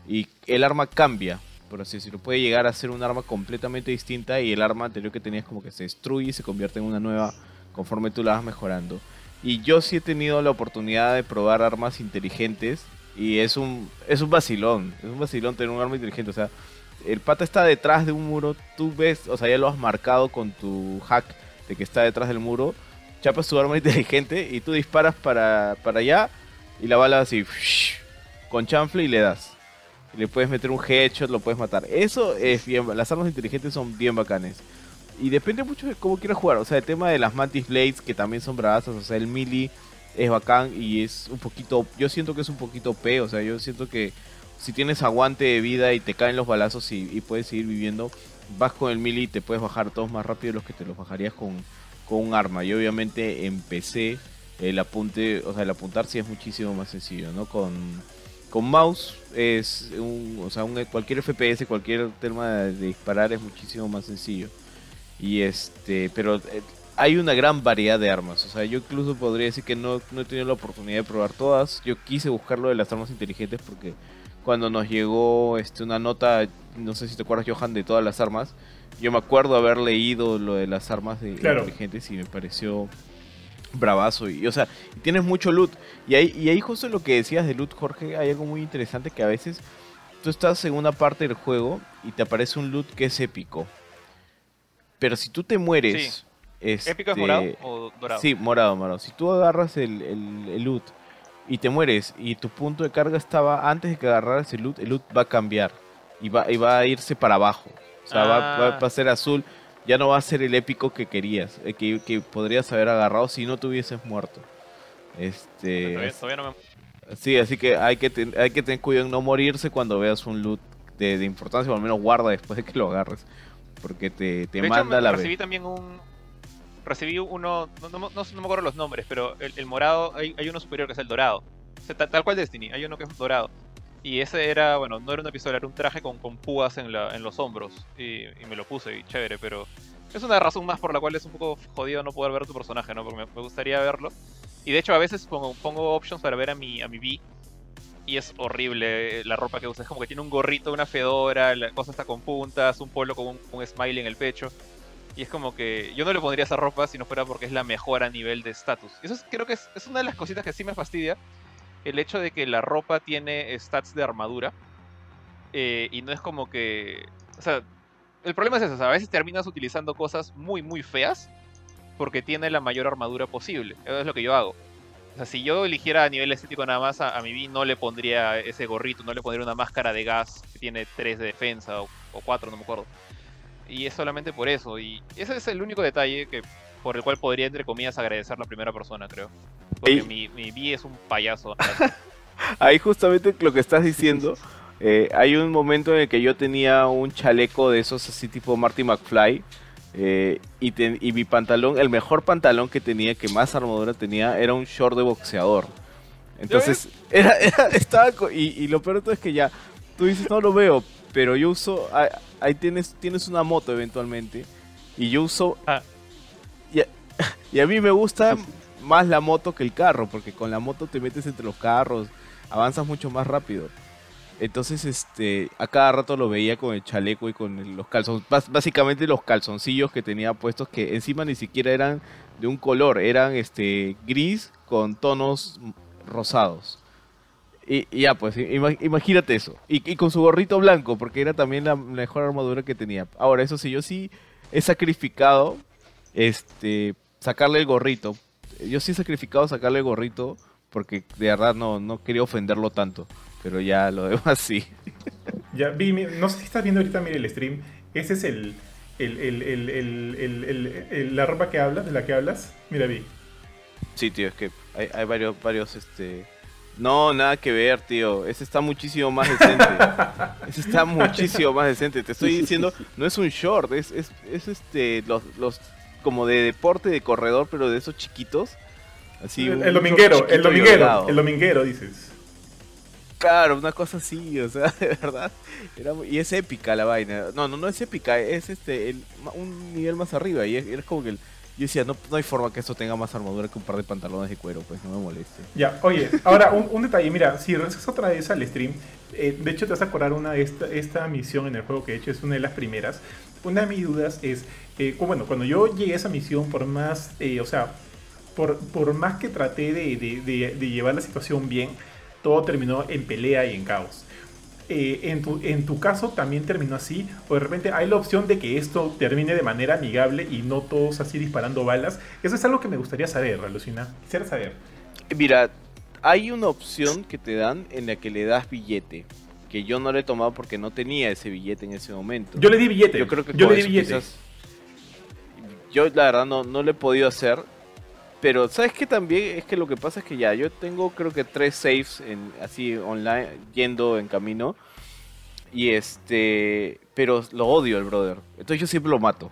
y el arma cambia por así decirlo. Puede llegar a ser un arma completamente distinta y el arma anterior que tenías como que se destruye y se convierte en una nueva conforme tú la vas mejorando. Y yo sí he tenido la oportunidad de probar armas inteligentes y es un, es un vacilón, es un vacilón tener un arma inteligente. O sea, el pata está detrás de un muro, tú ves, o sea, ya lo has marcado con tu hack de que está detrás del muro, chapas tu arma (laughs) inteligente y tú disparas para, para allá y la bala así, con chanfle y le das le puedes meter un headshot, lo puedes matar. Eso es bien, las armas inteligentes son bien bacanes. Y depende mucho de cómo quieras jugar. O sea, el tema de las Mantis Blades, que también son bravazas. O sea, el melee es bacán y es un poquito. Yo siento que es un poquito P. O sea, yo siento que si tienes aguante de vida y te caen los balazos y, puedes seguir viviendo, vas con el melee y te puedes bajar todos más rápido de los que te los bajarías con, con un arma. Y obviamente empecé el apunte, o sea, el apuntar sí es muchísimo más sencillo, ¿no? Con con mouse es un, o sea, un, cualquier FPS, cualquier tema de, disparar es muchísimo más sencillo. Y este, pero eh, hay una gran variedad de armas. O sea, yo incluso podría decir que no, no he tenido la oportunidad de probar todas. Yo quise buscar lo de las armas inteligentes porque cuando nos llegó este, una nota, no sé si te acuerdas, Johan, de todas las armas. Yo me acuerdo haber leído lo de las armas de Claro. inteligentes y me pareció bravazo. Y, o sea, tienes mucho loot. Y ahí, y ahí justo lo que decías de loot, Jorge, hay algo muy interesante que a veces tú estás en una parte del juego y te aparece un loot que es épico. Pero si tú te mueres... ¿Épico es este, morado o dorado? Sí, morado, morado. Si tú agarras el, el- el loot y te mueres y tu punto de carga estaba antes de que agarraras el loot, el loot va a cambiar y va, y va a irse para abajo. O sea, va, va- Ah. va a ser azul. Ya no va a ser el épico que querías, eh, que, que podrías haber agarrado si no te hubieses muerto. Este, Todavía, todavía no me... sí, así que hay que, ten- hay que tener cuidado en no morirse cuando veas un loot de, de importancia, o al menos guarda después de que lo agarres. Porque te, te De hecho, manda me- la recibí también un... Recibí uno, no, no, no, no me acuerdo los nombres, pero el, el morado, hay, hay uno superior que es el dorado. O sea, tal, tal cual Destiny, hay uno que es dorado. Y ese era, bueno, no era una pistola, era un traje con, con púas en, la, en los hombros. Y, y me lo puse y chévere, pero es una razón más por la cual es un poco jodido no poder ver tu personaje, ¿no? Porque me, me gustaría verlo. Y de hecho a veces pongo, pongo options para ver a mi, a mi B. Y es horrible la ropa que usa. Es como que tiene un gorrito, una fedora, la cosa está con puntas, un polo con un, un smiley en el pecho. Y es como que yo no le pondría esa ropa si no fuera porque es la mejor a nivel de estatus. Eso es- creo que es, es una de las cositas que sí me fastidia. El hecho de que la ropa tiene stats de armadura. eh, y no es como que... O sea, el problema es eso. a veces terminas utilizando cosas muy, muy feas. Porque tiene la mayor armadura posible. Eso es lo que yo hago. O sea, si yo eligiera a nivel estético nada más, a, a mi B no le pondría ese gorrito, no le pondría una máscara de gas que tiene 3 de defensa o, o 4, no me acuerdo. Y es solamente por eso. Y ese es el único detalle que por el cual podría, entre comillas, agradecer la primera persona, creo. Porque mi, mi B es un payaso. (laughs) Ahí justamente lo que estás diciendo, eh, hay un momento en el que yo tenía un chaleco de esos así tipo Marty McFly eh, y, te- y mi pantalón, el mejor pantalón que tenía, que más armadura tenía, era un short de boxeador. Entonces, era, era- estaba, y, y lo peor de todo es que ya, tú dices, no lo veo, pero yo uso, ahí, ahí tienes, tienes una moto eventualmente, y yo uso, Ah. y, a, (laughs) y a mí me gusta más la moto que el carro, porque con la moto te metes entre los carros, avanzas mucho más rápido. Entonces, este, a cada rato lo veía con el chaleco y con el- los calzones, básicamente los calzoncillos que tenía puestos que encima ni siquiera eran de un color, eran este gris con tonos rosados. Y, y ya, pues, ima- imagínate eso. Y, y con su gorrito blanco, porque era también la mejor armadura que tenía. Ahora, eso sí, yo sí he sacrificado este sacarle el gorrito. Yo sí he sacrificado sacarle el gorrito porque de verdad no, no quería ofenderlo tanto. Pero ya lo (laughs) demás sí. Ya, vi, no sé si estás viendo ahorita, mire, el stream. Ese es el, el, el, el, el- el- el- el- la ropa que hablas, de la que hablas. Mira, vi. Sí, tío, es que hay, hay varios, varios, este... No, nada que ver, tío. Ese está muchísimo más decente. (laughs) Ese está muchísimo más decente. Te estoy diciendo, no es un short, es, es, es este, los, los, como de deporte de corredor, pero de esos chiquitos. Así, el, el dominguero, el dominguero, el dominguero, dices. Claro, una cosa así, o sea, (laughs) de verdad. Era muy- y es épica la vaina. No, no, no es épica, es este el- un nivel más arriba. Y es, es como que el- yo decía, no, no hay forma que esto tenga más armadura que un par de pantalones de cuero, pues no me moleste. Ya, oye, ahora un, un detalle, mira, si regresas otra vez al stream, eh, de hecho te vas a acordar una de esta, esta misión en el juego que he hecho, es una de las primeras. Una de mis dudas es, eh, bueno, cuando yo llegué a esa misión, por más, eh, o sea, por, por más que traté de, de- de- de llevar la situación bien, todo terminó en pelea y en caos. Eh, en, tu, en tu caso también terminó así, o de repente hay la opción de que esto termine de manera amigable y no todos así disparando balas. Eso es algo que me gustaría saber, Alucina. Quisiera saber. Mira, hay una opción que te dan en la que le das billete. Que yo no le he tomado porque no tenía ese billete en ese momento. Yo le di billete. Yo creo que yo le di billete. quizás- Yo la verdad no, no lo he podido hacer. Pero sabes que también es que lo que pasa es que ya yo tengo creo que tres saves en, así online yendo en camino. Y este, pero lo odio el brother. Entonces yo siempre lo mato.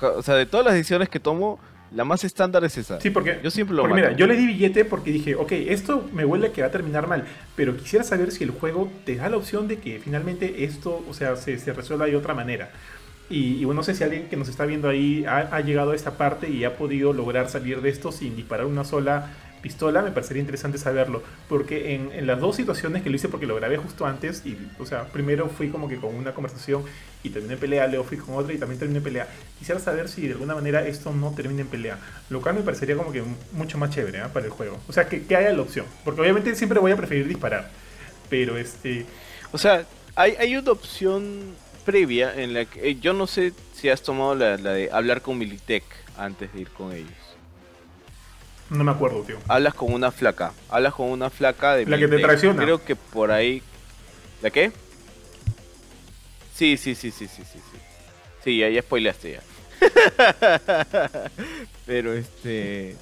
O sea, de todas las decisiones que tomo, la más estándar es esa. Sí, porque, yo siempre lo porque mato. mira, yo le di billete porque dije, ok, esto me huele a que va a terminar mal, pero quisiera saber si el juego te da la opción de que finalmente esto, o sea, se, se resuelva de otra manera. Y, bueno, no sé si alguien que nos está viendo ahí ha, llegado a esta parte y ha podido lograr salir de esto sin disparar una sola pistola, me parecería interesante saberlo. Porque en, en, las dos situaciones que lo hice, porque lo grabé justo antes, y, o sea, primero fui como que con una conversación y terminé pelea, luego fui con otra y también terminé pelea. Quisiera saber si de alguna manera esto no termina en pelea, lo cual me parecería como que mucho más chévere ¿eh? para el juego. O sea, que, que haya la opción, porque obviamente siempre voy a preferir disparar, pero este... O sea, hay, hay una opción previa en la que eh, yo no sé si has tomado la, la de hablar con Militech antes de ir con ellos. No me acuerdo, tío. Hablas con una flaca. Hablas con una flaca de. La que te traiciona. Creo que por ahí. ¿La qué? Sí, sí, sí, sí, sí, sí. Sí, sí ya, ya spoileaste ya. (laughs) Pero este.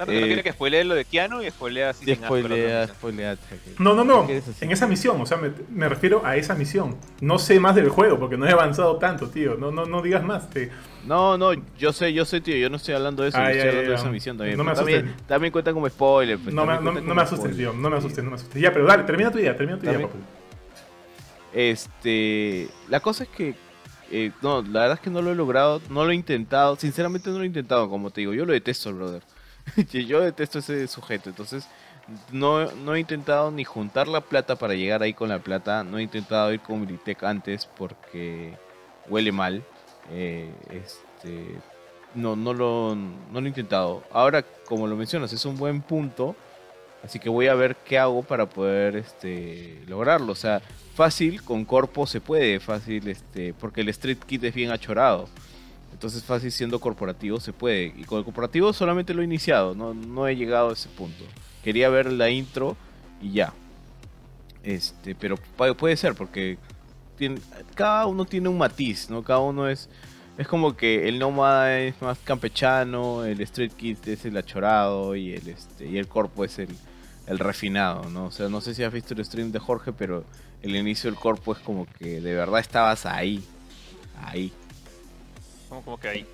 Tanto que no quiere que spoilee lo de Keanu y spoilea así. Spoilea, spoilea. No, no, no. En esa misión, o sea, me, me, refiero a esa misión. No sé más del juego porque no he avanzado tanto, tío. No, no, no digas más. Te... No, no, yo sé, yo sé, tío. Yo no estoy hablando de eso. Ah, yo estoy hablando de esa misión también. No me también, asustes. también cuenta como spoiler. Pues, no me, no, no me asustes, spoiler. tío. No me asustes, no me asustes. Ya, pero dale, termina tu idea, termina tu idea. Este, la cosa es que, eh, no, la verdad es que no lo he logrado, no lo he intentado, sinceramente no lo he intentado, como te digo, yo lo detesto, brother. (laughs) yo detesto ese sujeto, entonces no, no he intentado ni juntar la plata para llegar ahí con la plata, no he intentado ir con Militech antes porque huele mal, eh, este, no, no lo, no lo he intentado. Ahora, como lo mencionas, es un buen punto. Así que voy a ver qué hago para poder este, lograrlo. O sea, fácil, con corpo se puede, fácil, este, porque el Street Kit es bien achorado. Entonces fácil siendo corporativo se puede. Y con el corporativo solamente lo he iniciado, no, no he llegado a ese punto. Quería ver la intro y ya. Este, pero pu- puede ser porque cada uno tiene un matiz, ¿no? Cada uno es es como que el nómada es más campechano, el street kid es el achorado y el este y el corpo es el, el refinado, ¿no? O sea, no sé si has visto el stream de Jorge, pero el inicio del corpo es como que de verdad estabas ahí. Ahí. Como, como que ahí.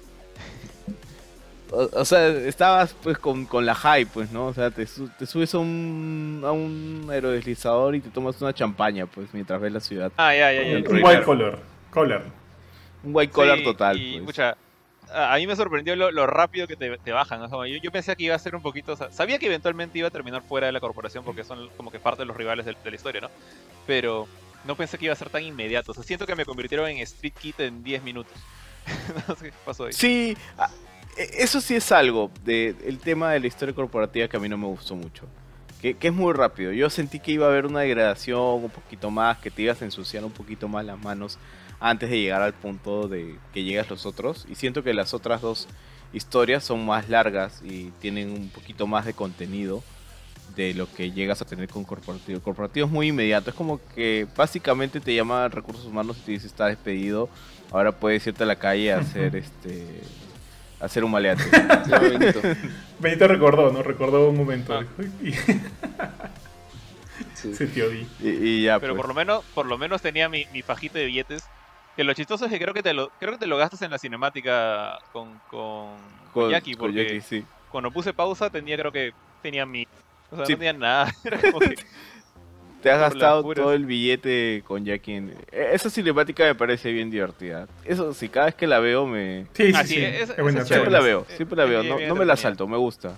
O, o sea, estabas pues con, con la hype, pues, ¿no? O sea, te, su- te subes a un, a un aerodeslizador y te tomas una champaña, pues, mientras ves la ciudad. Ah, ya, ya, ya. Un Claro. white color. Color. Un white collar Sí, total, Y, pues. pucha, a a mí me sorprendió lo, lo rápido que te, te bajan. o sea, yo, yo pensé que iba a ser un poquito. o sea, sabía que eventualmente iba a terminar fuera de la corporación porque son como que parte de los rivales de, de la historia, ¿no? Pero no pensé que iba a ser tan inmediato. O sea, siento que me convirtieron en Street Kid en 10 minutos. (laughs) pasó ahí. Sí, ah, e- eso sí es algo de el tema de la historia corporativa que a mí no me gustó mucho. Que es muy rápido. Yo sentí que iba a haber una degradación un poquito más, que te ibas a ensuciar un poquito más las manos antes de llegar al punto de que llegas los otros. Y siento que las otras dos historias son más largas y tienen un poquito más de contenido de lo que llegas a tener con corporativo. El corporativo es muy inmediato. Es como que básicamente te llama recursos humanos y te dice está despedido. Ahora puedes irte a la calle a hacer este a hacer un maleante. (laughs) Benito. (laughs) Benito recordó, ¿no? Recordó un momento. Ah. Y Sí. (laughs) se te oí. y, y ya Pero pues. por lo menos, por lo menos tenía mi, mi fajito de billetes. Que lo chistoso es que creo que te lo, creo que te lo gastas en la cinemática con, con, con con, Jackie, con porque Jackie, sí. cuando puse pausa tenía creo que tenía mi. O sea, Sí. no tenía nada. (laughs) Que. (laughs) Te has gastado todo el billete con Jackie. en- e- Esa cinemática me parece bien divertida. Eso sí, cada vez que la veo me... Sí, sí, Ah, sí. sí, es, es- es buena. Siempre la veo, siempre la es veo. bien- No, bien no me la salto, me gusta.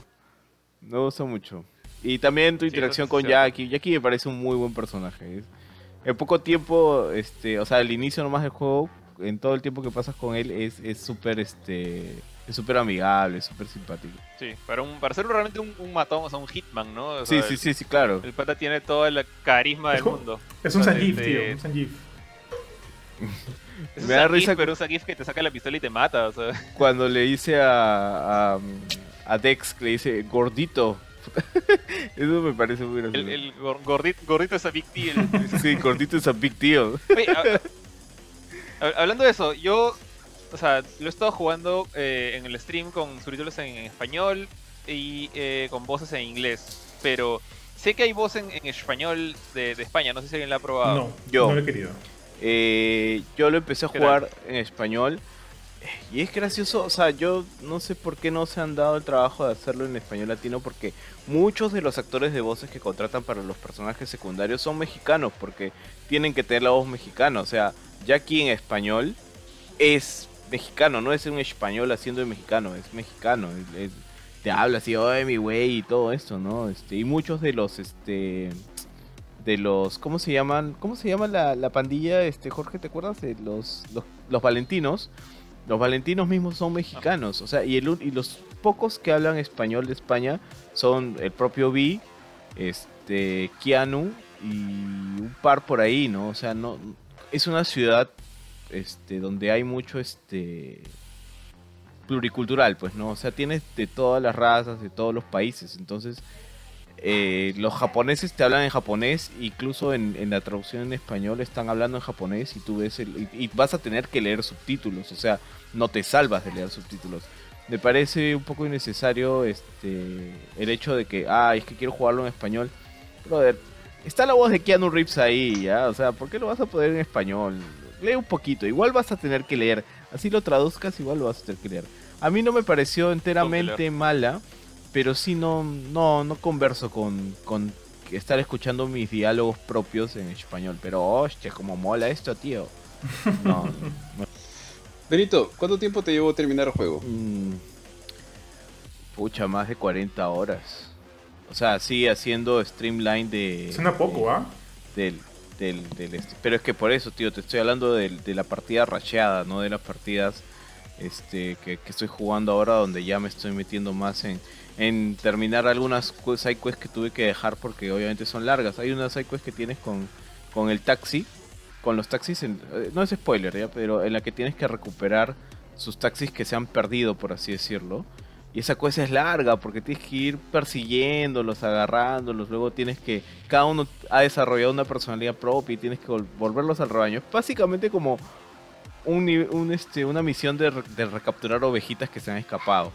Me gusta mucho. Y también tu Sí, interacción con es cierto. Jackie. Jackie me parece un muy buen personaje. Es- En poco tiempo, este, o sea, al inicio nomás del juego, en todo el tiempo que pasas con él, es es súper, este, es súper amigable, es súper simpático. Sí, para, un, para ser realmente un, un matón, o sea, un hitman, ¿no? O Sí, sea, sí, sí, sí, claro. El pata tiene todo el carisma del mundo. Es un O sea, Sangif, te- tío. Un Sangif. Es un Me da risa- pero un Zangief que te saca la pistola y te mata, o sea. (laughs) Cuando le dice a, a, a Dex, que le dice gordito. (laughs) Eso me parece muy gracioso. El, el gor- gordito, gordito es a big deal. (laughs) Sí, gordito es a big deal. Oye, a- a- hablando de eso, yo, o sea, lo he estado jugando eh, en el stream con subtítulos en, en español y eh, con voces en inglés, pero sé que hay voz en, en español de, de España, no sé si alguien la ha probado. No, Yo. no lo he querido. Eh, yo lo empecé a ¿Qué jugar en español. Y es gracioso, o sea, yo no sé por qué no se han dado el trabajo de hacerlo en español latino, porque muchos de los actores de voces que contratan para los personajes secundarios son mexicanos, porque tienen que tener la voz mexicana. O sea, Jackie en español es mexicano, no es un español haciendo de mexicano, es mexicano. te habla así, oye, mi güey, y todo esto, ¿no? Este, y muchos de los, este, de los, ¿cómo se llaman? ¿Cómo se llama la, la pandilla, este, Jorge, ¿te acuerdas? De los, los, los valentinos. Los valentinos mismos son mexicanos, o sea, y, el, y los pocos que hablan español de España son el propio Vi, este, Keanu y un par por ahí, ¿no? O sea, no, es una ciudad, este, donde hay mucho, este, pluricultural, pues, ¿no? O sea, tienes de todas las razas, de todos los países. Entonces, eh, los japoneses te hablan en japonés, incluso en, la traducción en español están hablando en japonés y tú ves y vas a tener que leer subtítulos, o sea, no te salvas de leer subtítulos. Me parece un poco innecesario este el hecho de que, ah, es que quiero jugarlo en español. Brother, está la voz de Keanu Reeves ahí, ¿ya? O sea, ¿por qué lo vas a poner en español? Lee un poquito, igual vas a tener que leer. Así lo traduzcas, igual lo vas a tener que leer. A mí no me pareció enteramente mala, pero sí no, no, no converso con, con estar escuchando mis diálogos propios en español. Pero, hostia, como mola esto, tío. No, (laughs) no. Benito, ¿cuánto tiempo te llevó terminar el juego? Mm, pucha, más de 40 horas. O sea, sí, haciendo streamline de... Suena poco, ¿ah? del, del. Pero es que por eso, tío, te estoy hablando del- de, la partida rasheada, no de las partidas este, que, estoy jugando ahora, donde ya me estoy metiendo más en, terminar algunas cu- side quests que tuve que dejar porque obviamente son largas. Hay una side quest que tienes con, con el taxi, con los taxis, en- eh, no es spoiler, ¿ya? pero en la que tienes que recuperar sus taxis que se han perdido, por así decirlo. Y esa cosa es larga porque tienes que ir persiguiéndolos, agarrándolos, luego tienes que... Cada uno ha desarrollado una personalidad propia y tienes que vol- volverlos al rebaño. Es básicamente como un, este, una misión de, re- de recapturar ovejitas que se han escapado.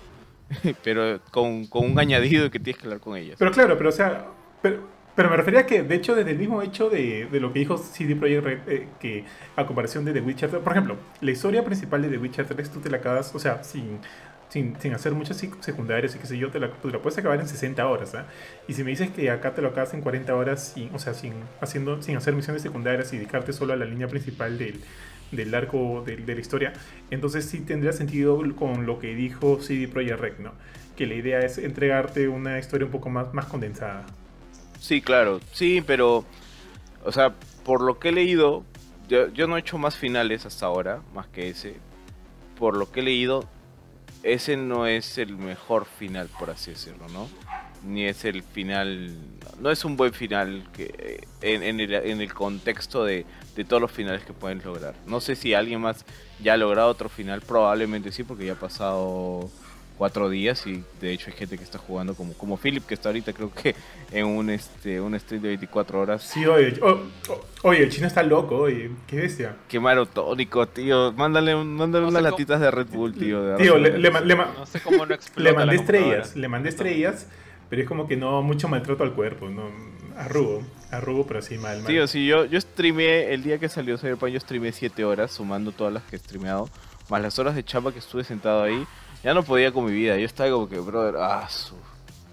(laughs) Pero con, con un añadido que tienes que hablar con ellas. Pero claro, pero o sea, pero, pero me refería a que, de hecho, desde el mismo hecho de, de lo que dijo CD Projekt Red, eh, que a comparación de The Witcher 3, por ejemplo, la historia principal de The Witcher 3 tú te la acabas, o sea, sin, sin, sin hacer muchas sec- secundarias y qué sé yo, te la, tú la puedes acabar en 60 horas, ¿ah? Y si me dices que acá te lo acabas en 40 horas, o sea, sin, haciendo, sin hacer misiones secundarias y dedicarte solo a la línea principal del, del arco de, de la historia, entonces sí tendría sentido con lo que dijo CD Projekt Red, ¿no? Que la idea es entregarte una historia un poco más, más condensada. Sí, claro, sí, pero, o sea, por lo que he leído, yo, yo no he hecho más finales hasta ahora, más que ese. Por lo que he leído, ese no es el mejor final, por así decirlo, ¿no? Ni es el final, no es un buen final que, eh, en, en el, en el contexto de, de todos los finales que pueden lograr. No sé si alguien más ya ha logrado otro final, probablemente sí, porque ya ha pasado cuatro días y de hecho hay gente que está jugando como, como Philip, que está ahorita creo que en un, este, un stream de 24 horas. Sí, oye, o- o- oye, el chino está loco, oye, qué bestia. Qué maratónico, tío. Mándale, mándale No unas latitas de Red Bull, tío. de Tío, le, le le ma- No sé cómo no (laughs) le mandé estrellas, le mandé estrellas, pero es como que no mucho maltrato al cuerpo, no arrugo, arrugo, pero sí mal, mal. Tío, si yo, yo streameé el día que salió Cyberpunk, yo streameé 7 horas, sumando todas las que he streameado, más las horas de chamba que estuve sentado ahí. Ya no podía con mi vida. Yo estaba como que, brother, ah, su-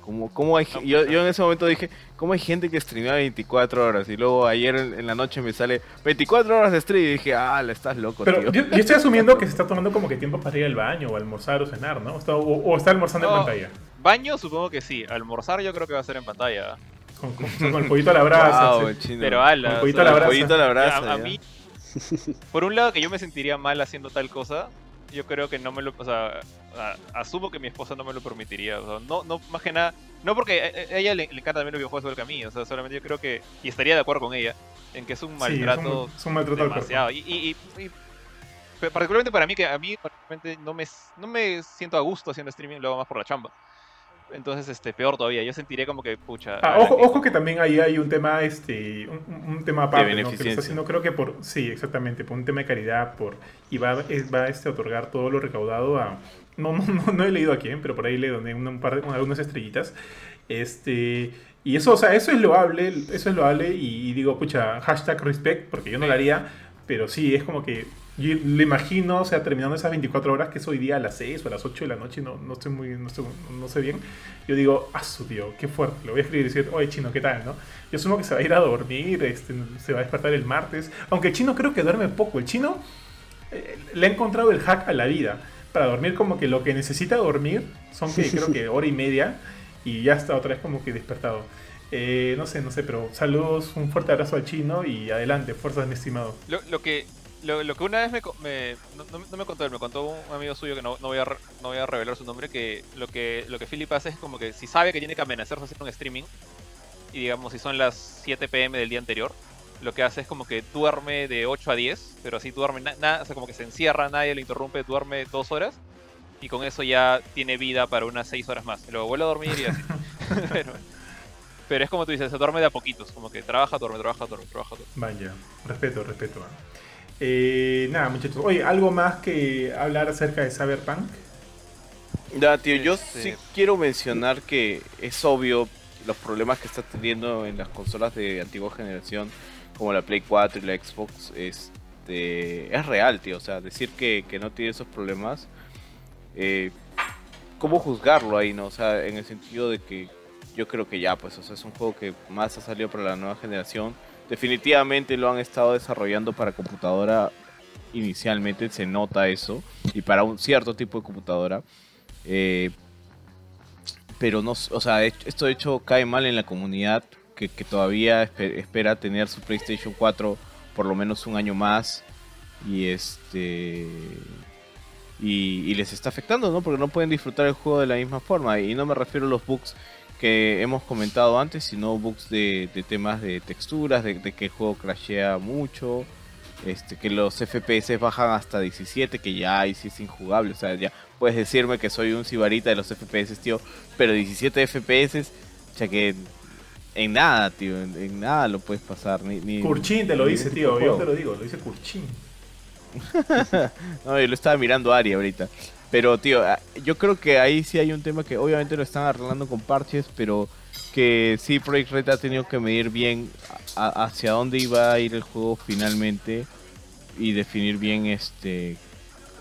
¿Cómo, cómo hay, No, yo, yo en ese momento dije, ¿cómo hay gente que streamea 24 horas? Y luego ayer en, en la noche me sale 24 horas de stream y dije, ah, le estás loco, Pero tío. yo, yo estoy asumiendo que se está tomando como que tiempo para ir al baño o almorzar o cenar, ¿no? O, está- o- o está almorzando en pantalla. Baño supongo que sí. Almorzar yo creo que va a ser en pantalla. Con, con- con el pollito a la brasa. Wow, sí. chino. Pero ala, Con o pollito sea, a la brasa. Pollito a la mí, (laughs) por un lado que yo me sentiría mal haciendo tal cosa, yo creo que no me lo, o sea, asumo que mi esposa no me lo permitiría, o sea, no, no, más que nada, no porque a a ella le, le encanta también los videojuegos a mí, o sea, solamente yo creo que, y estaría de acuerdo con ella, en que es un Sí, maltrato es un, es un maltrato demasiado. Y, y- y- y- particularmente para mí, que a mí particularmente no me, no me siento a gusto haciendo streaming, lo hago más por la chamba. Entonces, este, peor todavía, yo sentiría como que, pucha... Ah, ojo, que- ojo que también ahí hay un tema, este, un, un- tema aparte, ¿no? Que está haciendo, creo que por, sí, exactamente, por un tema de caridad, por, y va, es- va este, a otorgar todo lo recaudado a, no, no, no, no he leído a quién, pero por ahí le doné un, par de, algunas estrellitas, este, y eso, o sea, eso es loable, eso es loable, y, y digo, pucha, hashtag respect, porque yo no lo haría, pero sí, es como que, yo lo imagino, o sea, terminando esas 24 horas, que es hoy día a las 6 o a las 8 de la noche, no, no estoy muy, no, estoy- no sé bien, yo digo, ah, su tío, qué fuerte. Le voy a escribir y decir, oye, chino, ¿qué tal? ¿no? Yo asumo que se va a ir a dormir, este, se va a despertar el martes. Aunque el chino creo que duerme poco. El chino eh, le ha encontrado el hack a la vida. Para dormir como que lo que necesita dormir son que creo que hora y media y ya está otra vez como que despertado. Eh, no sé, no sé, pero saludos, un fuerte abrazo al chino y adelante, fuerzas mi estimado. Lo, lo que lo, lo, que una vez me, me no, no, me contó él, me contó un amigo suyo que no, no, voy a, no voy a revelar su nombre, que lo que lo que Philip hace es como que si sabe que tiene que amenazarse a hacer un streaming, y digamos si son las 7 pm del día anterior, lo que hace es como que duerme de 8 a 10, pero así duerme, nada, o sea, como que se encierra, nadie le interrumpe, duerme dos horas, y con eso ya tiene vida para unas 6 horas más. Luego vuelve a dormir y así. (laughs) pero, pero, es como tú dices, se duerme de a poquitos, como que trabaja, duerme, trabaja, duerme, trabaja, duerme. Vaya, respeto, respeto. Eh, nada, muchachos. Oye, ¿algo más que hablar acerca de Cyberpunk? Ya, tío, yo este sí quiero mencionar que es obvio los problemas que está teniendo en las consolas de antigua generación, como la Play 4 y la Xbox, este, es real, tío. O sea, decir que, que no tiene esos problemas, eh, ¿cómo juzgarlo ahí, no? O sea, en el sentido de que yo creo que ya, pues, o sea, es un juego que más ha salido para la nueva generación definitivamente lo han estado desarrollando para computadora inicialmente, se nota eso, y para un cierto tipo de computadora. Eh, pero no, o sea, esto de hecho cae mal en la comunidad que, todavía espera tener su PlayStation 4 por lo menos un año más y este y, y, les está afectando, ¿no? Porque no pueden disfrutar el juego de la misma forma y no me refiero a los bugs que hemos comentado antes, sino bugs de, temas de texturas, de, que el juego crashea mucho, este, que los FPS bajan hasta 17, que ya ahí sí es injugable. O sea, ya puedes decirme que soy un cibarita de los FPS, tío, pero 17 FPS, sea que en nada, tío, en, nada lo puedes pasar. Ni, ni Kurchin te lo dice, tío, yo te lo digo, lo dice Kurchin. (laughs) no, yo lo estaba mirando Ari ahorita. Pero, tío, ah, yo creo que ahí sí hay un tema que obviamente lo están arreglando con parches, pero que sí Project Red ha tenido que medir bien hacia dónde iba a ir el juego finalmente y definir bien este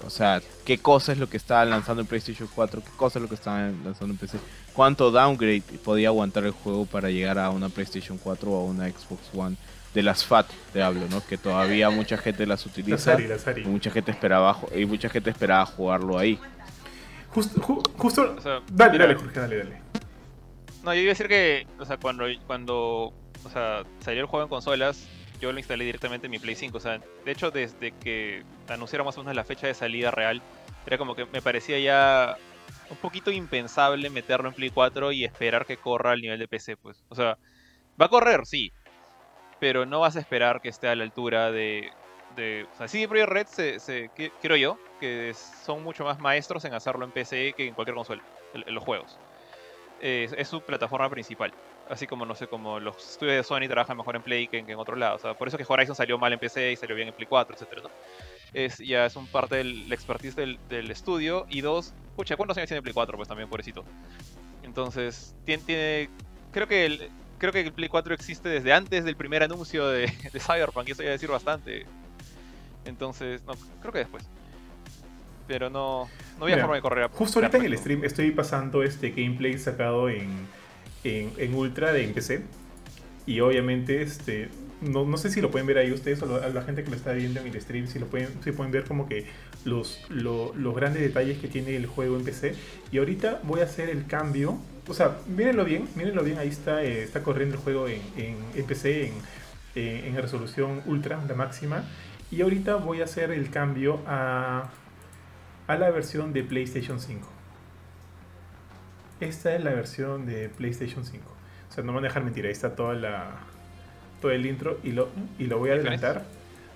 o sea, qué cosa es lo que estaba lanzando en PlayStation 4, qué cosa es lo que estaba lanzando en PC, cuánto downgrade podía aguantar el juego para llegar a una PlayStation 4 o a una Xbox One de las FAT te hablo, ¿no? Que todavía mucha gente las utiliza. Y mucha gente esperaba y mucha gente esperaba jugarlo ahí. Justo, justo dale, dale, Jorge, dale, dale. No, yo iba a decir que, o sea, cuando, cuando o sea, salió el juego en consolas, yo lo instalé directamente en mi Play 5. O sea, de hecho, desde que anunciaron más o menos la fecha de salida real, era como que me parecía ya un poquito impensable meterlo en Play 4 y esperar que corra al nivel de PC, pues. O sea, va a correr, sí, pero no vas a esperar que esté a la altura de... de o sea, CD Projekt Red, se, creo yo, que son mucho más maestros en hacerlo en PC que en cualquier consola, en, los juegos. es su plataforma principal. Así como, no sé, como los estudios de Sony trabajan mejor en Play que en, otro lado. O sea, por eso que Horizon salió mal en PC y salió bien en Play 4, etc. ¿no? Es, ya es un parte del expertise del, del, estudio. Y dos, pucha, ¿cuántos años tiene Play 4? Pues también, pobrecito. Entonces, tiene, tiene creo que el, creo que el Play 4 existe desde antes del primer anuncio de, (laughs) de Cyberpunk, y eso iba a decir bastante. Entonces, no, creo que después. Pero no, no había forma de correr. Justo ahorita en el stream estoy pasando este gameplay sacado en, en, en Ultra de PC. Y obviamente, este, no, no, sé si lo pueden ver ahí ustedes o la, gente que lo está viendo en el stream, si lo pueden, si pueden ver como que los, los grandes detalles que tiene el juego en PC. Y ahorita voy a hacer el cambio o sea, mírenlo bien, mírenlo bien, ahí está, eh, está corriendo el juego en, en, PC, en, eh, en, resolución ultra, la máxima. Y ahorita voy a hacer el cambio a, a la versión de PlayStation 5. Esta es la versión de PlayStation 5. O sea, no me van a dejar mentir, ahí está toda la, todo el intro y lo, y lo voy a adelantar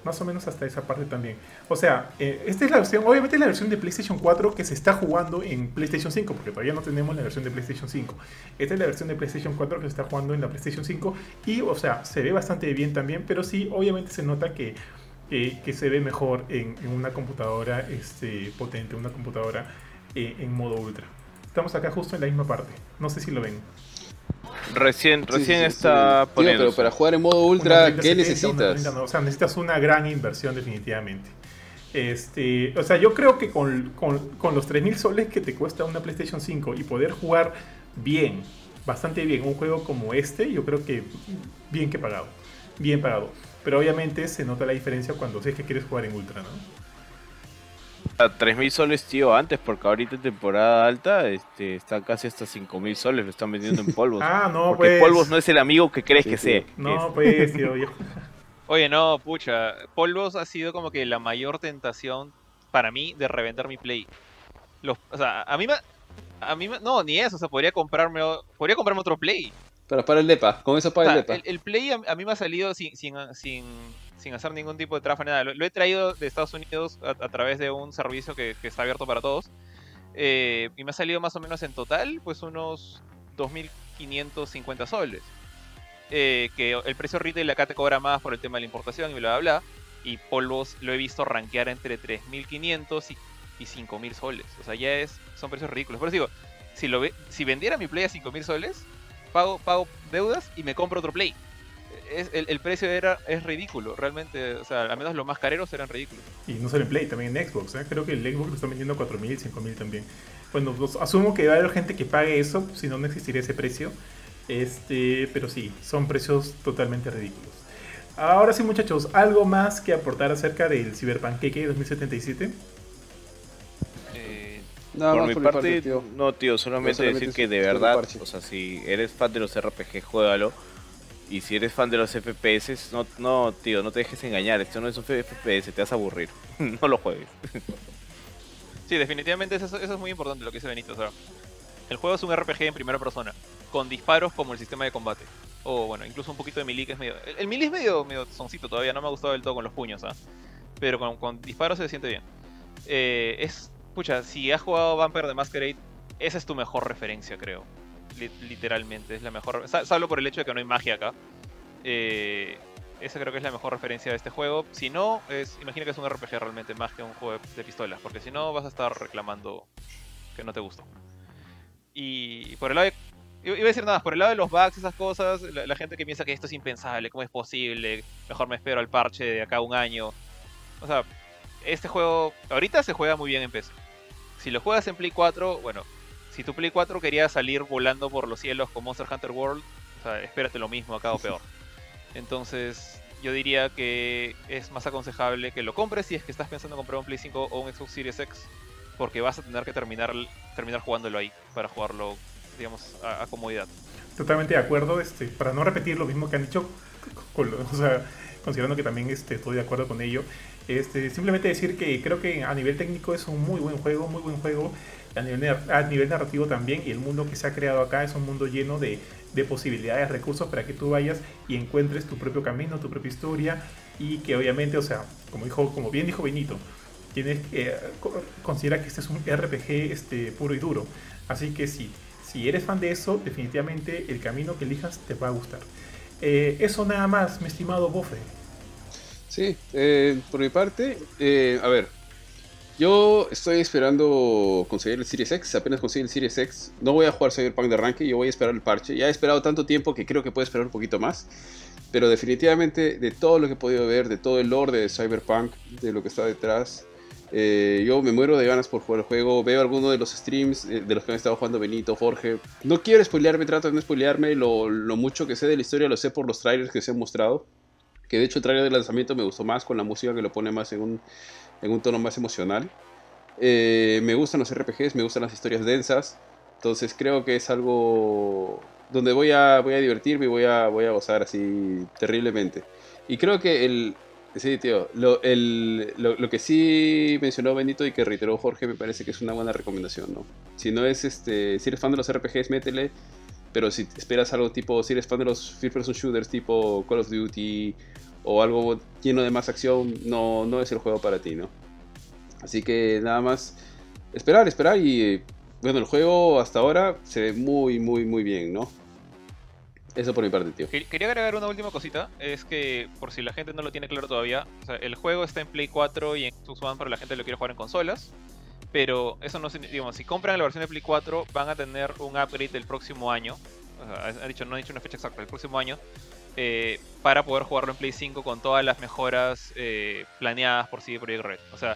más o menos hasta esa parte también. O sea, eh, esta es la versión, obviamente es la versión de PlayStation 4 que se está jugando en PlayStation 5, porque todavía no tenemos la versión de PlayStation 5. Esta es la versión de PlayStation 4 que se está jugando en la PlayStation 5 y, o sea, se ve bastante bien también, pero sí, obviamente se nota que, que se ve mejor en, una computadora este, potente, una computadora eh, en modo ultra. Estamos acá justo en la misma parte. No sé si lo ven. Recién, recién está poniendo. pero para jugar en modo ultra, ¿qué necesitas? o sea, necesitas una gran inversión definitivamente. Este, o sea, yo creo que con, con, con los 3.000 soles que te cuesta una PlayStation 5 y poder jugar bien, bastante bien, un juego como este, yo creo que bien que pagado. Bien pagado. Pero obviamente se nota la diferencia cuando sé que quieres jugar en Ultra, ¿no? Puta, 3.000 soles, tío, antes, porque ahorita en temporada alta este, están casi hasta 5.000 soles, lo están vendiendo en (laughs) polvos. Ah, no, porque pues. polvos no es el amigo que crees Sí, que sí. sea. No, pues, tío, yo- (laughs) Oye, no, pucha. Polvos ha sido como que la mayor tentación para mí de reventar mi Play. Los, o sea, a mí me... A mí me- no, ni eso, o sea, podría comprarme, podría comprarme otro Play. Para, para el DEPA, con eso O para sea, el DEPA. el, el Play a, a mí me ha salido sin, sin, sin, sin hacer ningún tipo de tráfico, nada. Lo, he traído de Estados Unidos a, través de un servicio que, que está abierto para todos. Eh, y me ha salido más o menos en total, pues unos 2.550 soles. Eh, que el precio retail acá te cobra más por el tema de la importación y bla, bla, bla. Y polvos lo he visto rankear entre 3.500 y, y 5.000 soles. O sea, ya es, son precios ridículos. Por eso digo, si, lo ve- si vendiera mi Play a 5.000 soles, pago, pago deudas y me compro otro Play. Es, el, el precio era, es ridículo, realmente. O sea, al menos los más careros eran ridículos. Y no solo en Play, también en Xbox. ¿eh? Creo que el Xbox lo están vendiendo 4.000, 5.000 también. Bueno, pues, asumo que va a haber gente que pague eso, si no, no existiría ese precio. Este, pero sí, son precios totalmente ridículos. Ahora sí, muchachos, ¿algo más que aportar acerca del Cyberpunk 2077? Eh, Nada por más mi por parte, mi parte, tío. no, tío, solamente, solamente decir que de verdad, parche. o sea, si eres fan de los RPG, juégalo. Y si eres fan de los FPS, no, no, tío, no te dejes engañar. Esto no es un FPS, te vas a aburrir. (laughs) no lo juegues. sí, definitivamente eso, es muy importante lo que dice Benito. O sea, el juego es un RPG en primera persona, con disparos como el sistema de combate. O bueno, incluso un poquito de melee que es medio... El, el melee es medio, medio soncito todavía, no me ha gustado del todo con los puños, ¿ah? Pero con, con disparos se siente bien. Eh, es... Pucha, si has jugado Vampire the Masquerade, esa es tu mejor referencia, creo. Li- literalmente, es la mejor... sa- Salvo por el hecho de que no hay magia acá. Eh, esa creo que es la mejor referencia de este juego. Si no, es, imagina que es un RPG realmente más que un juego de, pistolas, porque si no vas a estar reclamando que no te gustó. Y por el lado de, iba a decir nada, por el lado de los bugs, esas cosas, la, gente que piensa que esto es impensable, cómo es posible, mejor me espero al parche de acá un año. O sea, este juego ahorita se juega muy bien en PC. Si lo juegas en Play 4, bueno, si tu Play 4 quería salir volando por los cielos con Monster Hunter World, o sea, espérate lo mismo acá o peor. Entonces, yo diría que es más aconsejable que lo compres si es que estás pensando en comprar un Play 5 o un Xbox Series X, porque vas a tener que terminar, terminar jugándolo ahí para jugarlo, digamos, a, a comodidad. Totalmente de acuerdo, este, para no repetir lo mismo que han dicho, con o sea, considerando que también este, estoy de acuerdo con ello, este, simplemente decir que creo que a nivel técnico es un muy buen juego, muy buen juego, a nivel, a nivel narrativo también, y el mundo que se ha creado acá es un mundo lleno de, de posibilidades, recursos para que tú vayas y encuentres tu propio camino, tu propia historia, y que obviamente, o sea, como, dijo, como bien dijo Benito, tienes que eh, co- considera que este es un RPG este, puro y duro. Así que sí, si eres fan de eso, definitivamente el camino que elijas te va a gustar. Eh, eso nada más, mi estimado Bofe. Sí, eh, por mi parte, a ver, yo estoy esperando conseguir el Series X, apenas consigue el Series X, no voy a jugar Cyberpunk de arranque, yo voy a esperar el parche, ya he esperado tanto tiempo que creo que puedo esperar un poquito más, pero definitivamente de todo lo que he podido ver, de todo el lore de Cyberpunk, de lo que está detrás, eh, yo me muero de ganas por jugar el juego, veo algunos de los streams eh, de los que han estado jugando Benito, Jorge, no quiero spoilearme, trato de no spoilearme, lo, lo mucho que sé de la historia lo sé por los trailers que se han mostrado, que de hecho el trailer de lanzamiento me gustó más con la música que lo pone más en un, en un tono más emocional. Eh, me gustan los RPGs, me gustan las historias densas, entonces creo que es algo donde voy a, voy a divertirme y voy a, voy a gozar así terriblemente. Y creo que el... Sí, tío, lo, el- lo, lo que sí mencionó Benito y que reiteró Jorge me parece que es una buena recomendación, ¿no? Si no es este, si eres fan de los RPGs, métele, pero si esperas algo tipo, si eres fan de los first person shooters tipo Call of Duty o algo lleno de más acción, no, no es el juego para ti, ¿no? Así que nada más esperar, esperar y bueno, el juego hasta ahora se ve muy, muy, muy bien, ¿no? Eso por mi parte, tío. Que- Quería agregar una última cosita, es que por si la gente no lo tiene claro todavía, o sea, el juego está en Play 4 y en Xbox One para la gente lo quiere jugar en consolas, pero eso no significa, digamos, si compran la versión de Play 4 van a tener un upgrade el próximo año, o sea, dicho, no ha dicho una fecha exacta, el próximo año, eh, para poder jugarlo en Play 5 con todas las mejoras eh, planeadas por CD Projekt Red. O sea,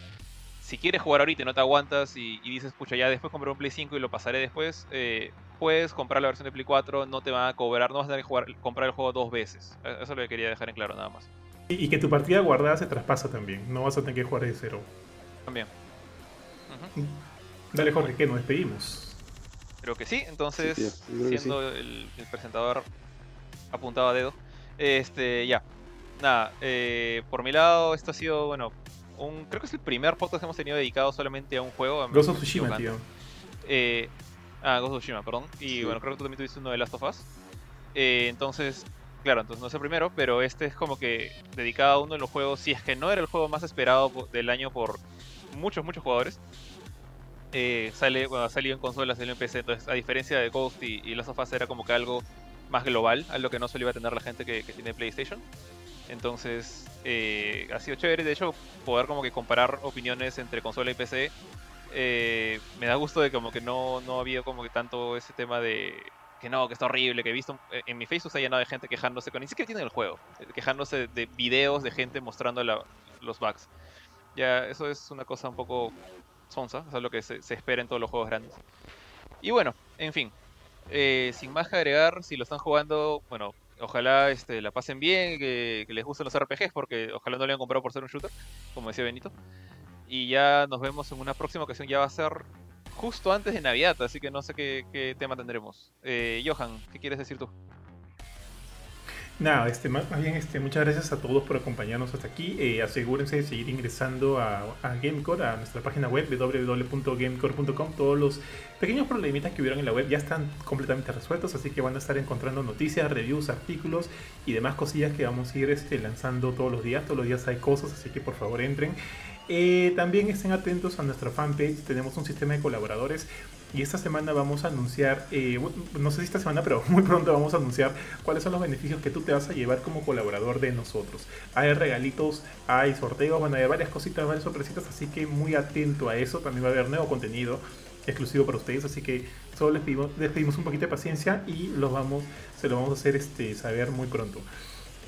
si quieres jugar ahorita y no te aguantas y, y dices, pucha, ya después compré un Play 5 y lo pasaré después, eh, puedes comprar la versión de Play 4, no te van a cobrar, no vas a tener que jugar, comprar el juego dos veces. Eh, Eso es lo que quería dejar en claro nada más. Y, y que tu partida guardada se traspasa también, no vas a tener que jugar de cero. También. Dale, Jorge, que nos despedimos. Creo que sí, entonces, Sí, siendo el, el presentador apuntado a dedo, este, ya. Nada, eh, por mi lado, esto ha sido, bueno, un, creo que es el primer podcast que hemos tenido dedicado solamente a un juego. Ghost of Tsushima, tío. Eh, ah, Ghost of Tsushima, perdón. Y Sí. bueno, creo que tú también tuviste uno de Last of Us. Eh, entonces, claro, entonces no es el primero, pero este es como que dedicado a uno de los juegos, si es que no era el juego más esperado del año por muchos, muchos jugadores. Eh, sale, bueno, ha salido en consolas, salió en PC, entonces a diferencia de Ghost y, y Last of Us era como que algo más global, algo que no a tener la gente que, tiene PlayStation. Entonces, eh, ha sido chévere, de hecho, poder como que comparar opiniones entre consola y PC. eh, me da gusto de como que no, no ha habido como que tanto ese tema de que no, que está horrible, que he visto eh, en mi Facebook se ha llenado de gente quejándose, con ni siquiera tienen el juego, quejándose de videos de gente mostrando la- los bugs. Ya, eso es una cosa un poco sonsa, es lo que se espera en todos los juegos grandes. Y bueno, en fin, eh, sin más que agregar, si lo están jugando, bueno, ojalá este, la pasen bien, que, que les gusten los RPGs, porque ojalá no le hayan comprado por ser un shooter, como decía Benito. Y ya nos vemos en una próxima ocasión, ya va a ser justo antes de Navidad, así que no sé qué, tema tendremos. Eh, Johan, ¿qué quieres decir tú? Nada, este, más, bien este, muchas gracias a todos por acompañarnos hasta aquí. Eh, asegúrense de seguir ingresando a, a Gamecore, a nuestra página web www.gamecore.com. Todos los pequeños problemitas que hubieron en la web ya están completamente resueltos, así que van a estar encontrando noticias, reviews, artículos y demás cosillas que vamos a ir este, lanzando todos los días. Todos los días hay cosas, así que por favor entren. Eh, también estén atentos a nuestra fanpage, tenemos un sistema de colaboradores y esta semana vamos a anunciar, eh, no sé si esta semana, pero (laughs) muy pronto vamos a anunciar cuáles son los beneficios que tú te vas a llevar como colaborador de nosotros. Hay regalitos, hay sorteos, bueno, hay varias cositas, varias sorpresitas, así que muy atento a eso. También va a haber nuevo contenido exclusivo para ustedes, así que solo les pedimos, les pedimos un poquito de paciencia y los vamos, se lo vamos a hacer este, saber muy pronto.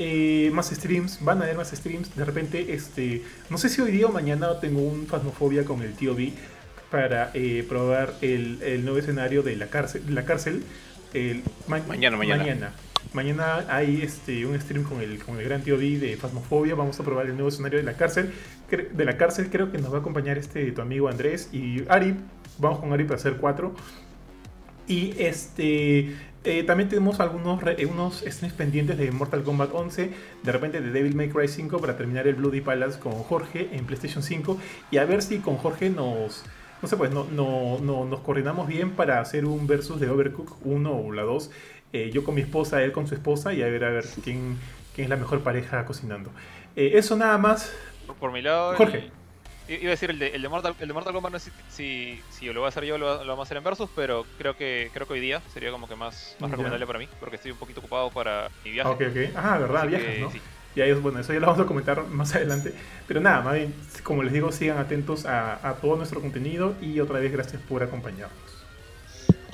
Eh, más streams, van a haber más streams. De repente, este, no sé si hoy día o mañana tengo un Fasmofobia con el tío B para eh, probar el, el nuevo escenario de la cárcel. La cárcel el, ma- Mañana, mañana. Mañana, Mañana hay este, un stream con el, con el gran tío B de Fasmofobia. Vamos a probar el nuevo escenario de la cárcel. Cre- De la cárcel creo que nos va a acompañar este tu amigo Andrés y Ari. Vamos con Ari para hacer cuatro. Y este eh, también tenemos algunos re- eh, unos streams pendientes de Mortal Kombat 11, de repente de Devil May Cry 5 para terminar el Bloody Palace con Jorge en PlayStation 5 y a ver si con Jorge nos no sé pues no, no, no- nos coordinamos bien para hacer un versus de Overcook 1 o la 2, eh, yo con mi esposa, él con su esposa y a ver a ver quién, quién es la mejor pareja cocinando. Eh, eso nada más. Por, mi lado, Jorge. iba a decir el de, el de Mortal, el de Mortal Kombat, no sé si, si, si lo voy a hacer yo lo, lo vamos a hacer en Versus, pero creo que creo que hoy día sería como que más, más recomendable para mí, porque estoy un poquito ocupado para mi viaje. Ah, ok, ok. Ah, verdad, Así que ¿no? sí. Ya es bueno, eso ya lo vamos a comentar más adelante. Pero nada, más bien, como les digo, sigan atentos a, todo nuestro contenido y otra vez gracias por acompañarnos.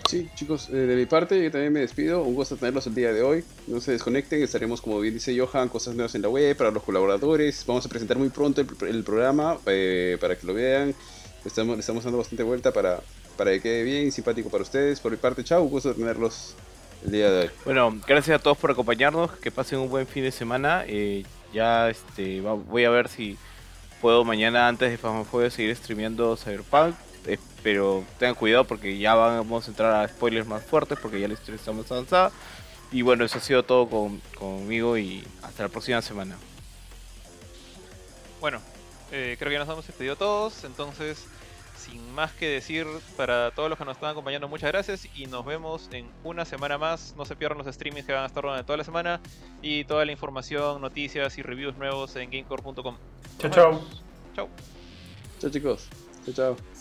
Sí, chicos, eh, de mi parte yo también me despido. Un gusto tenerlos el día de hoy. No se desconecten, estaremos, como bien dice Johan, cosas nuevas en la web para los colaboradores. Vamos a presentar muy pronto el, programa eh, para que lo vean. Estamos, estamos dando bastante vuelta para, para que quede bien y simpático para ustedes. Por mi parte, chao, un gusto tenerlos el día de hoy. Bueno, gracias a todos por acompañarnos. Que pasen un buen fin de semana. Eh, ya este, va- voy a ver si puedo mañana antes de Fasmofobia seguir streameando Cyberpunk. Eh, pero tengan cuidado porque ya vamos a entrar a spoilers más fuertes porque ya la historia está más avanzada. Y bueno, eso ha sido todo con- conmigo y hasta la próxima semana. Bueno, eh, creo que ya nos hemos despedido todos, entonces, sin más que decir, para todos los que nos están acompañando, muchas gracias y nos vemos en una semana más. No se pierdan los streamings que van a estar durante toda la semana y toda la información, noticias y reviews nuevos en gamecore.com. Chao, chao. Chao. Chao, chicos. Chao, chao.